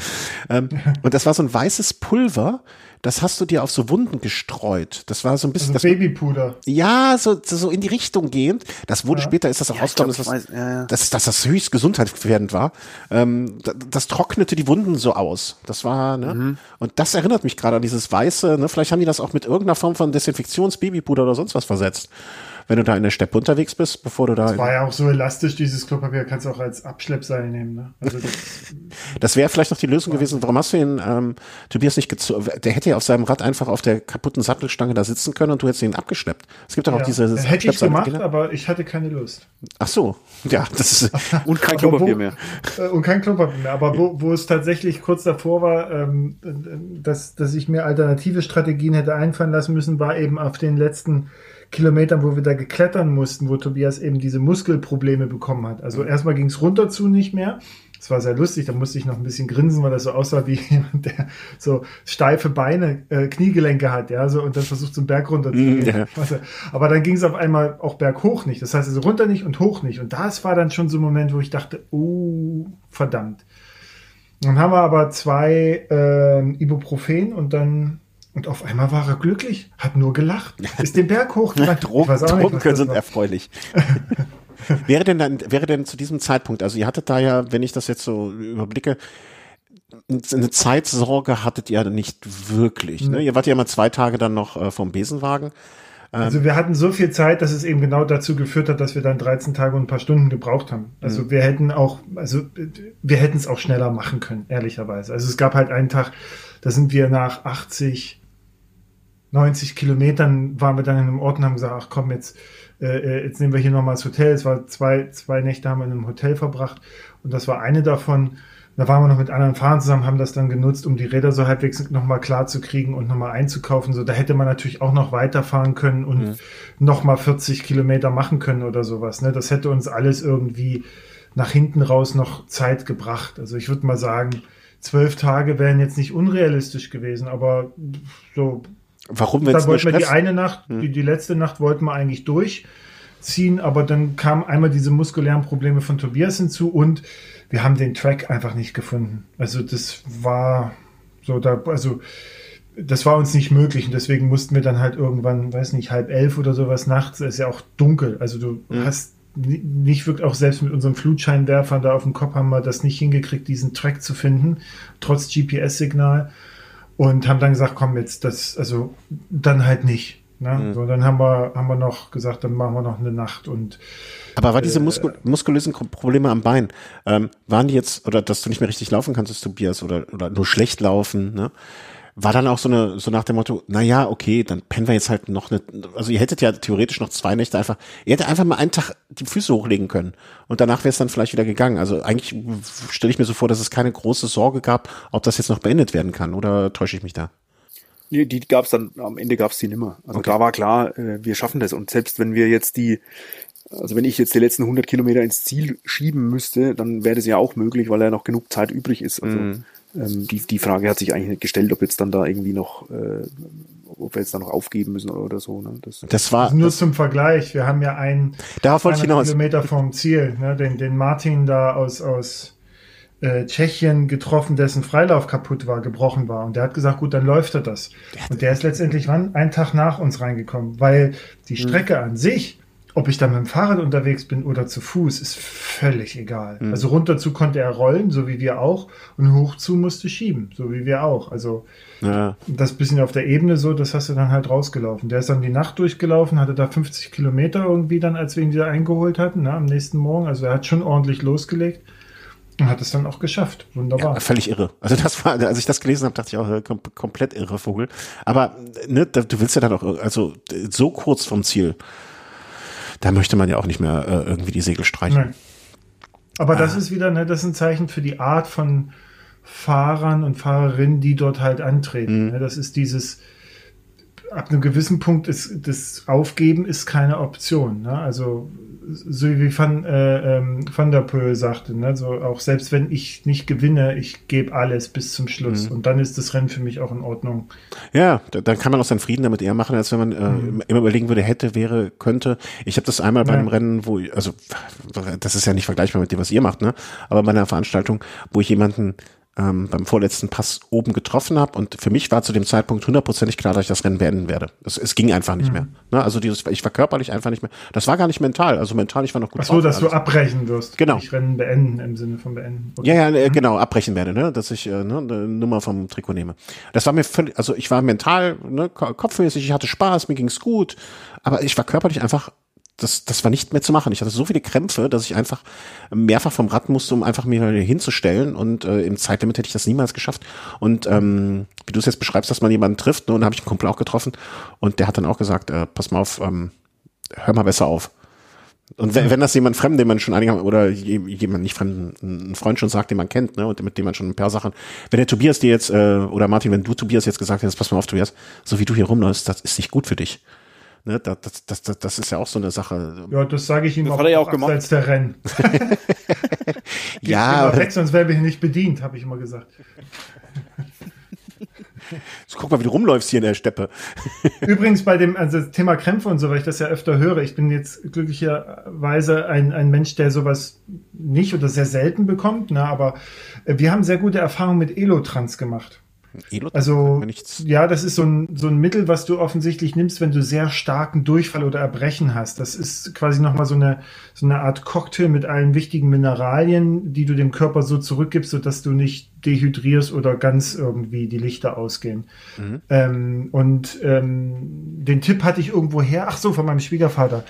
Ähm, und das war so ein weißes Pulver, das hast du dir auf so Wunden gestreut. Das war so ein bisschen. Also Babypuder. Ja, so, so in die Richtung gehend. Das wurde ja. später, ist das auch ja, rausgekommen, dass, das, ja, dass, dass das höchst gesundheitsgefährdend war. Ähm, das, das, trocknete die Wunden so aus. Das war, ne? Mhm. Und das erinnert mich gerade an dieses weiße, ne? Vielleicht haben die das auch mit irgendeiner Form von Desinfektions-Babypuder oder sonst was versetzt wenn du da in der Steppe unterwegs bist, bevor du da. Das war ja auch so elastisch, dieses Klopapier kannst du auch als Abschleppseil nehmen. Ne? Also das, das wäre vielleicht noch die Lösung gewesen. Warum hast du ihn, ähm, Tobias nicht gezogen? Der hätte ja auf seinem Rad einfach auf der kaputten Sattelstange da sitzen können und du hättest ihn abgeschleppt. Es gibt doch auch ja, diese. Hätte ich gemacht, aber ich hatte keine Lust. Ach so, ja, das ist. und kein Klopapier mehr. Äh, und kein Klopapier mehr. Aber wo, wo es tatsächlich kurz davor war, ähm, dass, dass ich mir alternative Strategien hätte einfallen lassen müssen, war eben auf den letzten Kilometern, wo wir da geklettern mussten, wo Tobias eben diese Muskelprobleme bekommen hat. Also mhm. erstmal ging es runter zu nicht mehr. Das war sehr lustig, da musste ich noch ein bisschen grinsen, weil das so aussah wie jemand, der so steife Beine, äh, Kniegelenke hat, ja, so und dann versucht, einen Berg runter zu mhm, gehen. Ja. Aber dann ging es auf einmal auch berghoch nicht. Das heißt also runter nicht und hoch nicht. Und das war dann schon so ein Moment, wo ich dachte, oh, verdammt. Dann haben wir aber zwei äh, Ibuprofen und dann und auf einmal war er glücklich, hat nur gelacht, ist den Berg hochgerannt. Drogen, Drogen sind erfreulich. wäre denn dann, wäre denn zu diesem Zeitpunkt, also ihr hattet da ja, wenn ich das jetzt so überblicke, eine Zeitsorge hattet ihr nicht wirklich. Ne? Ihr wart ja mal zwei Tage dann noch äh, vom Besenwagen. Ähm, also wir hatten so viel Zeit, dass es eben genau dazu geführt hat, dass wir dann 13 Tage und ein paar Stunden gebraucht haben. Also mhm. wir hätten auch, also wir hätten es auch schneller machen können, ehrlicherweise. Also es gab halt einen Tag, da sind wir nach 80 90 Kilometern waren wir dann in einem Ort und haben gesagt, ach komm, jetzt, äh, äh, jetzt nehmen wir hier nochmal das Hotel. Es war zwei, zwei Nächte haben wir in einem Hotel verbracht und das war eine davon. Da waren wir noch mit anderen Fahrern zusammen, haben das dann genutzt, um die Räder so halbwegs nochmal klar zu kriegen und nochmal einzukaufen. So, da hätte man natürlich auch noch weiterfahren können und mhm. nochmal 40 Kilometer machen können oder sowas. Ne? Das hätte uns alles irgendwie nach hinten raus noch Zeit gebracht. Also ich würde mal sagen, zwölf Tage wären jetzt nicht unrealistisch gewesen, aber so Warum, wenn es wollten wir die eine Nacht, hm. die, die letzte Nacht wollten wir eigentlich durchziehen, aber dann kamen einmal diese muskulären Probleme von Tobias hinzu und wir haben den Track einfach nicht gefunden. Also das war so da, also das war uns nicht möglich und deswegen mussten wir dann halt irgendwann, weiß nicht, halb elf oder sowas nachts, ist ja auch dunkel. Also du mhm. hast nicht wirklich, auch selbst mit unserem Flutscheinwerfern da auf dem Kopf haben wir das nicht hingekriegt, diesen Track zu finden, trotz GPS-Signal und haben dann gesagt, komm jetzt, das, also dann halt nicht. Ne? Mhm. So, dann haben wir, haben wir noch gesagt, dann machen wir noch eine Nacht und aber war diese äh, Muskul muskulösen Probleme am Bein, ähm, waren die jetzt, oder dass du nicht mehr richtig laufen kannst, Tobias, oder, oder nur schlecht laufen, ne? War dann auch so eine, so nach dem Motto, na ja, okay, dann pennen wir jetzt halt noch eine, also ihr hättet ja theoretisch noch zwei Nächte einfach, ihr hättet einfach mal einen Tag die Füße hochlegen können und danach wäre es dann vielleicht wieder gegangen. Also eigentlich stelle ich mir so vor, dass es keine große Sorge gab, ob das jetzt noch beendet werden kann oder täusche ich mich da? Nee, die gab es dann, am Ende gab es die nimmer. Also okay. da war klar, äh, wir schaffen das und selbst wenn wir jetzt die, also wenn ich jetzt die letzten 100 Kilometer ins Ziel schieben müsste, dann wäre das ja auch möglich, weil ja noch genug Zeit übrig ist. Also mm ähm, die, die Frage hat sich eigentlich nicht gestellt, ob jetzt dann da irgendwie noch, äh, ob wir jetzt da noch aufgeben müssen oder so. Ne? Das, das war nur das, zum Vergleich. Wir haben ja einen Kilometer vom Ziel, ne? den, den Martin da aus, aus äh, Tschechien getroffen, dessen Freilauf kaputt war, gebrochen war. Und der hat gesagt, gut, dann läuft er das. Und der ist letztendlich wann? Einen Tag nach uns reingekommen, weil die hm. Strecke an sich ob ich dann mit dem Fahrrad unterwegs bin oder zu Fuß, ist völlig egal. Mhm. Also runterzu konnte er rollen, so wie wir auch, und hochzu musste schieben, so wie wir auch. Also ja. das bisschen auf der Ebene so, das hast du dann halt rausgelaufen. Der ist dann die Nacht durchgelaufen, hatte da 50 Kilometer irgendwie dann, als wir ihn wieder eingeholt hatten, ne, am nächsten Morgen. Also er hat schon ordentlich losgelegt. Und hat es dann auch geschafft. Wunderbar. Ja, völlig irre. Also das war, als ich das gelesen habe, dachte ich auch, äh, kom komplett irre Vogel. Aber ne, du willst ja dann auch, also so kurz vom Ziel da möchte man ja auch nicht mehr äh, irgendwie die Segel streichen. Nein. Aber das ah. ist wieder, ne, das ist ein Zeichen für die Art von Fahrern und Fahrerinnen, die dort halt antreten. Mhm. Ne, das ist dieses, ab einem gewissen Punkt ist das Aufgeben ist keine Option. Ne? Also so wie Van, äh, ähm, Van der Poel sagte, ne? so auch selbst wenn ich nicht gewinne, ich gebe alles bis zum Schluss mhm. und dann ist das Rennen für mich auch in Ordnung. Ja, dann kann man auch seinen Frieden damit eher machen, als wenn man äh, mhm. immer überlegen würde, hätte, wäre, könnte. Ich habe das einmal bei ja. einem Rennen, wo, also das ist ja nicht vergleichbar mit dem, was ihr macht, ne? aber bei einer Veranstaltung, wo ich jemanden ähm, beim vorletzten Pass oben getroffen habe und für mich war zu dem Zeitpunkt hundertprozentig klar, dass ich das Rennen beenden werde. Es, es ging einfach nicht mhm. mehr. Ne? Also dieses, ich war körperlich einfach nicht mehr. Das war gar nicht mental. Also mental, ich war noch gut. Ach so, dass du abbrechen wirst. Genau. Ich Rennen beenden im Sinne von beenden. Okay. Ja, ja, äh, mhm. genau, abbrechen werde, ne? dass ich äh, ne, eine Nummer vom Trikot nehme. Das war mir völlig, also ich war mental, ne, kopfmäßig, ich hatte Spaß, mir ging's gut, aber ich war körperlich einfach das, das war nicht mehr zu machen. Ich hatte so viele Krämpfe, dass ich einfach mehrfach vom Rad musste, um einfach mir hinzustellen. Und äh, im Zeitlimit hätte ich das niemals geschafft. Und ähm, wie du es jetzt beschreibst, dass man jemanden trifft, ne, und da habe ich einen Kumpel auch getroffen und der hat dann auch gesagt, äh, pass mal auf, ähm, hör mal besser auf. Und wenn, wenn das jemand fremd, den man schon einige oder jemand nicht fremden, ein Freund schon sagt, den man kennt, ne, und mit dem man schon ein paar Sachen, wenn der Tobias dir jetzt, äh, oder Martin, wenn du Tobias jetzt gesagt hättest, pass mal auf, Tobias, so wie du hier rumläufst, das ist nicht gut für dich. Ne, das, das, das, das ist ja auch so eine Sache. Ja, das sage ich ihm das auch, hat er ja auch gemacht. als der Rennen. ja. Weg, sonst wäre ich nicht bedient, habe ich immer gesagt. So, guck mal, wie du rumläufst hier in der Steppe. Übrigens bei dem also Thema Krämpfe und so, weil ich das ja öfter höre. Ich bin jetzt glücklicherweise ein, ein Mensch, der sowas nicht oder sehr selten bekommt. Ne? Aber wir haben sehr gute Erfahrungen mit Elotrans gemacht. Elot also, ja, das ist so ein, so ein Mittel, was du offensichtlich nimmst, wenn du sehr starken Durchfall oder Erbrechen hast. Das ist quasi nochmal so eine, so eine Art Cocktail mit allen wichtigen Mineralien, die du dem Körper so zurückgibst, sodass du nicht dehydrierst oder ganz irgendwie die Lichter ausgehen. Mhm. Ähm, und ähm, den Tipp hatte ich irgendwo her, ach so, von meinem Schwiegervater.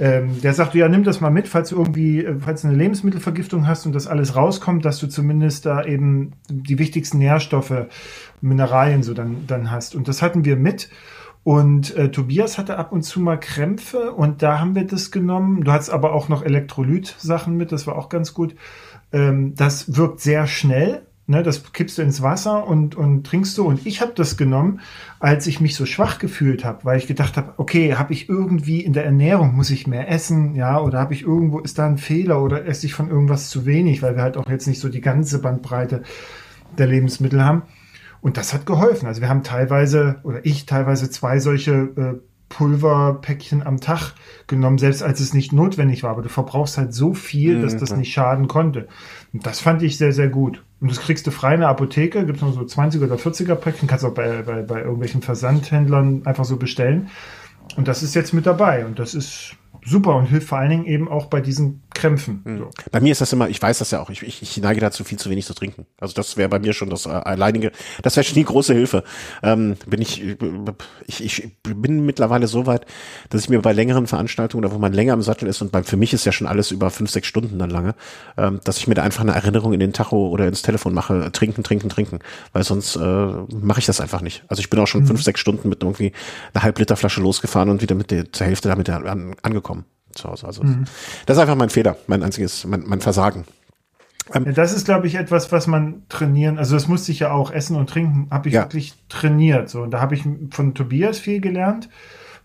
Ähm, der sagte, ja, nimm das mal mit, falls du irgendwie, äh, falls du eine Lebensmittelvergiftung hast und das alles rauskommt, dass du zumindest da eben die wichtigsten Nährstoffe, Mineralien so dann, dann hast. Und das hatten wir mit. Und äh, Tobias hatte ab und zu mal Krämpfe und da haben wir das genommen. Du hattest aber auch noch Elektrolyt-Sachen mit, das war auch ganz gut. Ähm, das wirkt sehr schnell. Ne, das kippst du ins Wasser und, und trinkst du. Und ich habe das genommen, als ich mich so schwach gefühlt habe, weil ich gedacht habe, okay, habe ich irgendwie in der Ernährung, muss ich mehr essen, ja, oder habe ich irgendwo, ist da ein Fehler oder esse ich von irgendwas zu wenig, weil wir halt auch jetzt nicht so die ganze Bandbreite der Lebensmittel haben. Und das hat geholfen. Also wir haben teilweise, oder ich teilweise zwei solche äh, Pulverpäckchen am Tag genommen, selbst als es nicht notwendig war. Aber du verbrauchst halt so viel, dass das nicht schaden konnte. Und das fand ich sehr, sehr gut. Und das kriegst du frei in der Apotheke, gibt es noch so 20 oder 40er Päckchen, kannst auch bei, bei, bei irgendwelchen Versandhändlern einfach so bestellen. Und das ist jetzt mit dabei. Und das ist super und hilft vor allen Dingen eben auch bei diesen Krämpfen. Mhm. So. Bei mir ist das immer, ich weiß das ja auch, ich, ich, ich neige dazu, viel zu wenig zu trinken. Also das wäre bei mir schon das äh, alleinige, das wäre schon die große Hilfe. Ähm, bin ich, ich, ich bin mittlerweile so weit, dass ich mir bei längeren Veranstaltungen, oder wo man länger im Sattel ist, und beim, für mich ist ja schon alles über fünf, sechs Stunden dann lange, ähm, dass ich mir da einfach eine Erinnerung in den Tacho oder ins Telefon mache, trinken, trinken, trinken. Weil sonst äh, mache ich das einfach nicht. Also ich bin auch schon mhm. fünf, sechs Stunden mit irgendwie einer halb Liter Flasche losgefahren und wieder mit der zur Hälfte damit an, angekommen zu Hause. Also mhm. das ist einfach mein Fehler, mein einziges, mein, mein Versagen. Ähm, das ist, glaube ich, etwas, was man trainieren, also das musste ich ja auch essen und trinken, habe ich ja. wirklich trainiert. So, und da habe ich von Tobias viel gelernt,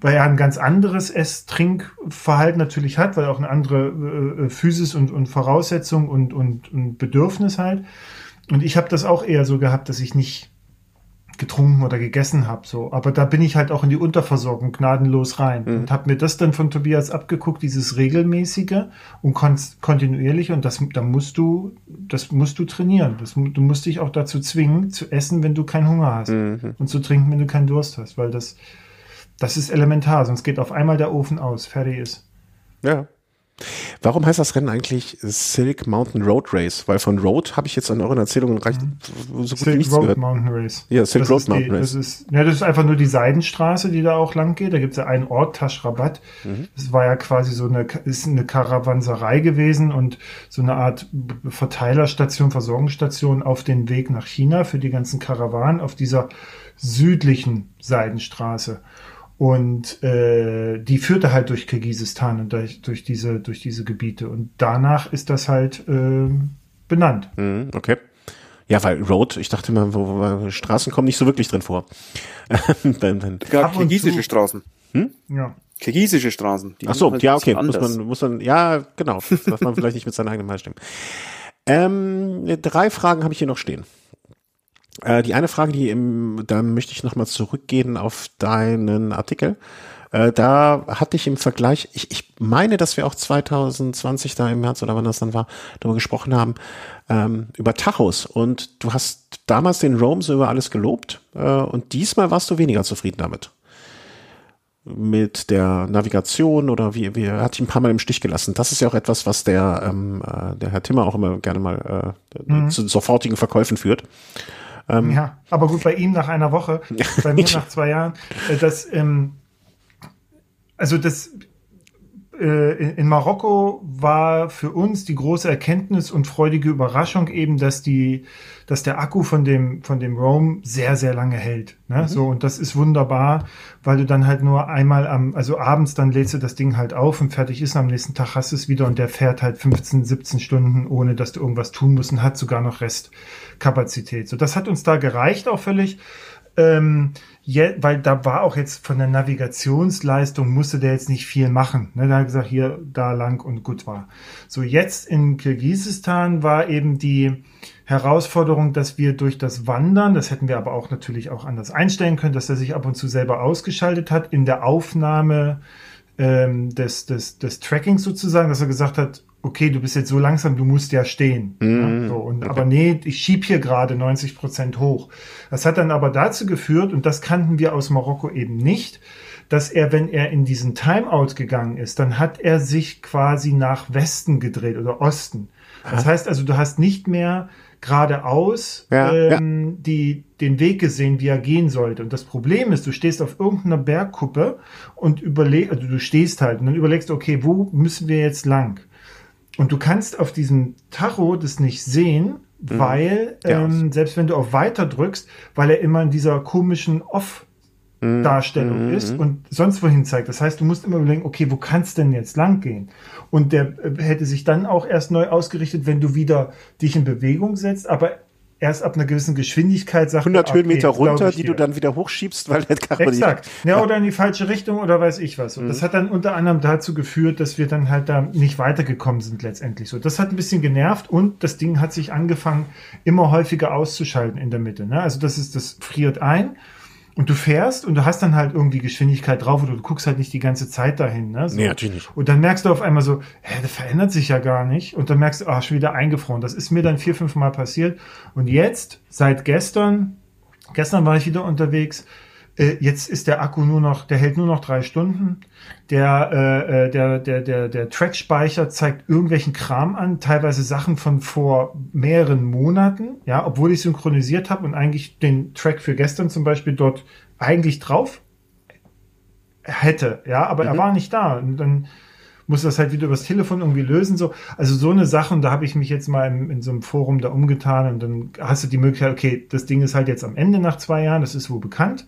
weil er ein ganz anderes Ess-Trinkverhalten natürlich hat, weil er auch eine andere äh, äh, Physis und, und Voraussetzung und, und, und Bedürfnis halt. Und ich habe das auch eher so gehabt, dass ich nicht getrunken oder gegessen habe. So. Aber da bin ich halt auch in die Unterversorgung gnadenlos rein mhm. und habe mir das dann von Tobias abgeguckt, dieses regelmäßige und kon kontinuierliche. Und das, da musst du, das musst du trainieren. Das, du musst dich auch dazu zwingen, zu essen, wenn du keinen Hunger hast mhm. und zu trinken, wenn du keinen Durst hast, weil das, das ist elementar. Sonst geht auf einmal der Ofen aus, fertig ist. Ja. Warum heißt das Rennen eigentlich Silk Mountain Road Race? Weil von Road habe ich jetzt an euren Erzählungen recht mhm. so gut Silk nichts Road gehört. Mountain Race. Ja, Silk das Road Mountain die, Race. Das ist, ja, das ist einfach nur die Seidenstraße, die da auch lang geht. Da gibt es ja einen Ort, Taschrabat. Mhm. Das war ja quasi so eine, ist eine Karawanserei gewesen und so eine Art Verteilerstation, Versorgungsstation auf den Weg nach China für die ganzen Karawanen auf dieser südlichen Seidenstraße. Und äh, die führte halt durch Kirgisistan und durch, durch, diese, durch diese Gebiete. Und danach ist das halt äh, benannt. Mhm, okay. Ja, weil Road, ich dachte immer, wo, wo, Straßen kommen nicht so wirklich drin vor. Gar kirgisische Straßen. Hm? Ja. Kirgisische Straßen. Ach so, halt ja, okay, muss man, muss man, ja, genau, dass man vielleicht nicht mit seinen eigenen Mal stimmen. Ähm, drei Fragen habe ich hier noch stehen. Äh, die eine Frage, die im, da möchte ich nochmal zurückgehen auf deinen Artikel. Äh, da hatte ich im Vergleich, ich, ich meine, dass wir auch 2020 da im März oder wann das dann war, darüber gesprochen haben, ähm, über Tachos. Und du hast damals den Rome so über alles gelobt äh, und diesmal warst du weniger zufrieden damit mit der Navigation oder wie, wie er hat dich ein paar Mal im Stich gelassen. Das ist ja auch etwas, was der, ähm, äh, der Herr Timmer auch immer gerne mal äh, mhm. zu sofortigen Verkäufen führt. Ähm, ja, aber gut, bei ihm nach einer Woche, bei mir nach zwei Jahren, äh, das, ähm, also das, in Marokko war für uns die große Erkenntnis und freudige Überraschung eben, dass die, dass der Akku von dem von dem Roam sehr sehr lange hält. Ne? Mhm. So und das ist wunderbar, weil du dann halt nur einmal am, also abends dann lädst du das Ding halt auf und fertig ist. Und am nächsten Tag hast du es wieder und der fährt halt 15, 17 Stunden, ohne dass du irgendwas tun musst und hat sogar noch Restkapazität. So das hat uns da gereicht auch völlig. Ähm, je, weil da war auch jetzt von der Navigationsleistung musste der jetzt nicht viel machen. Ne? Da hat gesagt, hier, da lang und gut war. So, jetzt in Kirgisistan war eben die Herausforderung, dass wir durch das Wandern, das hätten wir aber auch natürlich auch anders einstellen können, dass er sich ab und zu selber ausgeschaltet hat in der Aufnahme ähm, des, des, des Trackings sozusagen, dass er gesagt hat, okay, du bist jetzt so langsam, du musst ja stehen. Mm, ja, so, und, okay. Aber nee, ich schieb hier gerade 90 Prozent hoch. Das hat dann aber dazu geführt, und das kannten wir aus Marokko eben nicht, dass er, wenn er in diesen Timeout gegangen ist, dann hat er sich quasi nach Westen gedreht oder Osten. Das heißt also, du hast nicht mehr geradeaus ja, ähm, ja. Die, den Weg gesehen, wie er gehen sollte. Und das Problem ist, du stehst auf irgendeiner Bergkuppe und überlegst, also du stehst halt und dann überlegst, okay, wo müssen wir jetzt lang? Und du kannst auf diesem Tacho das nicht sehen, mhm. weil, ähm, selbst wenn du auf Weiter drückst, weil er immer in dieser komischen Off- Darstellung mhm. ist und sonst wohin zeigt. Das heißt, du musst immer überlegen, okay, wo kannst denn jetzt lang gehen? Und der äh, hätte sich dann auch erst neu ausgerichtet, wenn du wieder dich in Bewegung setzt, aber erst ab einer gewissen Geschwindigkeit sagt 100 Höhenmeter okay, runter, die du dann wieder hochschiebst, weil der Karre Exakt. Ja, ja, oder in die falsche Richtung oder weiß ich was. Und mhm. das hat dann unter anderem dazu geführt, dass wir dann halt da nicht weitergekommen sind letztendlich so. Das hat ein bisschen genervt und das Ding hat sich angefangen, immer häufiger auszuschalten in der Mitte. Ne? Also das ist, das friert ein und du fährst und du hast dann halt irgendwie Geschwindigkeit drauf oder du guckst halt nicht die ganze Zeit dahin. Ne? So. Nee, natürlich nicht. Und dann merkst du auf einmal so, hä, das verändert sich ja gar nicht. Und dann merkst du, ah, schon wieder eingefroren. Das ist mir dann vier, fünf Mal passiert. Und jetzt, seit gestern, gestern war ich wieder unterwegs, äh, jetzt ist der Akku nur noch, der hält nur noch drei Stunden. Der, äh, äh, der, der, der, der Track-Speicher zeigt irgendwelchen Kram an, teilweise Sachen von vor mehreren Monaten, ja, obwohl ich synchronisiert habe und eigentlich den Track für gestern zum Beispiel dort eigentlich drauf hätte, ja, aber mhm. er war nicht da. Und dann muss das halt wieder übers Telefon irgendwie lösen. So. Also so eine Sache, und da habe ich mich jetzt mal in, in so einem Forum da umgetan und dann hast du die Möglichkeit, okay, das Ding ist halt jetzt am Ende nach zwei Jahren, das ist wohl bekannt.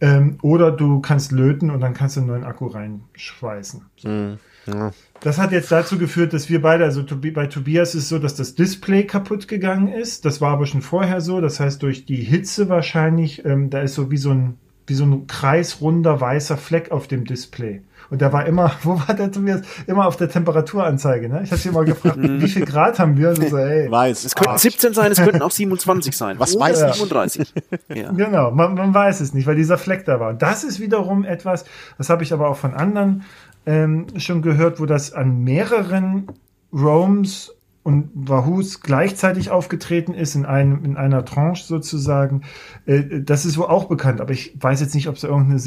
Ähm, oder du kannst löten und dann kannst du einen neuen Akku reinschweißen. So. Mm, ja. Das hat jetzt dazu geführt, dass wir beide, also bei Tobias ist es so, dass das Display kaputt gegangen ist. Das war aber schon vorher so. Das heißt, durch die Hitze wahrscheinlich, ähm, da ist so wie so ein, wie so ein kreisrunder weißer Fleck auf dem Display. Und der war immer, wo war der Tobias? Immer auf der Temperaturanzeige, ne? Ich hatte ihn mal gefragt, wie viel Grad haben wir? Und so, ey, weiß. Es könnten 17 sein, es könnten auch 27 sein. Was weiß ich? 37. ja. Genau, man, man weiß es nicht, weil dieser Fleck da war. Und das ist wiederum etwas, das habe ich aber auch von anderen ähm, schon gehört, wo das an mehreren Roams und Wahoos gleichzeitig aufgetreten ist in einem in einer Tranche sozusagen, äh, das ist wohl auch bekannt, aber ich weiß jetzt nicht, ob es da irgendeine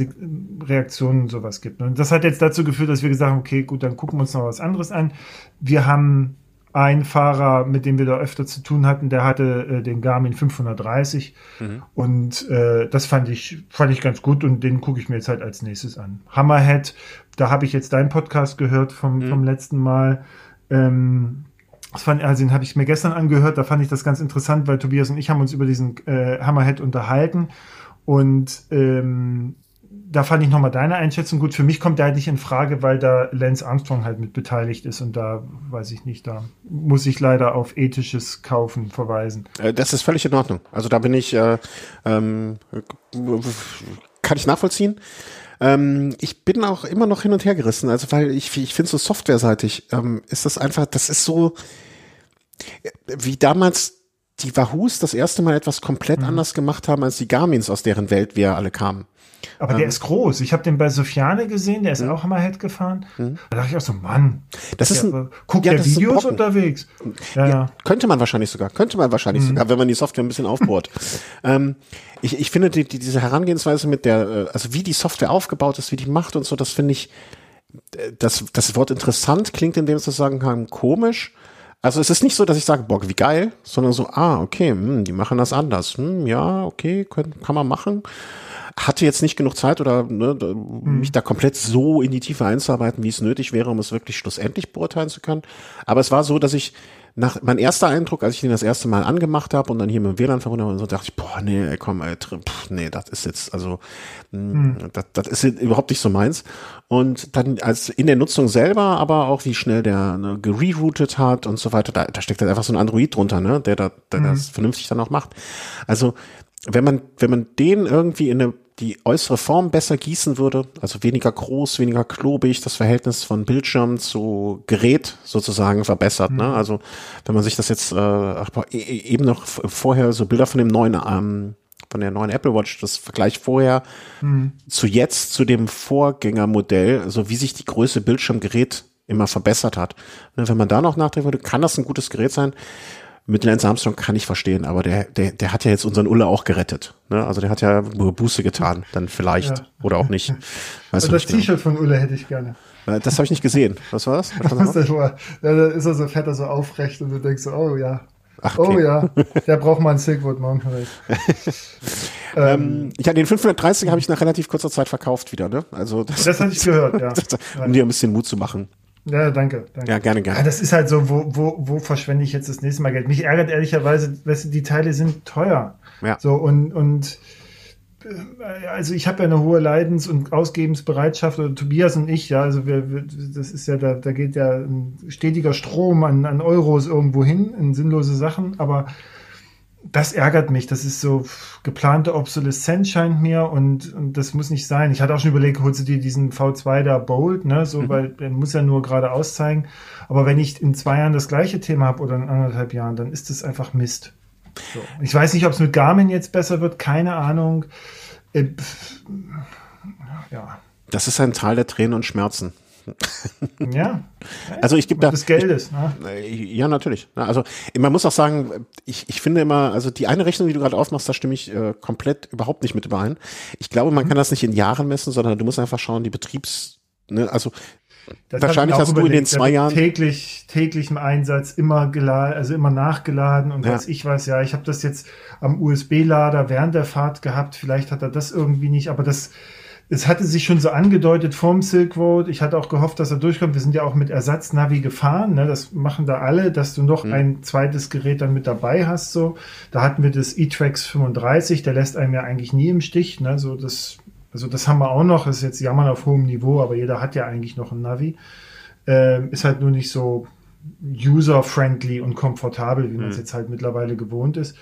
Reaktion und sowas gibt. Und das hat jetzt dazu geführt, dass wir gesagt haben, okay, gut, dann gucken wir uns noch was anderes an. Wir haben einen Fahrer, mit dem wir da öfter zu tun hatten, der hatte äh, den Garmin 530 mhm. und äh, das fand ich fand ich ganz gut und den gucke ich mir jetzt halt als nächstes an. Hammerhead, da habe ich jetzt deinen Podcast gehört vom, mhm. vom letzten Mal. Ähm, das fand, also den habe ich mir gestern angehört, da fand ich das ganz interessant, weil Tobias und ich haben uns über diesen äh, Hammerhead unterhalten und ähm, da fand ich nochmal deine Einschätzung gut. Für mich kommt der halt nicht in Frage, weil da Lance Armstrong halt mit beteiligt ist und da weiß ich nicht, da muss ich leider auf ethisches Kaufen verweisen. Äh, das ist völlig in Ordnung. Also da bin ich äh, ähm, kann ich nachvollziehen. Ähm, ich bin auch immer noch hin und her gerissen, also weil ich, ich finde so softwareseitig ähm, ist das einfach, das ist so wie damals die Wahoos das erste Mal etwas komplett mhm. anders gemacht haben als die Garmins, aus deren Welt wir alle kamen. Aber der ähm, ist groß. Ich habe den bei Sofiane gesehen, der ist mhm. auch Hammerhead gefahren. Mhm. Da dachte ich auch so, Mann, das ist ein, guckt ja, der Videos unterwegs. Ja, ja, Könnte man wahrscheinlich sogar, könnte man wahrscheinlich mhm. sogar, wenn man die Software ein bisschen aufbohrt. ähm, ich, ich finde die, die, diese Herangehensweise mit der, äh, also wie die Software aufgebaut ist, wie die macht und so, das finde ich, äh, das, das Wort interessant klingt in dem Zusammenhang komisch. Also es ist nicht so, dass ich sage, boah, wie geil, sondern so, ah, okay, hm, die machen das anders. Hm, ja, okay, können, kann man machen hatte jetzt nicht genug Zeit oder ne, hm. mich da komplett so in die Tiefe einzuarbeiten, wie es nötig wäre, um es wirklich schlussendlich beurteilen zu können. Aber es war so, dass ich nach mein erster Eindruck, als ich den das erste Mal angemacht habe und dann hier mit dem WLAN verbunden habe, so dachte ich, boah, nee, ey, komm, ey, pff, nee, das ist jetzt, also, hm. das, das ist überhaupt nicht so meins. Und dann als in der Nutzung selber, aber auch wie schnell der ne, gereroutet hat und so weiter, da, da steckt halt einfach so ein Android drunter, ne, der, da, der hm. das vernünftig dann auch macht. Also, wenn man, wenn man den irgendwie in eine die äußere Form besser gießen würde, also weniger groß, weniger klobig, das Verhältnis von Bildschirm zu Gerät sozusagen verbessert. Ne? Mhm. Ne? Also wenn man sich das jetzt äh, e, e, eben noch vorher so Bilder von dem neuen ähm, von der neuen Apple Watch, das Vergleich vorher mhm. zu jetzt, zu dem Vorgängermodell, also wie sich die Größe Bildschirmgerät immer verbessert hat. Ne, wenn man da noch nachdenken würde, kann das ein gutes Gerät sein mit Lance Armstrong kann ich verstehen, aber der, der, der hat ja jetzt unseren Ulle auch gerettet. Ne? Also der hat ja Buße getan, dann vielleicht ja. oder auch nicht. Weißt also das genau. T-Shirt von Ulle hätte ich gerne. Äh, das habe ich nicht gesehen. Was war das? Was das ja, da ist er so fett, er so aufrecht und du denkst so, oh ja. Ach, okay. Oh ja, der braucht mal ein Silkwood Mountain ähm, ja, den 530 habe ich nach relativ kurzer Zeit verkauft wieder, ne? Also das, das hatte ich gehört, ja. um dir ein bisschen Mut zu machen. Ja, danke, danke. Ja, gerne, gerne. Ja, das ist halt so, wo, wo, wo verschwende ich jetzt das nächste Mal Geld? Mich ärgert ehrlicherweise, weißt du, die Teile sind teuer. Ja. So, und, und äh, also ich habe ja eine hohe Leidens- und Ausgebensbereitschaft, oder Tobias und ich, ja, also wir, wir, das ist ja, da, da geht ja ein stetiger Strom an, an Euros irgendwo hin, in sinnlose Sachen, aber das ärgert mich. Das ist so geplante Obsoleszenz scheint mir und, und das muss nicht sein. Ich hatte auch schon überlegt, holst du dir diesen V2 da Bold, ne, so, mhm. weil der muss ja nur gerade auszeigen. Aber wenn ich in zwei Jahren das gleiche Thema habe oder in anderthalb Jahren, dann ist das einfach Mist. So. Ich weiß nicht, ob es mit Garmin jetzt besser wird, keine Ahnung. Äh, pff, ja. Das ist ein Teil der Tränen und Schmerzen. Ja. Also ich gebe da des Geldes. Ne? Ja, natürlich. Also man muss auch sagen, ich, ich finde immer, also die eine Rechnung, die du gerade aufmachst, da stimme ich äh, komplett überhaupt nicht mit überein. Ich glaube, man mhm. kann das nicht in Jahren messen, sondern du musst einfach schauen, die Betriebs, ne, also das wahrscheinlich hast überlegt, du in den zwei Jahren täglich täglichem Einsatz immer geladen, also immer nachgeladen und ja. was ich weiß, ja, ich habe das jetzt am USB-Lader während der Fahrt gehabt. Vielleicht hat er das irgendwie nicht, aber das es hatte sich schon so angedeutet vom Silk Road. Ich hatte auch gehofft, dass er durchkommt. Wir sind ja auch mit Ersatznavi gefahren. Ne? Das machen da alle, dass du noch mhm. ein zweites Gerät dann mit dabei hast. So, da hatten wir das E-Trax 35. Der lässt einem ja eigentlich nie im Stich. Ne? So das, also das haben wir auch noch. Das ist jetzt Jammern auf hohem Niveau, aber jeder hat ja eigentlich noch ein Navi. Ähm, ist halt nur nicht so user-friendly und komfortabel, wie man es mhm. jetzt halt mittlerweile gewohnt ist.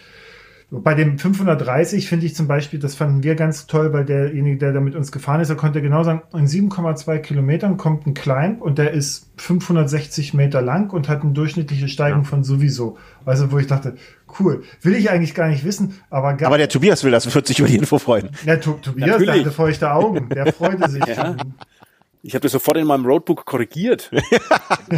Bei dem 530 finde ich zum Beispiel, das fanden wir ganz toll, weil derjenige, der da mit uns gefahren ist, er konnte genau sagen, in 7,2 Kilometern kommt ein Climb und der ist 560 Meter lang und hat eine durchschnittliche Steigung ja. von sowieso. Also, wo ich dachte, cool, will ich eigentlich gar nicht wissen, aber gar Aber der Tobias will das, wird sich über die Info freuen. Der to Tobias, Natürlich. hatte feuchte Augen, der freute sich. ja. Ich habe das sofort in meinem Roadbook korrigiert.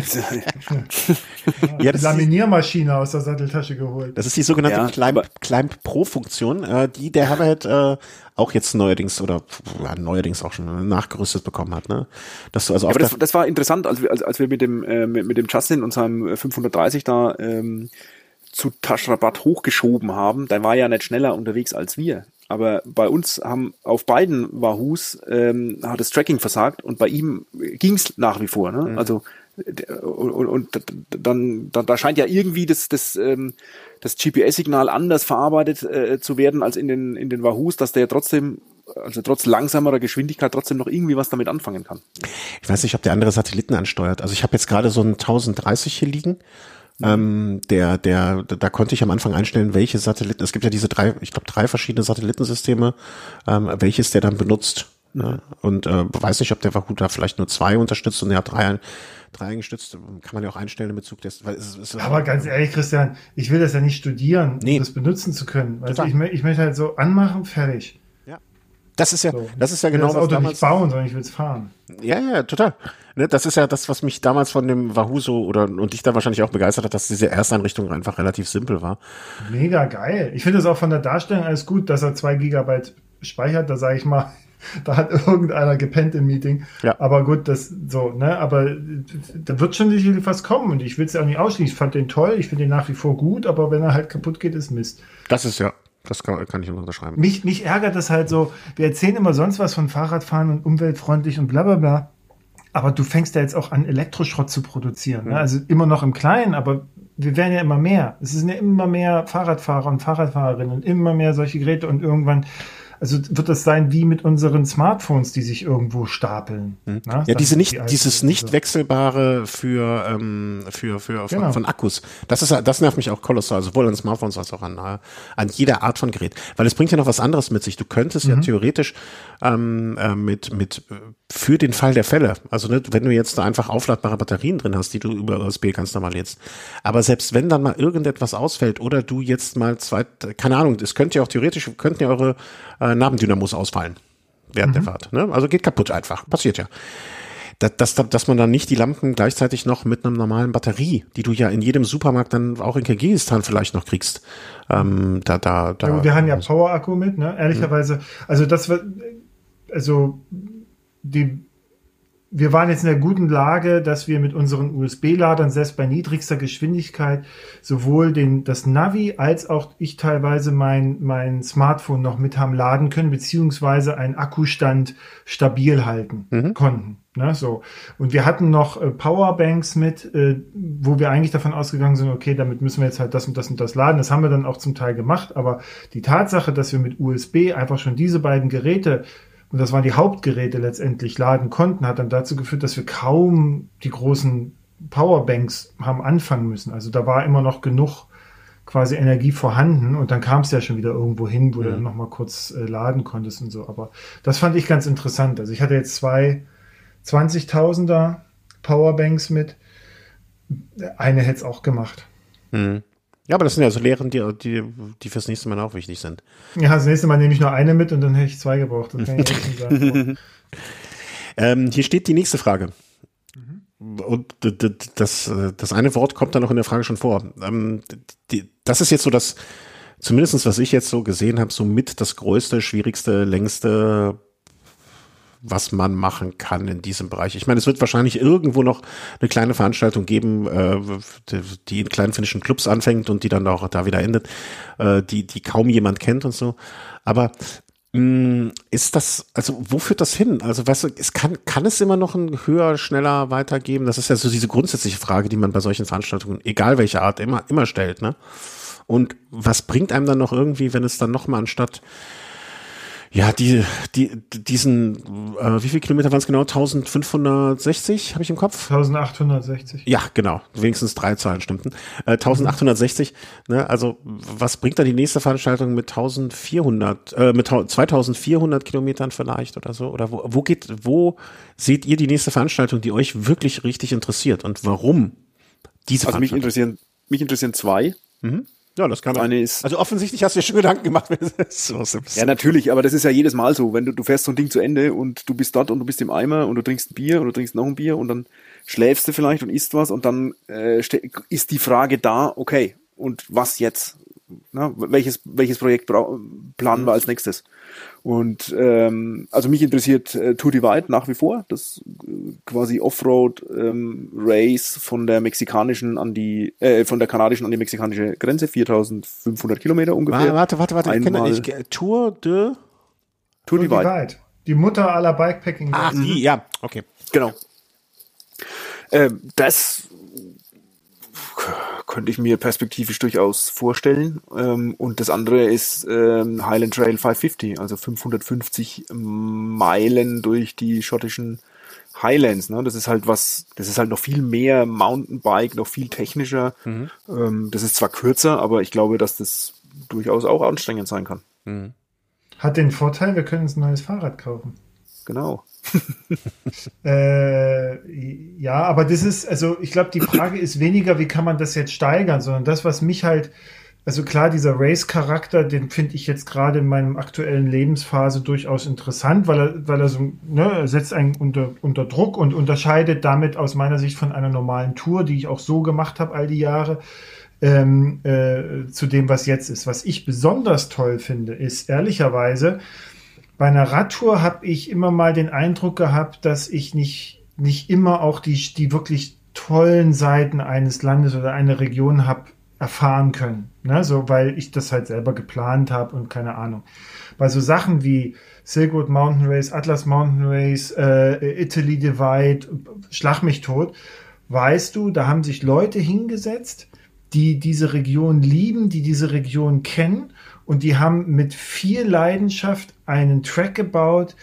ja, das Laminiermaschine aus der Satteltasche geholt. Das ist die sogenannte ja, Climb, Climb Pro Funktion, äh, die der Hammerhead äh, auch jetzt neuerdings oder ja, neuerdings auch schon nachgerüstet bekommen hat. Ne? Dass du also ja, aber das, das war interessant, als wir, als, als wir mit dem äh, mit, mit dem Justin und seinem 530 da ähm, zu Taschrabatt hochgeschoben haben, der war ja nicht schneller unterwegs als wir. Aber bei uns haben auf beiden Wahoos ähm, hat das Tracking versagt und bei ihm ging's nach wie vor. Ne? Mhm. Also und, und dann, dann da scheint ja irgendwie das das ähm, das GPS-Signal anders verarbeitet äh, zu werden als in den in den Wahoos, dass der trotzdem also trotz langsamerer Geschwindigkeit trotzdem noch irgendwie was damit anfangen kann. Ich weiß nicht, ob der andere Satelliten ansteuert. Also ich habe jetzt gerade so einen 1030 hier liegen Ähm, der, der, da konnte ich am Anfang einstellen, welche Satelliten, es gibt ja diese drei, ich glaube drei verschiedene Satellitensysteme, ähm, welches der dann benutzt. Ne? Und äh, weiß nicht, ob der Wahoo da vielleicht nur zwei unterstützt und er hat drei, drei eingestützt. Kann man ja auch einstellen in Bezug des. Weil es, es Aber ganz ehrlich, Christian, ich will das ja nicht studieren, nee. um das benutzen zu können. Also ich, ich möchte halt so anmachen, fertig. Das ist ja, so. das ist ja genau das Auto damals, nicht bauen, sondern ich will es fahren. Ja, ja, total. Ne, das ist ja das, was mich damals von dem Wahoo so oder und dich da wahrscheinlich auch begeistert hat, dass diese Ersteinrichtung einfach relativ simpel war. Mega geil. Ich finde es auch von der Darstellung alles gut, dass er zwei Gigabyte speichert. Da sage ich mal, da hat irgendeiner gepennt im Meeting. Ja. Aber gut, das so, ne? Aber da wird schon sicherlich was kommen und ich will es ja auch nicht ausschließen. Ich fand den toll, ich finde den nach wie vor gut, aber wenn er halt kaputt geht, ist Mist. Das ist ja, das kann, kann ich unterschreiben. Mich, mich ärgert das halt so. Wir erzählen immer sonst was von Fahrradfahren und umweltfreundlich und bla bla bla. Aber du fängst ja jetzt auch an, Elektroschrott zu produzieren. Ne? Also immer noch im Kleinen, aber wir werden ja immer mehr. Es sind ja immer mehr Fahrradfahrer und Fahrradfahrerinnen und immer mehr solche Geräte und irgendwann also wird das sein wie mit unseren Smartphones, die sich irgendwo stapeln. Hm. Ne? Ja, diese nicht, die dieses nicht wechselbare für, ähm, für, für, genau. von, von, Akkus. Das ist, das nervt mich auch kolossal, sowohl an Smartphones als auch an, äh, an jeder Art von Gerät. Weil es bringt ja noch was anderes mit sich. Du könntest mhm. ja theoretisch ähm, äh, mit, mit, für den Fall der Fälle, also ne, wenn du jetzt da einfach aufladbare Batterien drin hast, die du über USB ganz normal jetzt. Aber selbst wenn dann mal irgendetwas ausfällt oder du jetzt mal zwei, keine Ahnung, es könnte ja auch theoretisch, könnten ja eure äh, Nabendynamos ausfallen während mhm. der Fahrt. Ne? Also geht kaputt einfach. Passiert ja. Dass, dass, dass man dann nicht die Lampen gleichzeitig noch mit einer normalen Batterie, die du ja in jedem Supermarkt dann auch in Kirgisistan vielleicht noch kriegst. Ähm, da, da, da. Ja, wir haben ja Power-Akku mit, ne? Ehrlicherweise. Also das wird, also die wir waren jetzt in der guten Lage, dass wir mit unseren USB-Ladern selbst bei niedrigster Geschwindigkeit sowohl den, das Navi als auch ich teilweise mein, mein Smartphone noch mit haben laden können, beziehungsweise einen Akkustand stabil halten mhm. konnten. Ne, so. Und wir hatten noch äh, Powerbanks mit, äh, wo wir eigentlich davon ausgegangen sind, okay, damit müssen wir jetzt halt das und das und das laden. Das haben wir dann auch zum Teil gemacht. Aber die Tatsache, dass wir mit USB einfach schon diese beiden Geräte und das waren die Hauptgeräte letztendlich laden konnten, hat dann dazu geführt, dass wir kaum die großen Powerbanks haben anfangen müssen. Also da war immer noch genug quasi Energie vorhanden und dann kam es ja schon wieder irgendwo hin, wo mhm. du dann nochmal kurz äh, laden konntest und so. Aber das fand ich ganz interessant. Also ich hatte jetzt zwei 20.000er Powerbanks mit. Eine hätte es auch gemacht. Mhm. Ja, aber das sind ja so Lehren, die, die, die fürs nächste Mal auch wichtig sind. Ja, das nächste Mal nehme ich nur eine mit und dann hätte ich zwei gebraucht. Das kann ich nicht sagen. ähm, hier steht die nächste Frage. Mhm. Und das, das eine Wort kommt da noch in der Frage schon vor. Ähm, die, das ist jetzt so das, zumindestens was ich jetzt so gesehen habe, so mit das größte, schwierigste, längste was man machen kann in diesem Bereich. Ich meine, es wird wahrscheinlich irgendwo noch eine kleine Veranstaltung geben, äh, die in kleinen finnischen Clubs anfängt und die dann auch da wieder endet, äh, die, die kaum jemand kennt und so. Aber mm, ist das, also wo führt das hin? Also weißt du, es kann, kann es immer noch ein höher, schneller weitergeben? Das ist ja so diese grundsätzliche Frage, die man bei solchen Veranstaltungen, egal welche Art, immer, immer stellt, ne? Und was bringt einem dann noch irgendwie, wenn es dann nochmal anstatt ja, die, die, diesen, äh, wie viel Kilometer waren es genau? 1560 habe ich im Kopf? 1860. Ja, genau. Wenigstens drei Zahlen stimmten. Äh, 1860. Ne? Also was bringt da die nächste Veranstaltung mit 1400, äh, mit 2400 Kilometern vielleicht oder so? Oder wo, wo geht, wo seht ihr die nächste Veranstaltung, die euch wirklich richtig interessiert und warum diese Also mich interessieren, mich interessieren zwei. Mhm. Ja, das kann ist. Also offensichtlich hast du dir schon Gedanken gemacht. so ja, natürlich, aber das ist ja jedes Mal so. Wenn du, du fährst so ein Ding zu Ende und du bist dort und du bist im Eimer und du trinkst ein Bier und du trinkst noch ein Bier und dann schläfst du vielleicht und isst was und dann äh, ist die Frage da, okay, und was jetzt? Na, welches, welches Projekt planen wir als nächstes? Und ähm, also mich interessiert äh, Tour Divide nach wie vor, das äh, quasi Offroad ähm, Race von der mexikanischen an die äh, von der kanadischen an die mexikanische Grenze, 4500 Kilometer ungefähr. Warte, warte, warte, Einmal ich kenne ich, Tour de Tour, Tour Divide. Divide. Die Mutter aller Bikepacking. Ah, die, ja, okay. Genau. Ähm, das könnte ich mir perspektivisch durchaus vorstellen. Ähm, und das andere ist ähm, Highland Trail 550, also 550 Meilen durch die schottischen Highlands, ne? Das ist halt was, das ist halt noch viel mehr Mountainbike, noch viel technischer. Mhm. Ähm, das ist zwar kürzer, aber ich glaube, dass das durchaus auch anstrengend sein kann. Mhm. Hat den Vorteil, wir können uns ein neues Fahrrad kaufen. Genau. äh, ja, aber das ist, also ich glaube, die Frage ist weniger, wie kann man das jetzt steigern, sondern das, was mich halt also klar, dieser Race-Charakter, den finde ich jetzt gerade in meinem aktuellen Lebensphase durchaus interessant, weil er, weil er so, ne, er setzt einen unter, unter Druck und unterscheidet damit aus meiner Sicht von einer normalen Tour, die ich auch so gemacht habe all die Jahre, ähm, äh, zu dem, was jetzt ist. Was ich besonders toll finde, ist ehrlicherweise, bei einer Radtour habe ich immer mal den Eindruck gehabt, dass ich nicht, nicht immer auch die, die wirklich tollen Seiten eines Landes oder einer Region habe erfahren können. Ne? So, weil ich das halt selber geplant habe und keine Ahnung. Bei so Sachen wie Silk Road Mountain Race, Atlas Mountain Race, äh, Italy Divide, Schlag mich tot, weißt du, da haben sich Leute hingesetzt, die diese Region lieben, die diese Region kennen und die haben mit viel Leidenschaft einen Track gebaut,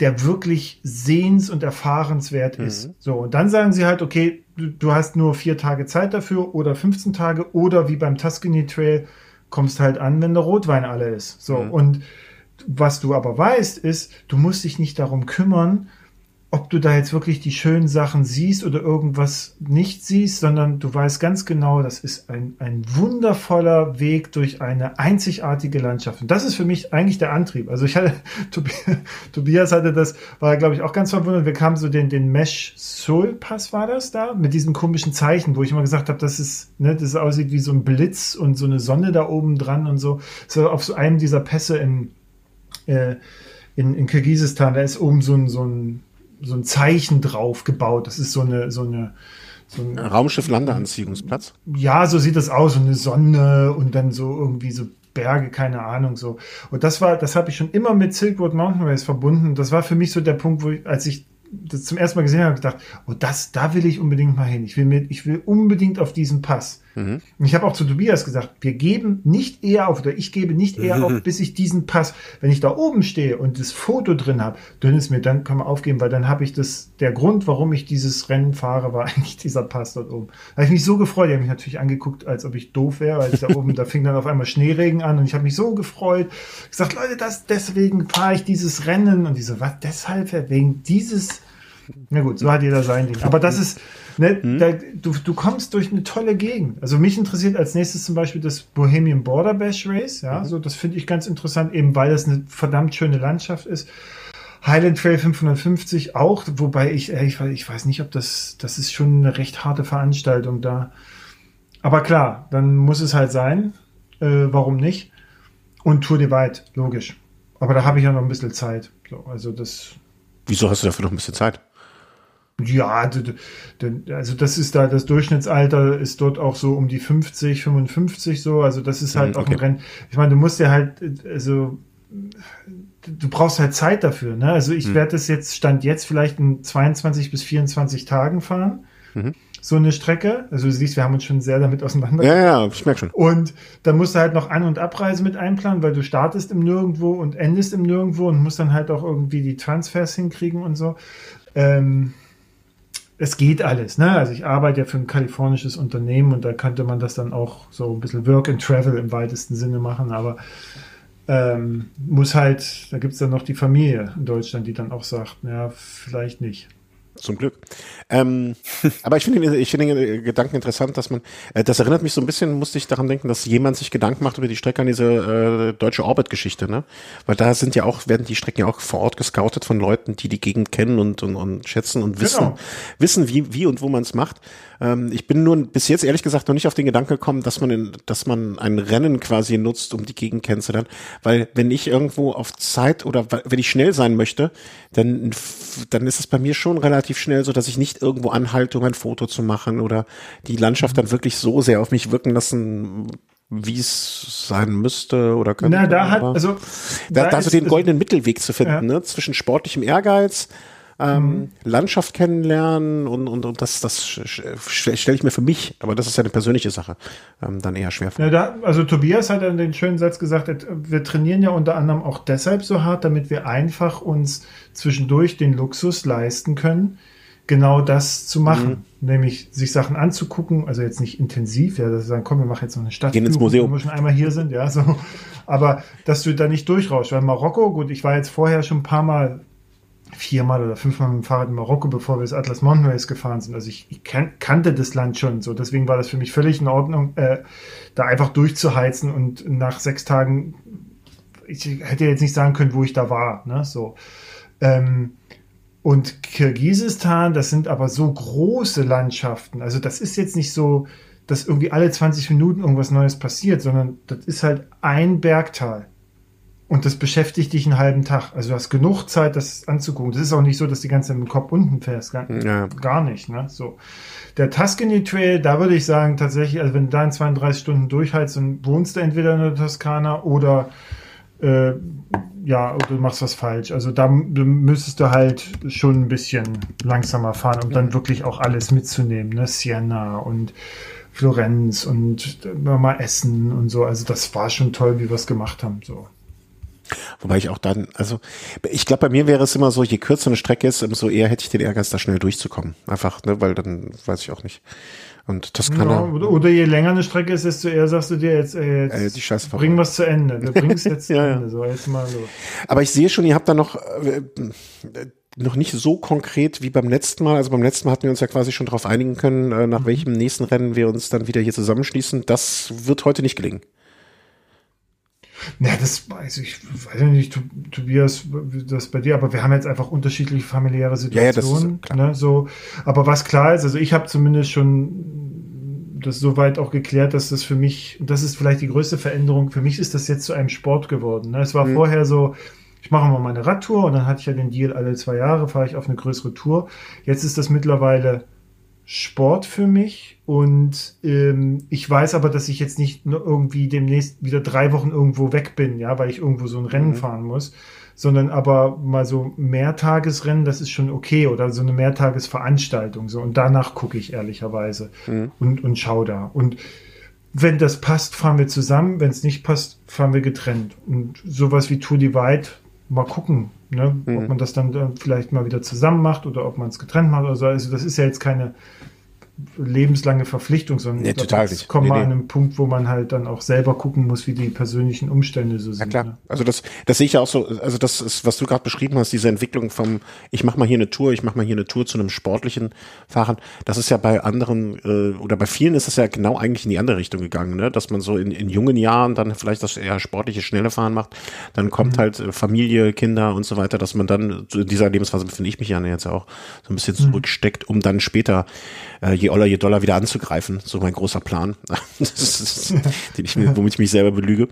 der wirklich sehens- und erfahrenswert ist. Mhm. So, und dann sagen sie halt, okay, du, du, hast nur vier Tage Zeit dafür oder 15 Tage oder wie beim Tuscany Trail kommst halt an, wenn der Rotwein alle ist. So, mhm. und was du aber weißt, ist, du musst dich nicht darum kümmern, ob du da jetzt wirklich die schönen Sachen siehst oder irgendwas nicht siehst, sondern du weißt ganz genau, das ist ein, ein wundervoller Weg durch eine einzigartige Landschaft. Und das ist für mich eigentlich der Antrieb. Also ich hatte, Tobias hatte das, war glaube ich auch ganz verwundert. Wir kamen so den, den Mesh Soul Pass war das da, mit diesem komischen Zeichen, wo ich immer gesagt habe, das ist, ne, das aussieht wie so ein Blitz und so eine Sonne da oben dran und so. So auf so einem dieser Pässe in, äh, in, in Kirgisistan, da ist oben so ein, so ein so ein Zeichen drauf gebaut. Das ist so eine, so eine, so ein Raumschiff-Landeanziehungsplatz. Ja, so sieht das aus. So eine Sonne und dann so irgendwie so Berge, keine Ahnung so. Und das war, das habe ich schon immer mit Silk Road Mountain Race verbunden. Das war für mich so der Punkt, wo ich, als ich das zum ersten Mal gesehen habe, gedacht, oh, das, da will ich unbedingt mal hin. Ich will mit, ich will unbedingt auf diesen Pass. Mhm. Und ich habe auch zu Tobias gesagt, wir geben nicht eher auf, oder ich gebe nicht eher auf, bis ich diesen Pass, wenn ich da oben stehe und das Foto drin habe, dann ist mir, dann kann man aufgeben, weil dann habe ich das, der Grund, warum ich dieses Rennen fahre, war eigentlich dieser Pass dort oben. Da habe ich mich so gefreut, die haben mich natürlich angeguckt, als ob ich doof wäre, weil ich da oben, da fing dann auf einmal Schneeregen an und ich habe mich so gefreut. Ich gesagt, Leute, das, deswegen fahre ich dieses Rennen und diese, was, deshalb, wegen dieses, na gut, so hat jeder sein Ding. Aber das ist, ne, mhm. da, du, du kommst durch eine tolle Gegend. Also mich interessiert als nächstes zum Beispiel das Bohemian Border Bash Race. Ja, mhm. so das finde ich ganz interessant, eben weil das eine verdammt schöne Landschaft ist. Highland Trail 550 auch, wobei ich, ich, ich weiß nicht, ob das, das ist schon eine recht harte Veranstaltung da. Aber klar, dann muss es halt sein. Äh, warum nicht? Und Tour Divide, logisch. Aber da habe ich ja noch ein bisschen Zeit. So, also das. Wieso hast du dafür noch ein bisschen Zeit? Ja, also das ist da, das Durchschnittsalter ist dort auch so um die 50, 55 so. Also das ist halt okay. auch ein Rennen. Ich meine, du musst ja halt, also du brauchst halt Zeit dafür. Ne? Also ich mhm. werde das jetzt, Stand jetzt vielleicht in 22 bis 24 Tagen fahren. Mhm. So eine Strecke. Also du siehst, wir haben uns schon sehr damit auseinander. Ja, ja, ich merke schon. Und dann musst du halt noch An- und Abreise mit einplanen, weil du startest im Nirgendwo und endest im Nirgendwo und musst dann halt auch irgendwie die Transfers hinkriegen und so. Ähm, es geht alles. Ne? Also ich arbeite ja für ein kalifornisches Unternehmen und da könnte man das dann auch so ein bisschen Work and Travel im weitesten Sinne machen, aber ähm, muss halt, da gibt es dann noch die Familie in Deutschland, die dann auch sagt, ja, vielleicht nicht. Zum Glück. Ähm, aber ich finde ich finde den Gedanken interessant, dass man, äh, das erinnert mich so ein bisschen, musste ich daran denken, dass jemand sich Gedanken macht über die Strecke an diese äh, deutsche Orbit-Geschichte, ne? Weil da sind ja auch, werden die Strecken ja auch vor Ort gescoutet von Leuten, die die Gegend kennen und, und, und schätzen und wissen, genau. wissen, wie, wie und wo man es macht. Ähm, ich bin nur bis jetzt ehrlich gesagt noch nicht auf den Gedanken gekommen, dass man, in, dass man ein Rennen quasi nutzt, um die Gegend kennenzulernen. Weil wenn ich irgendwo auf Zeit oder wenn ich schnell sein möchte, dann, dann ist es bei mir schon relativ schnell so, dass ich nicht irgendwo anhalte, um ein Foto zu machen oder die Landschaft dann wirklich so sehr auf mich wirken lassen, wie es sein müsste oder könnte. Na, da hat, also, da, da, da so den goldenen Mittelweg zu finden, ja. ne, zwischen sportlichem Ehrgeiz, ähm, mhm. Landschaft kennenlernen und, und, und das, das stelle ich mir für mich, aber das ist ja eine persönliche Sache, ähm, dann eher schwer vor. Ja, da, also Tobias hat dann den schönen Satz gesagt, wir trainieren ja unter anderem auch deshalb so hart, damit wir einfach uns zwischendurch den Luxus leisten können, genau das zu machen, mhm. nämlich sich Sachen anzugucken, also jetzt nicht intensiv, ja, dass sie sagen, komm, wir machen jetzt noch eine Stadt, Gehen ins Museum. wenn wir schon einmal hier sind, ja, so, aber dass du da nicht durchrauschst, weil Marokko, gut, ich war jetzt vorher schon ein paar Mal viermal oder fünfmal mit dem Fahrrad in Marokko, bevor wir das Atlas Mountain Race gefahren sind. Also ich, ich kan kannte das Land schon so. Deswegen war das für mich völlig in Ordnung, äh, da einfach durchzuheizen und nach sechs Tagen, ich hätte jetzt nicht sagen können, wo ich da war. Ne? So. Ähm, und Kirgisistan, das sind aber so große Landschaften. Also das ist jetzt nicht so, dass irgendwie alle 20 Minuten irgendwas Neues passiert, sondern das ist halt ein Bergtal. Und das beschäftigt dich einen halben Tag. Also du hast genug Zeit, das anzugucken. Das ist auch nicht so, dass die ganze Zeit mit dem Kopf unten fährst. Gar, ja. gar nicht. Ne? So. Der Tuscany Trail, da würde ich sagen, tatsächlich, also wenn du da in 32 Stunden durchhältst, dann wohnst du entweder in der Toskana oder äh, ja, du machst was falsch. Also da müsstest du halt schon ein bisschen langsamer fahren, um dann wirklich auch alles mitzunehmen. Ne? Siena und Florenz und mal Essen und so. Also das war schon toll, wie wir es gemacht haben. So. Wobei ich auch dann, also ich glaube, bei mir wäre es immer so, je kürzer eine Strecke ist, umso eher hätte ich den Ehrgeiz, da schnell durchzukommen. Einfach, ne, weil dann weiß ich auch nicht. Und das kann ja, oder, oder, je länger eine Strecke ist, desto eher sagst du dir jetzt, ey, jetzt äh, die Scheiße bring was zu Ende. Wir bringen es jetzt ja, zu Ende. So, jetzt mal los. Aber ich sehe schon, ihr habt da noch äh, noch nicht so konkret wie beim letzten Mal. Also beim letzten Mal hatten wir uns ja quasi schon darauf einigen können, äh, nach mhm. welchem nächsten Rennen wir uns dann wieder hier zusammenschließen. Das wird heute nicht gelingen. Ja, das weiß ich, weiß nicht, Tobias, das bei dir, aber wir haben jetzt einfach unterschiedliche familiäre Situationen. Ja, ja, ne, so. Aber was klar ist, also ich habe zumindest schon das soweit auch geklärt, dass das für mich, das ist vielleicht die größte Veränderung, für mich ist das jetzt zu einem Sport geworden. Ne? Es war mhm. vorher so, ich mache mal meine Radtour und dann hatte ich ja den Deal, alle zwei Jahre fahre ich auf eine größere Tour. Jetzt ist das mittlerweile Sport für mich und ähm, ich weiß aber, dass ich jetzt nicht nur irgendwie demnächst wieder drei Wochen irgendwo weg bin, ja, weil ich irgendwo so ein Rennen mhm. fahren muss, sondern aber mal so Mehrtagesrennen, das ist schon okay oder so eine Mehrtagesveranstaltung so und danach gucke ich ehrlicherweise mhm. und und schau da und wenn das passt, fahren wir zusammen, wenn es nicht passt, fahren wir getrennt und sowas wie Tour Divide mal gucken, ne? Mhm. ob man das dann äh, vielleicht mal wieder zusammen macht oder ob man es getrennt macht oder so. Also das ist ja jetzt keine lebenslange Verpflichtung, sondern nee, total es kommt nee, mal nee. an einem Punkt, wo man halt dann auch selber gucken muss, wie die persönlichen Umstände so sind. Ja klar, ne? also das, das sehe ich ja auch so, also das ist, was du gerade beschrieben hast, diese Entwicklung vom, ich mache mal hier eine Tour, ich mache mal hier eine Tour zu einem sportlichen Fahren, das ist ja bei anderen äh, oder bei vielen ist das ja genau eigentlich in die andere Richtung gegangen, ne? dass man so in, in jungen Jahren dann vielleicht das eher sportliche, schnelle Fahren macht, dann kommt mhm. halt äh, Familie, Kinder und so weiter, dass man dann in dieser Lebensphase befinde ich mich ja jetzt auch so ein bisschen mhm. zurücksteckt, um dann später äh, je Oller, je Dollar wieder anzugreifen. So mein großer Plan, den ich, womit ich mich selber belüge.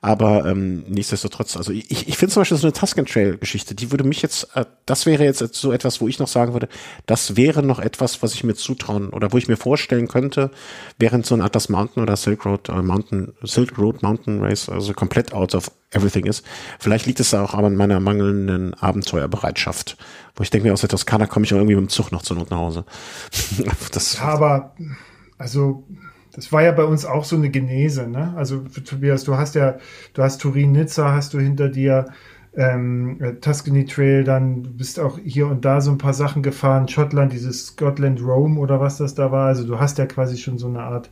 Aber ähm, nichtsdestotrotz, also ich, ich finde zum Beispiel so eine Tusken Trail Geschichte, die würde mich jetzt, äh, das wäre jetzt so etwas, wo ich noch sagen würde, das wäre noch etwas, was ich mir zutrauen oder wo ich mir vorstellen könnte, während so ein Atlas Mountain oder Silk Road äh, Mountain, Silk Road Mountain Race also komplett out of everything ist. Vielleicht liegt es auch an meiner mangelnden Abenteuerbereitschaft. Wo ich denke mir, aus der Toskana komme ich auch irgendwie mit dem Zug noch zur Not nach Hause. das ja, aber also das war ja bei uns auch so eine Genese, ne? Also Tobias, du hast ja, du hast Turin, Nizza, hast du hinter dir, ähm, äh, Tuscany Trail, dann bist auch hier und da so ein paar Sachen gefahren, Schottland, dieses Scotland Rome oder was das da war. Also du hast ja quasi schon so eine Art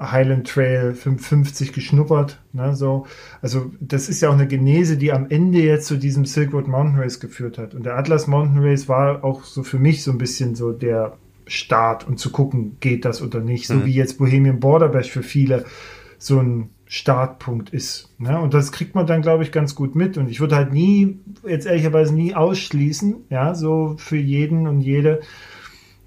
Highland Trail 550 geschnuppert. Ne, so. Also das ist ja auch eine Genese, die am Ende jetzt zu diesem Silk Road Mountain Race geführt hat. Und der Atlas Mountain Race war auch so für mich so ein bisschen so der Start und zu gucken, geht das oder nicht. So mhm. wie jetzt Bohemian Border Bash für viele so ein Startpunkt ist. Ne? Und das kriegt man dann, glaube ich, ganz gut mit. Und ich würde halt nie, jetzt ehrlicherweise nie ausschließen, ja, so für jeden und jede,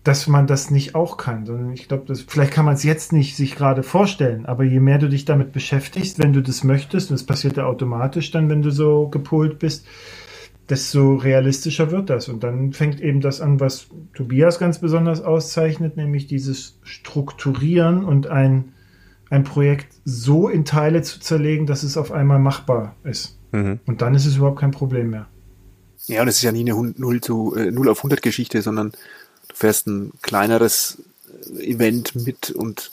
dass man das nicht auch kann, sondern ich glaube, vielleicht kann man es jetzt nicht sich gerade vorstellen, aber je mehr du dich damit beschäftigst, wenn du das möchtest, und das passiert ja automatisch dann, wenn du so gepolt bist, desto realistischer wird das. Und dann fängt eben das an, was Tobias ganz besonders auszeichnet, nämlich dieses Strukturieren und ein, ein Projekt so in Teile zu zerlegen, dass es auf einmal machbar ist. Mhm. Und dann ist es überhaupt kein Problem mehr. Ja, und es ist ja nie eine 0 zu äh, 0 auf 100 Geschichte, sondern fährst ein kleineres äh, Event mit und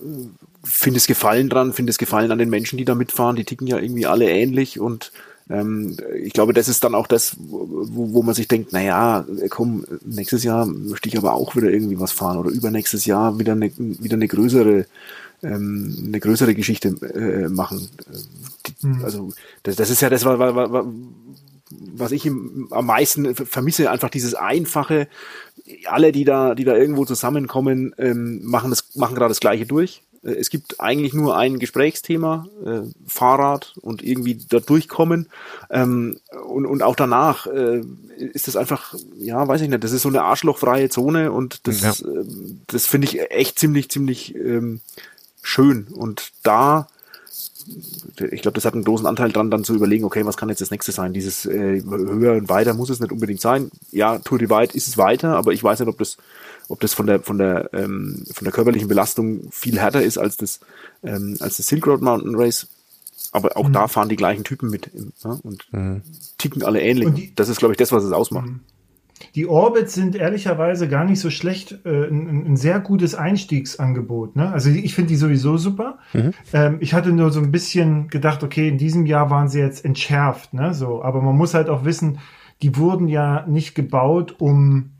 äh, findest Gefallen dran, findest Gefallen an den Menschen, die da mitfahren. Die ticken ja irgendwie alle ähnlich und ähm, ich glaube, das ist dann auch das, wo, wo man sich denkt, naja, komm, nächstes Jahr möchte ich aber auch wieder irgendwie was fahren oder übernächstes Jahr wieder eine, wieder eine größere ähm, eine größere Geschichte äh, machen. Die, mhm. Also das, das ist ja das, was, was, was ich im, am meisten vermisse, einfach dieses einfache, alle, die da, die da irgendwo zusammenkommen, ähm, machen das, machen gerade das Gleiche durch. Äh, es gibt eigentlich nur ein Gesprächsthema, äh, Fahrrad und irgendwie da durchkommen. Ähm, und, und auch danach äh, ist das einfach, ja, weiß ich nicht, das ist so eine arschlochfreie Zone und das, ja. äh, das finde ich echt ziemlich, ziemlich ähm, schön. Und da ich glaube, das hat einen großen Anteil dran, dann zu überlegen, okay, was kann jetzt das nächste sein? Dieses äh, höher und weiter muss es nicht unbedingt sein. Ja, Tour Divide ist es weiter, aber ich weiß nicht, ob das ob das von der von der ähm, von der körperlichen Belastung viel härter ist als das ähm, als das Silk Road Mountain Race. Aber auch mhm. da fahren die gleichen Typen mit ja, und mhm. ticken alle ähnlich. Die, das ist, glaube ich, das, was es ausmacht. Die Orbits sind ehrlicherweise gar nicht so schlecht, äh, ein, ein, sehr gutes Einstiegsangebot. Ne? Also ich finde die sowieso super. Mhm. Ähm, ich hatte nur so ein bisschen gedacht, okay, in diesem Jahr waren sie jetzt entschärft, ne? So, aber man muss halt auch wissen, die wurden ja nicht gebaut, um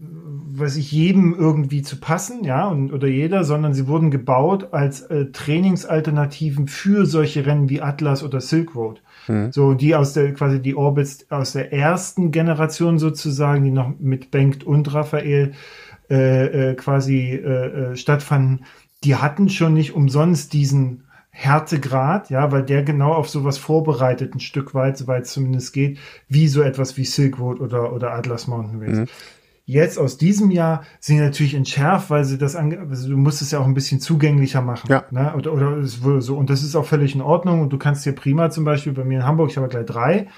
was ich jedem irgendwie zu passen, ja, und, oder jeder, sondern sie wurden gebaut als äh, Trainingsalternativen für solche Rennen wie Atlas oder Silk Road. Mhm. So, die aus der, quasi die Orbits aus der ersten Generation sozusagen, die noch mit Bengt und Raphael äh, äh, quasi äh, äh stattfanden, die hatten schon nicht umsonst diesen Härtegrad, ja, weil der genau auf sowas vorbereitet, ein Stück weit, soweit es zumindest geht, wie so etwas wie Silk Road oder, oder Atlas Mountain Race. Mhm. Jetzt aus diesem Jahr sind natürlich entschärft, weil sie das ange also du musst es ja auch ein bisschen zugänglicher machen. Ja. Ne? Oder, oder so. Und das ist auch völlig in Ordnung. Und du kannst hier prima zum Beispiel bei mir in Hamburg, ich habe gleich drei,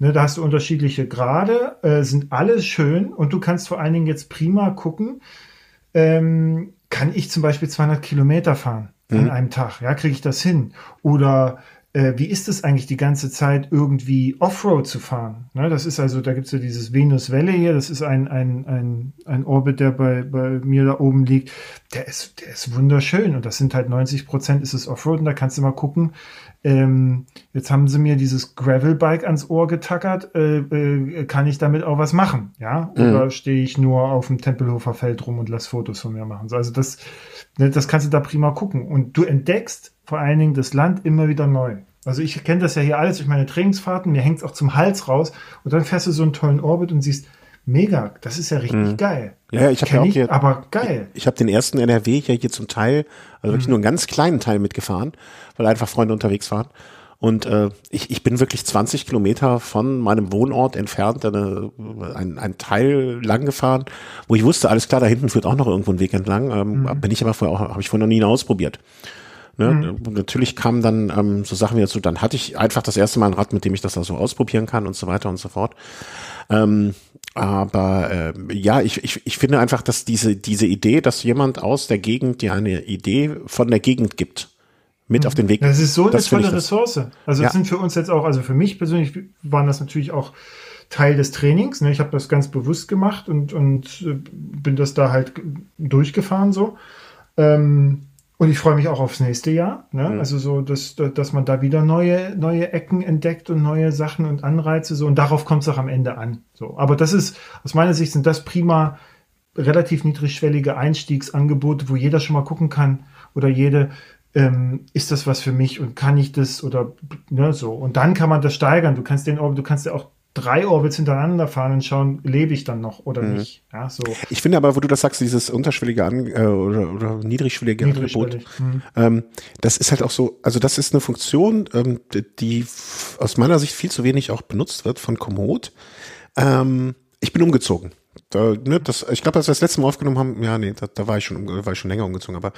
ne, da hast du unterschiedliche Grade, äh, sind alles schön und du kannst vor allen Dingen jetzt prima gucken, ähm, kann ich zum Beispiel 200 Kilometer fahren an mhm. einem Tag? Ja, kriege ich das hin? Oder äh, wie ist es eigentlich die ganze Zeit irgendwie Offroad zu fahren? Ne, das ist also, da gibt's ja dieses Venus Valley hier, das ist ein, ein, ein, ein Orbit, der bei, bei mir da oben liegt. Der ist, der ist wunderschön und das sind halt 90 Prozent ist es Offroad und da kannst du mal gucken, ähm, jetzt haben sie mir dieses Gravelbike ans Ohr getackert, äh, äh, kann ich damit auch was machen, ja? Oder mhm. stehe ich nur auf dem Tempelhofer Feld rum und lass Fotos von mir machen? Also das, ne, das kannst du da prima gucken. Und du entdeckst vor allen Dingen das Land immer wieder neu. Also ich kenne das ja hier alles durch meine Trainingsfahrten, mir hängt es auch zum Hals raus und dann fährst du so einen tollen Orbit und siehst, mega, das ist ja richtig mhm. geil. Ja, ich habe ja auch hier, aber geil. Ich, ich habe den ersten NRW ja hier zum Teil, also wirklich mhm. nur einen ganz kleinen Teil mitgefahren, weil einfach Freunde unterwegs waren. Und äh, ich, ich bin wirklich 20 Kilometer von meinem Wohnort entfernt eine, ein, ein Teil lang gefahren, wo ich wusste, alles klar, da hinten führt auch noch irgendwo ein Weg entlang. Ähm, mhm. Bin ich aber vorher auch, habe ich vorher noch nie ausprobiert. Ne? Mhm. Natürlich kamen dann ähm, so Sachen wie dazu, dann hatte ich einfach das erste Mal ein Rad, mit dem ich das da so ausprobieren kann und so weiter und so fort. Ähm, aber äh, ja, ich, ich, ich finde einfach, dass diese, diese Idee, dass jemand aus der Gegend dir eine Idee von der Gegend gibt, mit auf den Weg. Das ist so eine tolle Ressource. Also ja. das sind für uns jetzt auch, also für mich persönlich waren das natürlich auch Teil des Trainings. Ne? Ich habe das ganz bewusst gemacht und, und äh, bin das da halt durchgefahren so. Ähm, und ich freue mich auch aufs nächste Jahr. Ne? Mhm. Also so, dass, dass man da wieder neue, neue Ecken entdeckt und neue Sachen und Anreize so. Und darauf kommt es auch am Ende an. So. Aber das ist, aus meiner Sicht sind das prima relativ niedrigschwellige Einstiegsangebote, wo jeder schon mal gucken kann oder jede, ähm, ist das was für mich und kann ich das oder ne, so. Und dann kann man das steigern. Du kannst den, du kannst ja auch drei Orbits hintereinander fahren und schauen, lebe ich dann noch oder mhm. nicht. Ja, so. Ich finde aber, wo du das sagst, dieses unterschwellige An äh, oder, oder niedrigschwellige Angebot, mhm. ähm, das ist halt auch so, also das ist eine Funktion, ähm, die aus meiner Sicht viel zu wenig auch benutzt wird von Komoot. Ähm, ich bin umgezogen. Da, ne, das, ich glaube, als wir das letzte Mal aufgenommen haben, ja, nee, da, da war ich schon, war ich schon länger umgezogen. Aber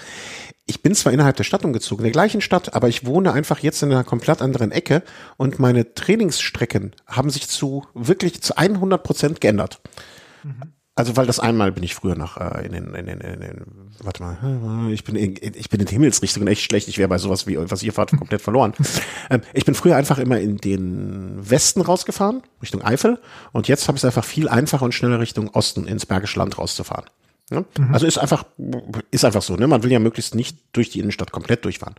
ich bin zwar innerhalb der Stadt umgezogen, der gleichen Stadt, aber ich wohne einfach jetzt in einer komplett anderen Ecke und meine Trainingsstrecken haben sich zu wirklich zu 100 Prozent geändert. Mhm. Also weil das einmal bin ich früher noch äh, in, den, in, den, in den, warte mal, ich bin in, ich bin in Himmelsrichtungen echt schlecht. Ich wäre bei sowas wie was ihr fahrt komplett verloren. ähm, ich bin früher einfach immer in den Westen rausgefahren, Richtung Eifel, und jetzt habe ich es einfach viel einfacher und schneller Richtung Osten ins Bergische Land rauszufahren. Ne? Mhm. Also ist einfach, ist einfach so, ne? Man will ja möglichst nicht durch die Innenstadt komplett durchfahren.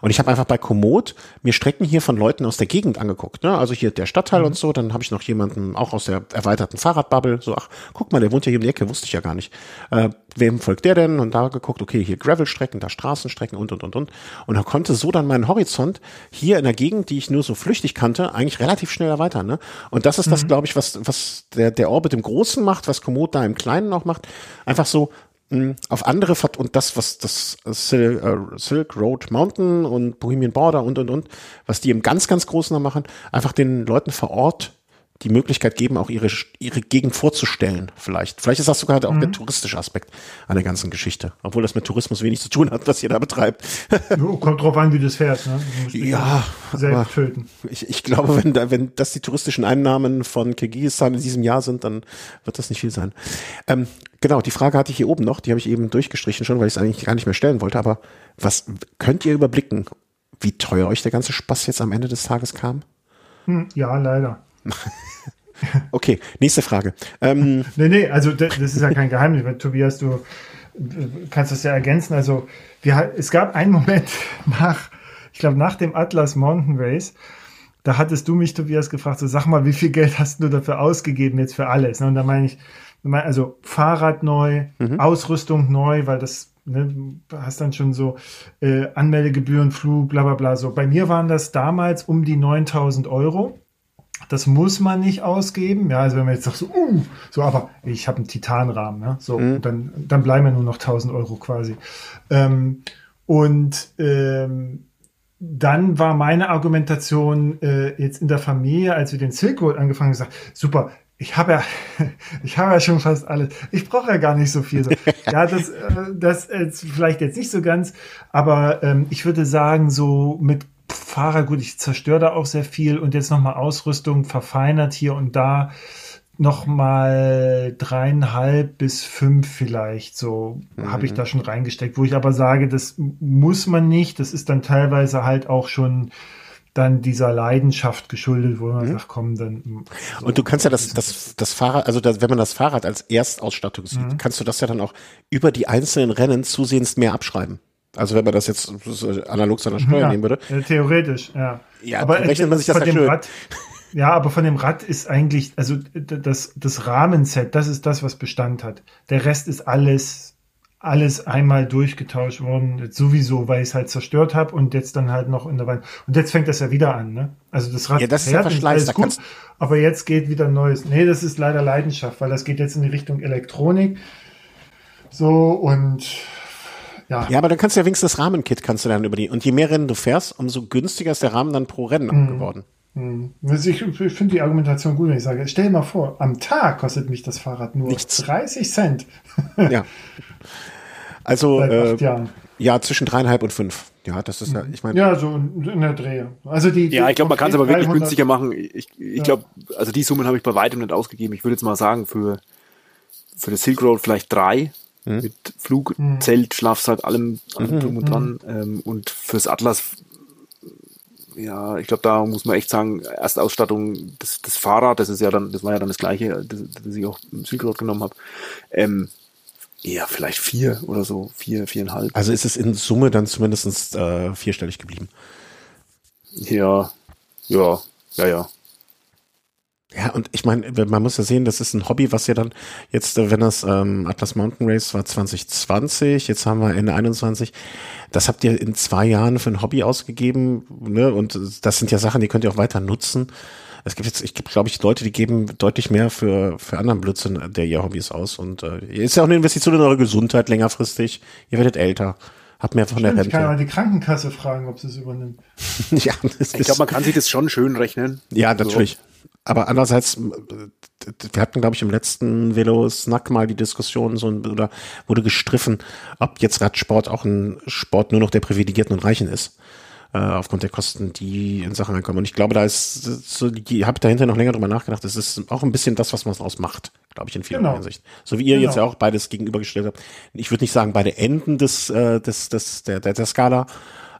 Und ich habe einfach bei Komoot mir Strecken hier von Leuten aus der Gegend angeguckt. Ne? Also hier der Stadtteil mhm. und so, dann habe ich noch jemanden auch aus der erweiterten Fahrradbubble, so, ach, guck mal, der wohnt ja hier um die Ecke, wusste ich ja gar nicht. Äh, wem folgt der denn? Und da geguckt, okay, hier Gravelstrecken, da Straßenstrecken und und und und. Und er konnte so dann meinen Horizont hier in der Gegend, die ich nur so flüchtig kannte, eigentlich relativ schnell erweitern. Ne? Und das ist das, mhm. glaube ich, was, was der, der Orbit im Großen macht, was Komoot da im Kleinen auch macht. Einfach so mh, auf andere Vert und das, was das Sil äh, Silk Road Mountain und Bohemian Border und und und, was die im ganz, ganz Großen machen, einfach den Leuten vor Ort die Möglichkeit geben, auch ihre, ihre Gegend vorzustellen, vielleicht. Vielleicht ist das sogar auch mhm. der touristische Aspekt an der ganzen Geschichte. Obwohl das mit Tourismus wenig zu tun hat, was ihr da betreibt. Jo, kommt drauf an, wie das fährst, ne? ja, selbst töten. Ich, ich glaube, wenn da, wenn das die touristischen Einnahmen von Kirgisistan in diesem Jahr sind, dann wird das nicht viel sein. Ähm, genau, die Frage hatte ich hier oben noch, die habe ich eben durchgestrichen schon, weil ich es eigentlich gar nicht mehr stellen wollte, aber was könnt ihr überblicken, wie teuer euch der ganze Spaß jetzt am Ende des Tages kam? Hm, ja, leider. okay, nächste Frage. Ähm, nee, nee, also das, das ist ja kein Geheimnis, weil Tobias, du kannst das ja ergänzen. Also wir, es gab einen Moment nach, ich glaube, nach dem Atlas Mountain Race, da hattest du mich, Tobias, gefragt, so sag mal, wie viel Geld hast du dafür ausgegeben jetzt für alles? Und da meine ich, also Fahrrad neu, mhm. Ausrüstung neu, weil das ne, hast dann schon so äh, Anmeldegebühren, Flug, bla bla bla. So bei mir waren das damals um die 9000 Euro. Das muss man nicht ausgeben. Ja, also wenn man jetzt sagt so, uh, so, aber ich habe einen Titanrahmen, ne? so, mhm. dann, dann bleiben ja nur noch 1000 Euro quasi. Ähm, und ähm, dann war meine Argumentation äh, jetzt in der Familie, als wir den Silk Road angefangen haben, gesagt, super, ich habe ja, ich habe ja schon fast alles. Ich brauche ja gar nicht so viel. Ja, das, äh, das ist vielleicht jetzt nicht so ganz, aber ähm, ich würde sagen, so mit Fahrer, gut, ich zerstöre da auch sehr viel und jetzt nochmal Ausrüstung verfeinert hier und da nochmal dreieinhalb bis fünf vielleicht so mhm. habe ich da schon reingesteckt, wo ich aber sage, das muss man nicht, das ist dann teilweise halt auch schon dann dieser Leidenschaft geschuldet, wo man mhm. sagt, komm, dann. So und du kannst ja das, das, das Fahrrad, also das, wenn man das Fahrrad als Erstausstattung sieht, mhm. kannst du das ja dann auch über die einzelnen Rennen zusehends mehr abschreiben. Also wenn man das jetzt analog zu einer Steuer ja, nehmen würde. Theoretisch, ja. Ja, aber rechnet man sich das von dem Rad, Ja, aber von dem Rad ist eigentlich, also das, das Rahmenset, das ist das, was Bestand hat. Der Rest ist alles, alles einmal durchgetauscht worden, sowieso, weil ich es halt zerstört habe und jetzt dann halt noch in der Wand. Und jetzt fängt das ja wieder an, ne? Also das Rad ja, das ist ja ist gut, aber jetzt geht wieder ein neues. Nee, das ist leider Leidenschaft, weil das geht jetzt in die Richtung Elektronik. So und ja. ja, aber dann kannst du ja wenigstens das Rahmenkit kannst du dann über die. Und je mehr Rennen du fährst, umso günstiger ist der Rahmen dann pro Rennen mhm. geworden. Mhm. Also ich, ich finde die Argumentation gut, wenn ich sage, stell dir mal vor, am Tag kostet mich das Fahrrad nur Nichts. 30 Cent. ja. Also äh, ja, zwischen dreieinhalb und fünf. Ja, das ist ja, ich meine. Ja, so in der Drehe. Also die, ja, ich glaube, man kann es aber wirklich günstiger machen. Ich, ich ja. glaube, also die Summen habe ich bei weitem nicht ausgegeben. Ich würde jetzt mal sagen, für, für das Silk Road vielleicht drei mhm. mit Flug, mhm. Zelt, Schlafsack, allem, allem mhm. drum und dran. Ähm, und fürs Atlas, ja, ich glaube, da muss man echt sagen, Erstausstattung, das, das Fahrrad, das ist ja dann, das war ja dann das gleiche, das, das ich auch im Silk Road genommen habe. Ähm, ja, vielleicht vier oder so, vier, viereinhalb. Also ist es in Summe dann zumindest äh, vierstellig geblieben. Ja, ja, ja, ja. Ja, und ich meine, man muss ja sehen, das ist ein Hobby, was ja dann jetzt, äh, wenn das ähm, Atlas Mountain Race war 2020, jetzt haben wir Ende 21, das habt ihr in zwei Jahren für ein Hobby ausgegeben, ne? Und das sind ja Sachen, die könnt ihr auch weiter nutzen. Es gibt jetzt, ich glaube ich, Leute, die geben deutlich mehr für, für anderen Blödsinn der ihr Hobbys aus. Und äh, ist ja auch eine Investition in eure Gesundheit längerfristig. Ihr werdet älter. Habt mehr von Stimmt, der Rente. Ich kann mal die Krankenkasse fragen, ob sie es übernimmt. ja, das ich glaube, man kann sich das schon schön rechnen. Ja, natürlich. So aber andererseits, wir hatten, glaube ich, im letzten Velo-Snack mal die Diskussion so oder wurde gestriffen, ob jetzt Radsport auch ein Sport nur noch der Privilegierten und Reichen ist. äh, aufgrund der Kosten, die in Sachen reinkommen. Und ich glaube, da ist so, ich habe dahinter noch länger drüber nachgedacht, das ist auch ein bisschen das, was man daraus macht, glaube ich, in vieler genau. Hinsicht. So wie ihr genau. jetzt ja auch beides gegenübergestellt habt. Ich würde nicht sagen beide Enden des, äh, des, des der, der, der Skala,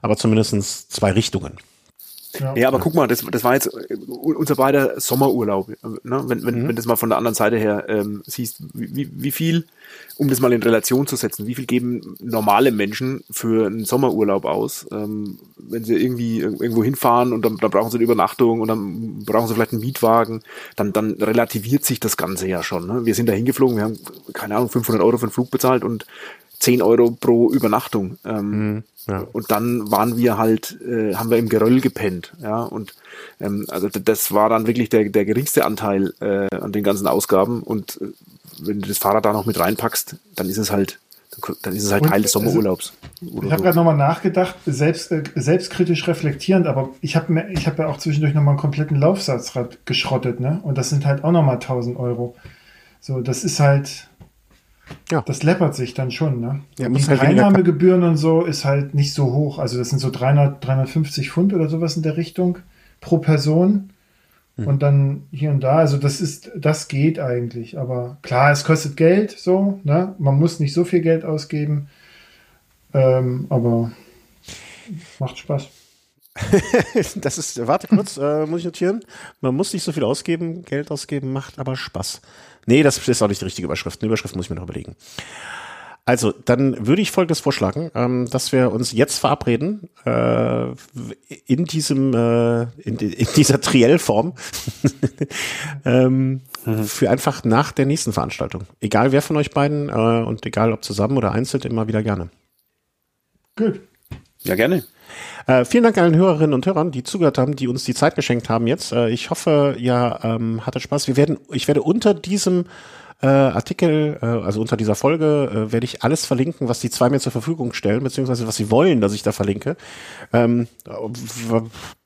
aber zumindestens zwei Richtungen. Ja, ja aber guck mal, das, das war jetzt äh, unser beider Sommerurlaub. Äh, ne? Wenn, wenn, mhm. wenn das mal von der anderen Seite her ähm, siehst, wie, wie viel, um das mal in Relation zu setzen, wie viel geben normale Menschen für einen Sommerurlaub aus, ähm, wenn sie irgendwie irgendwo hinfahren und dann, dann brauchen sie eine Übernachtung und dann brauchen sie vielleicht einen Mietwagen, dann, dann relativiert sich das Ganze ja schon. Ne? Wir sind da hingeflogen, wir haben, keine Ahnung, 500 Euro für den Flug bezahlt und 10 Euro pro Übernachtung. Ähm, mhm. Ja. Und dann waren wir halt, äh, haben wir im Geröll gepennt, ja. Und ähm, also das war dann wirklich der, der geringste Anteil äh, an den ganzen Ausgaben. Und äh, wenn du das Fahrrad da noch mit reinpackst, dann ist es halt, dann ist es halt und, Teil des Sommerurlaubs. Also, ich habe gerade nochmal nachgedacht, selbst, äh, selbstkritisch reflektierend, aber ich habe ich hab ja auch zwischendurch nochmal einen kompletten Laufsatzrad geschrottet, ne? Und das sind halt auch nochmal 1000 Euro. So, das ist halt, ja. Das läppert sich dann schon, ne? Ja, die halt Einnahmegebühren und so ist halt nicht so hoch. Also das sind so 300, 350 Pfund oder sowas in der Richtung pro Person. Hm. Und dann hier und da, also das ist, das geht eigentlich. Aber klar, es kostet Geld, so, ne? Man muss nicht so viel Geld ausgeben. Ähm, aber macht Spaß. das ist, warte kurz, äh, muss ich notieren. Man muss nicht so viel ausgeben, Geld ausgeben, macht aber Spaß. Nee, das ist auch nicht die richtige Überschrift. Eine Überschrift muss ich mir noch überlegen. Also, dann würde ich Folgendes vorschlagen, ähm, dass wir uns jetzt verabreden, äh, in diesem, äh, in, in dieser Triell-Form, ähm, mhm. für einfach nach der nächsten Veranstaltung. Egal wer von euch beiden äh, und egal ob zusammen oder einzeln, immer wieder gerne. Gut. Ja, gerne. Äh, vielen Dank allen Hörerinnen und Hörern, die zugehört haben, die uns die Zeit geschenkt haben jetzt. Äh, ich hoffe, ihr ähm, hattet Spaß. Wir werden, ich werde unter diesem äh, Artikel, äh, also unter dieser Folge, äh, werde ich alles verlinken, was die zwei mir zur Verfügung stellen, beziehungsweise was sie wollen, dass ich da verlinke. Ähm,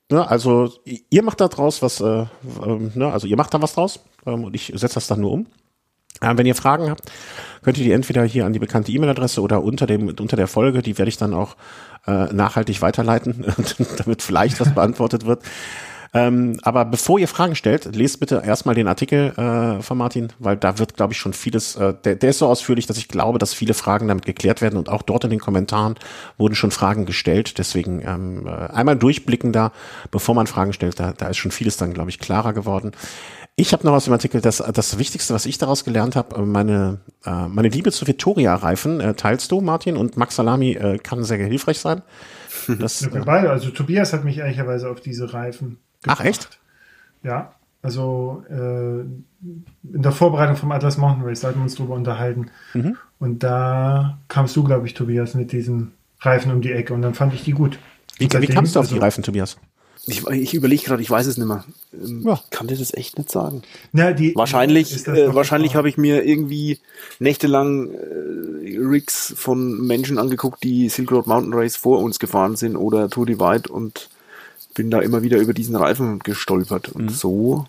ne, also ihr macht da draus was, äh, ne, also ihr macht da was draus ähm, und ich setze das dann nur um. Wenn ihr Fragen habt, könnt ihr die entweder hier an die bekannte E-Mail-Adresse oder unter dem unter der Folge, die werde ich dann auch äh, nachhaltig weiterleiten, damit vielleicht was beantwortet wird. Ähm, aber bevor ihr Fragen stellt, lest bitte erstmal den Artikel äh, von Martin, weil da wird, glaube ich, schon vieles, äh, der, der ist so ausführlich, dass ich glaube, dass viele Fragen damit geklärt werden und auch dort in den Kommentaren wurden schon Fragen gestellt. Deswegen ähm, äh, einmal durchblicken da, bevor man Fragen stellt, da, da ist schon vieles dann, glaube ich, klarer geworden. Ich habe noch aus dem Artikel das, das Wichtigste, was ich daraus gelernt habe, meine, äh, meine Liebe zu Vittoria-Reifen äh, teilst du, Martin, und Max Salami äh, kann sehr hilfreich sein. Das, ja, beide. Also Tobias hat mich ehrlicherweise auf diese Reifen gebracht. Ach echt? Ja, also äh, in der Vorbereitung vom Atlas Mountain Race da hatten wir uns drüber unterhalten. Mhm. Und da kamst du, glaube ich, Tobias, mit diesen Reifen um die Ecke und dann fand ich die gut. Wie, wie kamst du auf also, die Reifen, Tobias? Ich, ich überlege gerade, ich weiß es nicht mehr. Ähm, ja. Kann dir das echt nicht sagen. Na, die, wahrscheinlich äh, wahrscheinlich habe ich mir irgendwie nächtelang äh, Rigs von Menschen angeguckt, die Silk Road Mountain Race vor uns gefahren sind oder Tour Divide und bin da immer wieder über diesen Reifen gestolpert. Und mhm. so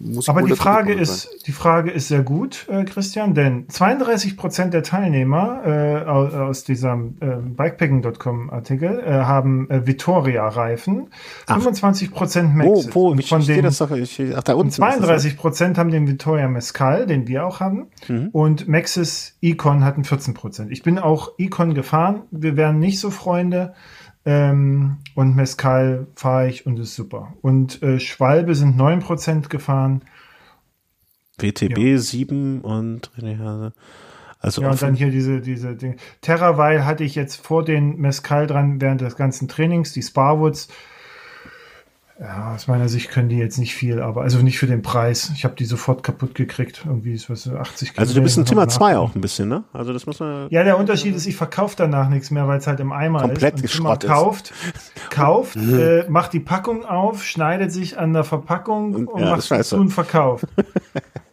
muss Aber die Frage ist, die Frage ist sehr gut, äh, Christian, denn 32 Prozent der Teilnehmer äh, aus diesem äh, Bikepacking.com Artikel äh, haben äh, Vittoria-Reifen, 25 Prozent Maxis. Wo, wo, ich von den, das doch, ich, ach, da unten 32 Prozent haben den Vittoria Mescal, den wir auch haben, mhm. und Maxis Econ hatten 14 Prozent. Ich bin auch Econ gefahren. Wir wären nicht so Freunde. Ähm, und Mescal fahre ich und ist super. Und äh, Schwalbe sind 9% gefahren. WTB ja. 7 und also ja, und dann hier diese, diese Dinge. Terraweil hatte ich jetzt vor den Mescal dran während des ganzen Trainings, die Sparwoods ja, aus meiner Sicht können die jetzt nicht viel, aber also nicht für den Preis. Ich habe die sofort kaputt gekriegt. Irgendwie ist was 80 Kilo. Also du bist ein Zimmer 2 auch ein bisschen, ne? Also das muss man. Ja, der Unterschied ist, ich verkaufe danach nichts mehr, weil es halt im Eimer komplett ist. Komplett kauft, kauft, äh, macht die Packung auf, schneidet sich an der Verpackung und, und ja, macht es und verkauft.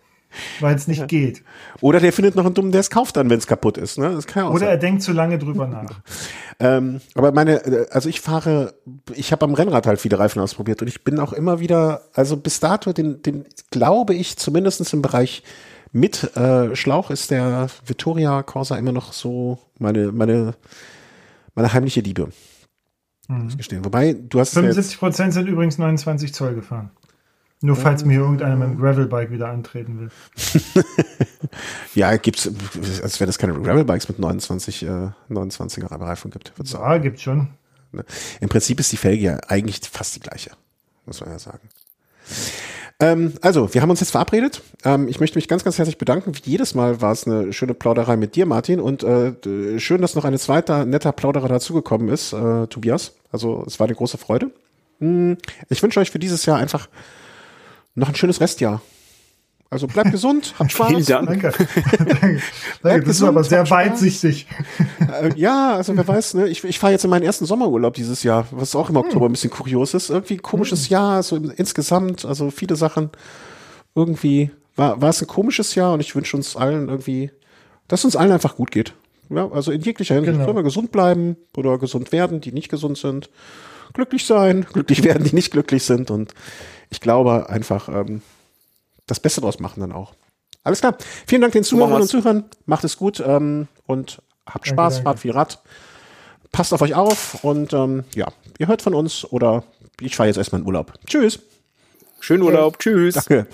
weil es nicht geht. Oder der findet noch einen Dummen, der es kauft dann, wenn es kaputt ist. Ne? Das kann Oder sein. er denkt zu lange drüber nach. ähm, aber meine, äh, also ich fahre, ich habe am Rennrad halt viele Reifen ausprobiert und ich bin auch immer wieder, also bis dato, den, den glaube ich, zumindest im Bereich mit äh, Schlauch ist der Vittoria Corsa immer noch so meine, meine, meine heimliche Liebe. Mhm. Gestehen. Wobei, du hast 75 Prozent sind übrigens 29 Zoll gefahren. Nur falls mir irgendeiner mit dem Gravelbike wieder antreten will. ja, gibt's, als wenn es keine Gravelbikes mit 29, äh, 29er Reifen gibt. Ja, gibt's schon. Ne? Im Prinzip ist die Felge ja eigentlich fast die gleiche, muss man ja sagen. Ähm, also, wir haben uns jetzt verabredet. Ähm, ich möchte mich ganz, ganz herzlich bedanken. Wie jedes Mal war es eine schöne Plauderei mit dir, Martin. Und äh, schön, dass noch eine zweite netter Plauderer dazugekommen ist, äh, Tobias. Also, es war eine große Freude. Hm, ich wünsche euch für dieses Jahr einfach noch ein schönes Restjahr. Also bleibt gesund, habt Spaß. Vielen Dank. Danke. Danke. Danke. Das ist aber sehr weitsichtig. Äh, ja, also wer weiß, ne? Ich, ich fahre jetzt in meinen ersten Sommerurlaub dieses Jahr, was auch im hm. Oktober ein bisschen kurios ist. Irgendwie ein komisches hm. Jahr, so insgesamt, also viele Sachen. Irgendwie war, war es ein komisches Jahr und ich wünsche uns allen irgendwie, dass uns allen einfach gut geht. Ja, also in jeglicher Hinsicht. Genau. Sollen wir gesund bleiben oder gesund werden, die nicht gesund sind. Glücklich sein, glücklich werden, die nicht glücklich sind und ich glaube einfach ähm, das Beste draus machen dann auch. Alles klar. Vielen Dank den Zuhörern und Zuhörern. Macht es gut ähm, und habt Spaß, danke, fahrt viel Rad. Passt auf euch auf und ähm, ja, ihr hört von uns oder ich fahre jetzt erstmal in Urlaub. Tschüss. Schönen Urlaub. Tschüss. Danke.